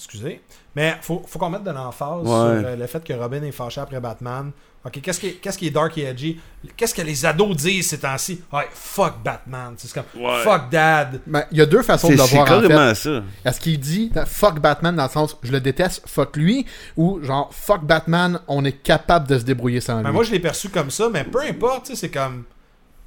Excusez. Mais faut, faut qu'on mette de l'emphase Ouais. sur euh, le fait que Robin est fâché après Batman. Ok, qu'est-ce qui, est- qu'est-ce qui est dark et edgy? Qu'est-ce que les ados disent ces temps-ci? Ouais, fuck Batman. C'est comme Ouais. fuck dad. Ben, il y a deux façons de le c'est voir en fait. Est-ce qu'il dit fuck Batman dans le sens je le déteste, fuck lui, ou genre fuck Batman, on est capable de se débrouiller sans lui? Ben, moi, je l'ai perçu comme ça, mais peu importe, tu sais, c'est comme.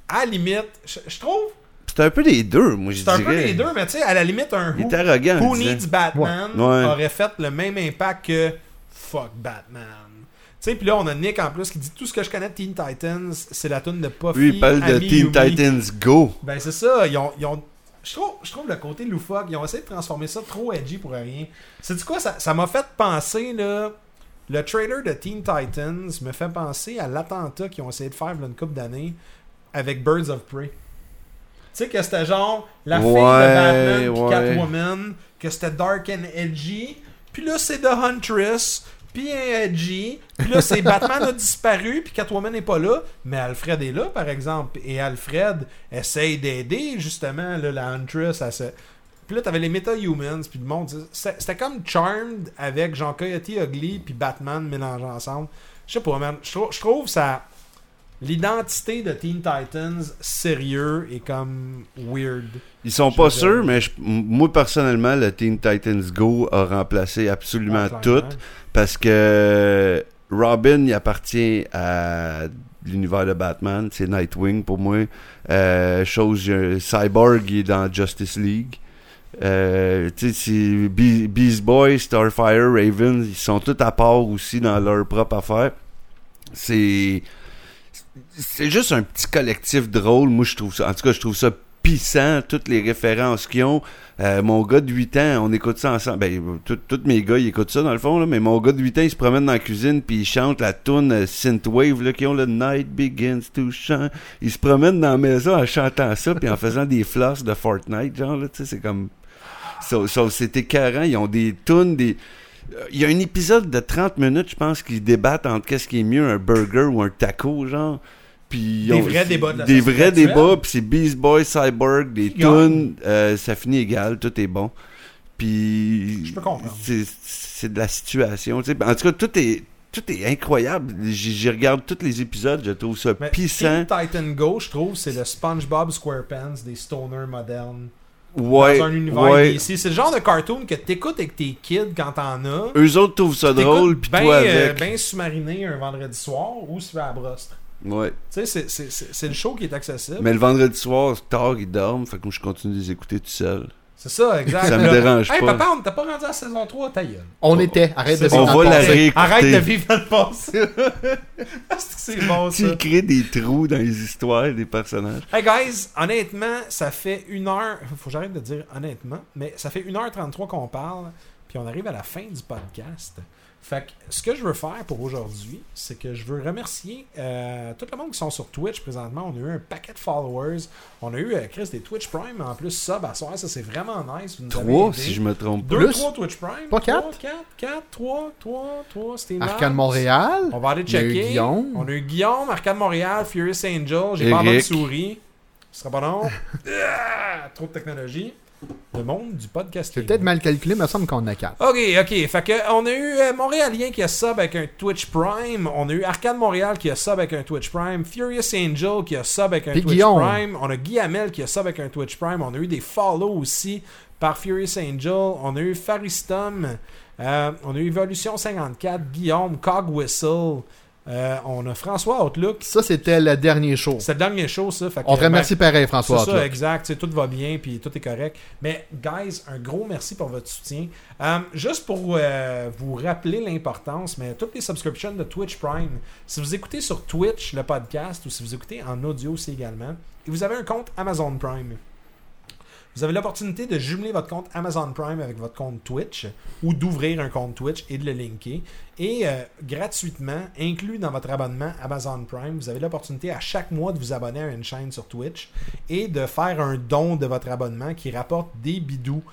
À la limite, je, je trouve. C'est un peu les deux, moi je C'est un dirais. peu les deux, mais tu sais, à la limite, un Il who, est arrogant. who. Needs Batman Ouais. Ouais. aurait fait le même impact que Fuck Batman. Tu sais, puis là, on a Nick en plus qui dit tout ce que je connais de Teen Titans, c'est la tune de Puffy. Lui, il parle de Ami Teen Yumi. Titans Go. Ben, c'est ça. Ils ont. ils ont- Je trouve, je trouve le côté loufoque. Ils ont essayé de transformer ça trop edgy pour rien. C'est du quoi ça ça m'a fait penser, là. Le trailer de Teen Titans me fait penser à l'attentat qu'ils ont essayé de faire il y a une couple d'années avec Birds of Prey. Tu sais que c'était genre la fille de Batman puis ouais. Catwoman, que c'était dark and edgy. Puis là, c'est The Huntress, puis un edgy. Puis là, c'est Batman a disparu, puis Catwoman n'est pas là. Mais Alfred est là, par exemple. Et Alfred essaye d'aider, justement, là, la Huntress à se... Puis là, t'avais les Meta-Humans, puis le monde... C'était comme Charmed avec Jean Coyote Ugly puis Batman mélangés ensemble. Je sais pas, man. Je trouve ça... L'identité de Teen Titans sérieux est comme weird. Ils sont pas sûrs, mais je- moi personnellement, le Teen Titans Go a remplacé absolument Ah, tout. clairement. Parce que Robin, il appartient à l'univers de Batman. C'est Nightwing pour moi. Euh, chose, Cyborg, il est dans Justice League. Euh, tu sais, c'est Be- Beast Boy, Starfire, Raven, ils sont tous à part aussi dans leur propre affaire. C'est. C'est juste un petit collectif drôle. Moi, je trouve ça. En tout cas, je trouve ça pissant, toutes les références qu'ils ont. Euh, mon gars de 8 ans, on écoute ça ensemble. Ben, tous mes gars, ils écoutent ça dans le fond, là, mais mon gars de 8 ans, il se promène dans la cuisine puis il chante la tune euh, Synthwave là, qui ont le Night Begins to Shine. Il se promène dans la maison en chantant ça puis en faisant des flosses de Fortnite, genre, là, tu sais, c'est comme. So, so, c'est écœurant. Ils ont des tunes, des. Il y a un épisode de 30 minutes, je pense, qu'ils débattent entre qu'est-ce qui est mieux, un burger ou un taco, genre. Puis Des vrais débats de la Des vrais débats, puis c'est Beast Boy, Cyborg, des tunes, euh, ça finit égal, tout est bon. Puis Je peux comprendre. c'est de la situation, tu sais. En tout cas, tout est tout est incroyable. J'y regarde tous les épisodes, je trouve ça Mais pissant. Teen Titan Go, je trouve, c'est le SpongeBob SquarePants des stoners modernes. Ouais, dans un univers ouais. DC. C'est le genre de cartoon que t'écoutes avec tes kids quand t'en as. Eux autres trouvent ça drôle, puis ben, toi euh, avec. ben sous-mariné un vendredi soir ou se fait à la brosse. Ouais. Tu sais, c'est- c'est- c'est c'est le show qui est accessible. Mais le vendredi soir, tard, ils dorment, fait que moi je continue de les écouter tout seul. C'est ça, exact. Ça me dérange hey, pas. papa, on t'a pas rendu à la saison 3, ta gueule. On était. Arrête de On vivre va dans le la passé. réécouter. Arrête de vivre dans le passé. C'est bon, ça? Tu crées des trous dans les histoires des personnages. Hey guys, honnêtement, ça fait une heure. Faut que j'arrête de dire honnêtement, mais ça fait 1h33 qu'on parle, puis on arrive à la fin du podcast. Fait que ce que je veux faire pour aujourd'hui, c'est que je veux remercier euh, tout le monde qui sont sur Twitch présentement. On a eu un paquet de followers. On a eu euh, Chris des Twitch Prime en plus sub à soir. Ça c'est vraiment nice. Vous nous avez Trois, si je me trompe pas. Deux, Plus? trois Twitch Prime. Pas Trois, quatre? quatre, quatre, trois, trois, trois. C'était Arcade. Montréal? On va aller checker. Guillaume. On a eu Guillaume, Arcade Montréal, Furious Angel. J'ai pas de souris. Ce sera pas long. Ah, Trop de technologie. Le monde du podcast. C'est peut-être mal calculé, mais il me semble qu'on a quatre. Ok, ok. Fait que on a eu euh, Montréalien qui a sub avec un Twitch Prime. On a eu Arcade Montréal qui a sub avec un Twitch Prime. Furious Angel qui a sub avec un Puis Twitch Guillaume. Prime. On a Guy Hamel qui a sub avec un Twitch Prime. On a eu des follow aussi par Furious Angel. On a eu Faristom. Euh, on a eu Evolution 54. Guillaume. Cog Whistle. Euh, on a François Outlook. Ça, c'était le dernier show. C'est le dernier show, ça. Fait que, On te ben, remercie pareil, c'est François. ça, Outlook. exact. Tu sais, tout va bien, puis tout est correct. Mais, guys, un gros merci pour votre soutien. Euh, juste pour euh, vous rappeler l'importance, mais toutes les subscriptions de Twitch Prime, si vous écoutez sur Twitch le podcast ou si vous écoutez en audio aussi également, et vous avez un compte Amazon Prime, vous avez l'opportunité de jumeler votre compte Amazon Prime avec votre compte Twitch ou d'ouvrir un compte Twitch et de le linker. Et euh, gratuitement, inclus dans votre abonnement Amazon Prime, vous avez l'opportunité à chaque mois de vous abonner à une chaîne sur Twitch et de faire un don de votre abonnement qui rapporte des bidous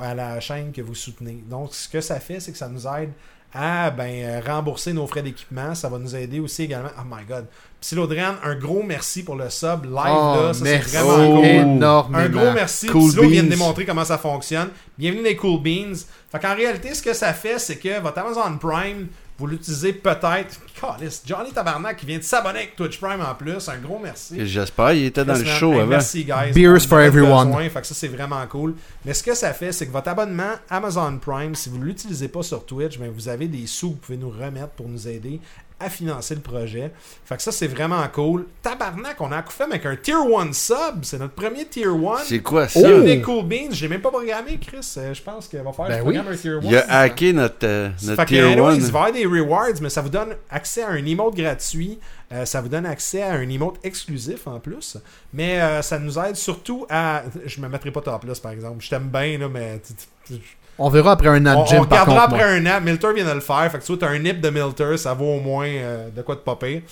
à la chaîne que vous soutenez. Donc, ce que ça fait, c'est que ça nous aide à ben, euh, rembourser nos frais d'équipement. Ça va nous aider aussi également. Oh my god. Psylodrian, un gros merci pour le sub live. Oh, là. Ça, c'est merci vraiment cool. énormément. Un gros merci. Cool Psylo vient de démontrer comment ça fonctionne. Bienvenue les Cool Beans. Fait qu'en réalité, ce que ça fait, c'est que votre Amazon Prime, vous l'utilisez peut-être. Calisse, Johnny Tabarnak qui vient de s'abonner avec Twitch Prime en plus. Un gros merci. J'espère, il était dans le show hey, avant. Merci, guys. Beers for everyone. besoin, fait que ça, c'est vraiment cool. Mais ce que ça fait, c'est que votre abonnement Amazon Prime, si vous ne l'utilisez pas sur Twitch, ben, vous avez des sous que vous pouvez nous remettre pour nous aider à financer le projet. Fait que ça, c'est vraiment cool. Tabarnak, on a fait avec un Tier 1 sub. C'est notre premier Tier 1. C'est quoi ça? Oh! des Cool Beans. J'ai même pas programmé, Chris. Euh, je pense qu'il va faire Ben je oui. programme un Tier 1. Il a hacké notre, euh, notre tier anyways, 1. il va y avoir des rewards, mais ça vous donne accès à un emote gratuit. Euh, ça vous donne accès à un emote exclusif en plus. Mais euh, ça nous aide surtout à. Je me mettrai pas top par exemple. Je t'aime bien, là, mais. On verra après un an de gym, on par regardera contre. après moi. un an. Milter vient de le faire. Fait que tu vois, t'as un nip de Milter, ça vaut au moins euh, de quoi de pire.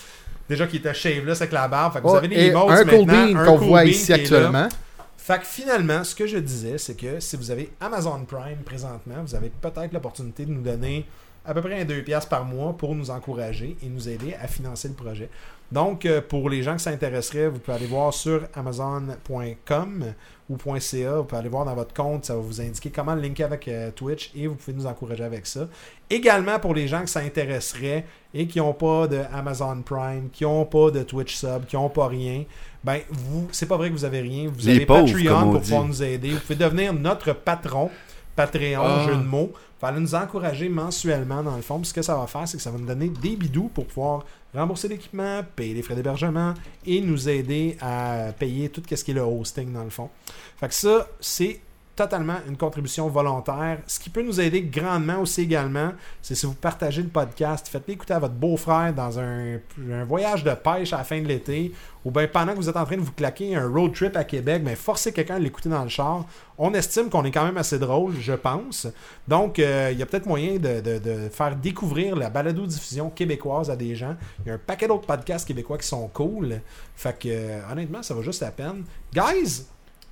Déjà qu'il était shaveless avec la barbe. Fait que vous Oh, avez des et emotes un cool maintenant, bean qu'on cool voit ici actuellement. Fait que finalement, ce que je disais, c'est que si vous avez Amazon Prime présentement, vous avez peut-être l'opportunité de nous donner à peu près un 2$ piastres par mois pour nous encourager et nous aider à financer le projet. Donc, euh, pour les gens qui s'intéresseraient, vous pouvez aller voir sur amazon.com ou .ca. Vous pouvez aller voir dans votre compte, ça va vous indiquer comment le linker avec euh, Twitch et vous pouvez nous encourager avec ça. Également, pour les gens qui s'intéresseraient et qui n'ont pas de Amazon Prime, qui n'ont pas de Twitch Sub, qui n'ont pas rien, ben, vous, c'est pas vrai que vous avez rien. Vous Les avez pauvres, Patreon pour pouvoir nous aider. Vous pouvez devenir notre patron. Patreon, Ah. jeu de mots. Vous allez nous encourager mensuellement dans le fond. Puis ce que ça va faire, c'est que ça va nous donner des bidous pour pouvoir rembourser l'équipement, payer les frais d'hébergement et nous aider à payer tout ce qui est le hosting dans le fond. Fait que ça, c'est totalement une contribution volontaire. Ce qui peut nous aider grandement aussi également, c'est si vous partagez le podcast, faites-le écouter à votre beau-frère dans un, voyage de pêche à la fin de l'été, ou bien pendant que vous êtes en train de vous claquer un road trip à Québec, mais forcez quelqu'un à l'écouter dans le char. On estime qu'on est quand même assez drôle, je pense. Donc, euh, il y a peut-être moyen de faire découvrir la balado-diffusion québécoise à des gens. Il y a un paquet d'autres podcasts québécois qui sont cool. Fait que, euh, honnêtement, ça vaut juste la peine. Guys,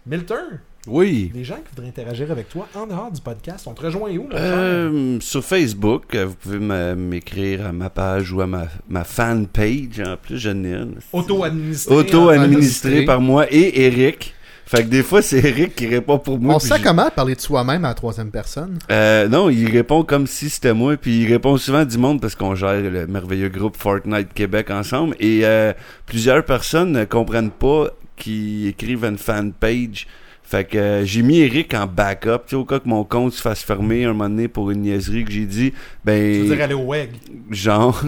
Milton, Oui. les gens qui voudraient interagir avec toi en dehors du podcast, on te rejoint où? Euh, sur Facebook, euh, vous pouvez m'écrire à ma page ou à ma, ma fan page. En plus, je n'ai. Auto-administré. Auto-administré Administré. par moi et Eric. Fait que des fois, c'est Eric qui répond pour moi. On sait je- comment parler de soi-même à la troisième personne. Euh, non, il répond comme si c'était moi, puis il répond souvent du monde parce qu'on gère le merveilleux groupe Fortnite Québec ensemble. Et euh, plusieurs personnes ne comprennent pas qu'ils écrivent une fan page. Fait que euh, j'ai mis Eric en backup, tu sais, au cas que mon compte se fasse fermer un moment donné pour une niaiserie que j'ai dit, Tu veux dire ben, aller au WEG? genre,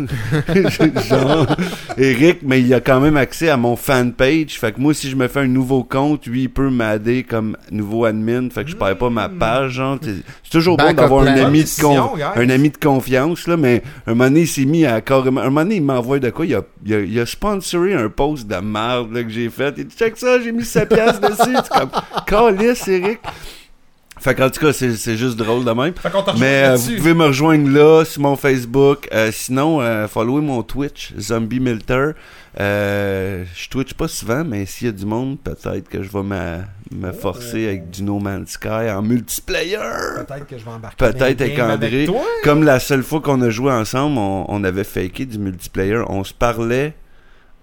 genre, Eric, mais il a quand même accès à mon fan page. Fait que moi, si je me fais un nouveau compte, lui, il peut m'aider comme nouveau admin. Fait que je perds pas ma Mm. page, genre. C'est c'est toujours bon d'avoir un ami de con- un ami de confiance, là, mais un moment donné, il s'est mis à carrément, un moment donné, il m'envoie de quoi? Il a, il a, il a sponsoré un post de merde, là, que j'ai fait. Il dit, check ça, j'ai mis sa pièce dessus. Comme, calice, Eric. Fait qu'en tout cas, c'est c'est juste drôle de même. Fait Mais euh, vous pouvez me rejoindre là, sur mon Facebook. Euh, sinon, euh, followez mon Twitch, Zombie Milter. Euh, je twitch pas souvent, mais s'il y a du monde, peut-être que je vais me, me forcer avec du No Man's Sky en multiplayer. Peut-être que je vais embarquer. Peut-être avec André. toi. Comme la seule fois qu'on a joué ensemble, on, on avait faké du multiplayer. On se parlait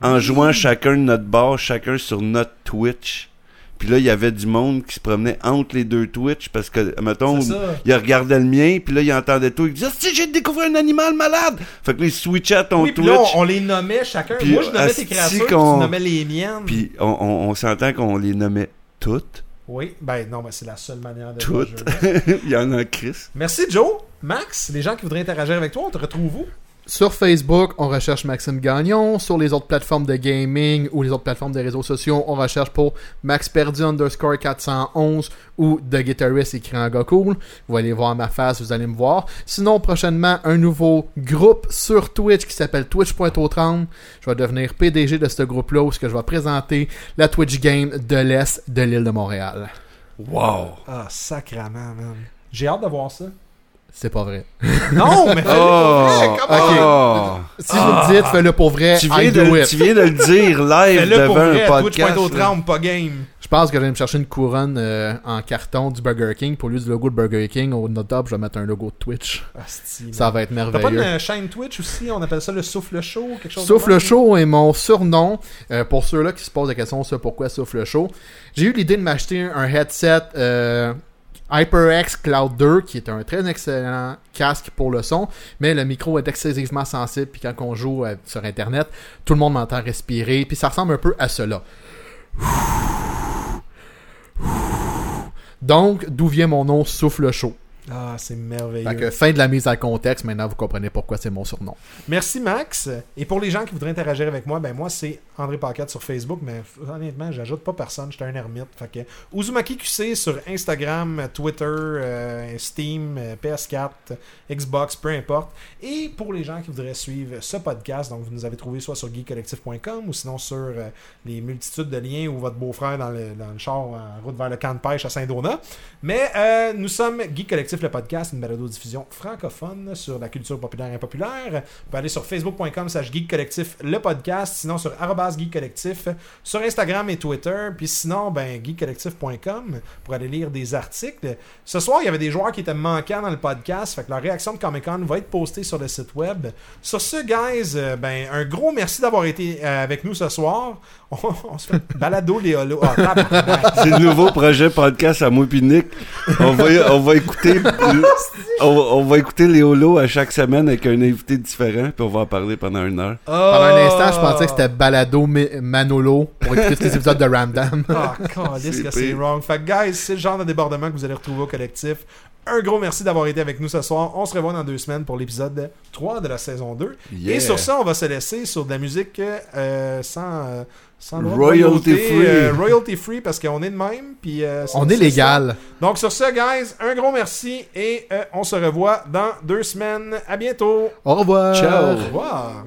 en jouant chacun de notre bar, chacun sur notre Twitch. Puis là, il y avait du monde qui se promenait entre les deux Twitch parce que, mettons, il regardait le mien, puis là, il entendait tout. Il disait Si j'ai découvert un animal malade Fait que là, il switchait à ton Oui, puis Twitch. là, on, on les nommait chacun. Puis, Moi, je nommais tes créatures, tu nommais les miennes. Puis on, on- on s'entend qu'on les nommait toutes. Oui, ben non, ben c'est la seule manière de Toutes. jouer il y en a Chris. Merci, Joe. Max, les gens qui voudraient interagir avec toi, on te retrouve où? Sur Facebook, on recherche Maxime Gagnon. Sur les autres plateformes de gaming ou les autres plateformes de réseaux sociaux, on recherche pour Max Perdu underscore 411 ou The Guitarist écrit en gars cool. Vous allez voir ma face, vous allez me voir. Sinon, prochainement, un nouveau groupe sur Twitch qui s'appelle Twitch.30. Je vais devenir PDG de ce groupe-là où ce que je vais présenter la Twitch Game de l'Est de l'île de Montréal. Wow. Ah, sacrament, man. J'ai hâte de voir ça. C'est pas vrai. Non, mais fais-le pour vrai, Oh, oh. Si vous me dites, fais-le pour vrai, Tu, I viens do de, it. tu viens de le dire live Fais-le pour devant vrai, un podcast. là. Twitch.30, pas game. Je pense que je vais me chercher une couronne euh, en carton du Burger King. Pour lui, du logo de Burger King, au notre top, je vais mettre un logo de Twitch. Asti, Ça va être T'as pas merveilleux. une chaîne Twitch aussi? On appelle ça le souffle chaud quelque chose Souffle chaud est mon surnom. Euh, pour ceux-là qui se posent la question sur pourquoi souffle chaud, j'ai eu l'idée de m'acheter un headset euh, HyperX Cloud 2 qui est un très excellent casque pour le son, mais le micro est excessivement sensible. Puis quand on joue euh, sur Internet, tout le monde m'entend respirer. Puis ça ressemble un peu à cela. Donc, d'où vient mon nom Souffle chaud? Ah, c'est merveilleux. Fait que fin de la mise en contexte, maintenant vous comprenez pourquoi c'est mon surnom. Merci Max. Et pour les gens qui voudraient interagir avec moi, ben moi c'est André Paquette sur Facebook, mais honnêtement, j'ajoute pas personne, j'étais un ermite. Fait que Uzumaki QC sur Instagram, Twitter, euh, Steam, euh, PS4, Xbox, peu importe. Et pour les gens qui voudraient suivre ce podcast, donc vous nous avez trouvé soit sur geekcollectif.com ou sinon sur euh, les multitudes de liens ou votre beau-frère dans le, dans le char en route vers le camp de pêche à Saint-Donat. Mais euh, nous sommes Geek Collectif, le podcast, une balado-diffusion francophone sur la culture populaire et impopulaire. Vous pouvez aller sur facebook.com slash Geek Collectif, le podcast. Sinon, sur arrobas Geek Collectif, sur Instagram et Twitter. Puis sinon, ben, geekcollectif.com pour aller lire des articles. Ce soir, il y avait des joueurs qui étaient manquants dans le podcast. Fait que leur réaction de Comic-Con va être postée sur le site web. Sur ce, guys, euh, ben, un gros merci d'avoir été euh, avec nous ce soir. On, se fait balado les holos. Ah. C'est le nouveau projet podcast à moi. On va, on va écouter, on, on va écouter les holos à chaque semaine avec un invité différent, puis on va en parler pendant une heure. Pendant un instant, je pensais que c'était Balado Manolo pour écouter tous les épisodes de Ramdam. Ah, C'est que c'est wrong. Fait que, guys, c'est le genre de débordement que vous allez retrouver au collectif. Un gros merci d'avoir été avec nous ce soir. On se revoit dans deux semaines pour l'épisode 3 de la saison 2. Yeah. Et sur ça, on va se laisser sur de la musique euh, sans, euh, Royalty royauté, free. euh, royalty free parce qu'on est de même. Puis, euh, On est légal. ça. Donc sur ça, guys, un gros merci et euh, on se revoit dans deux semaines. À bientôt. Au revoir. Ciao. Au revoir.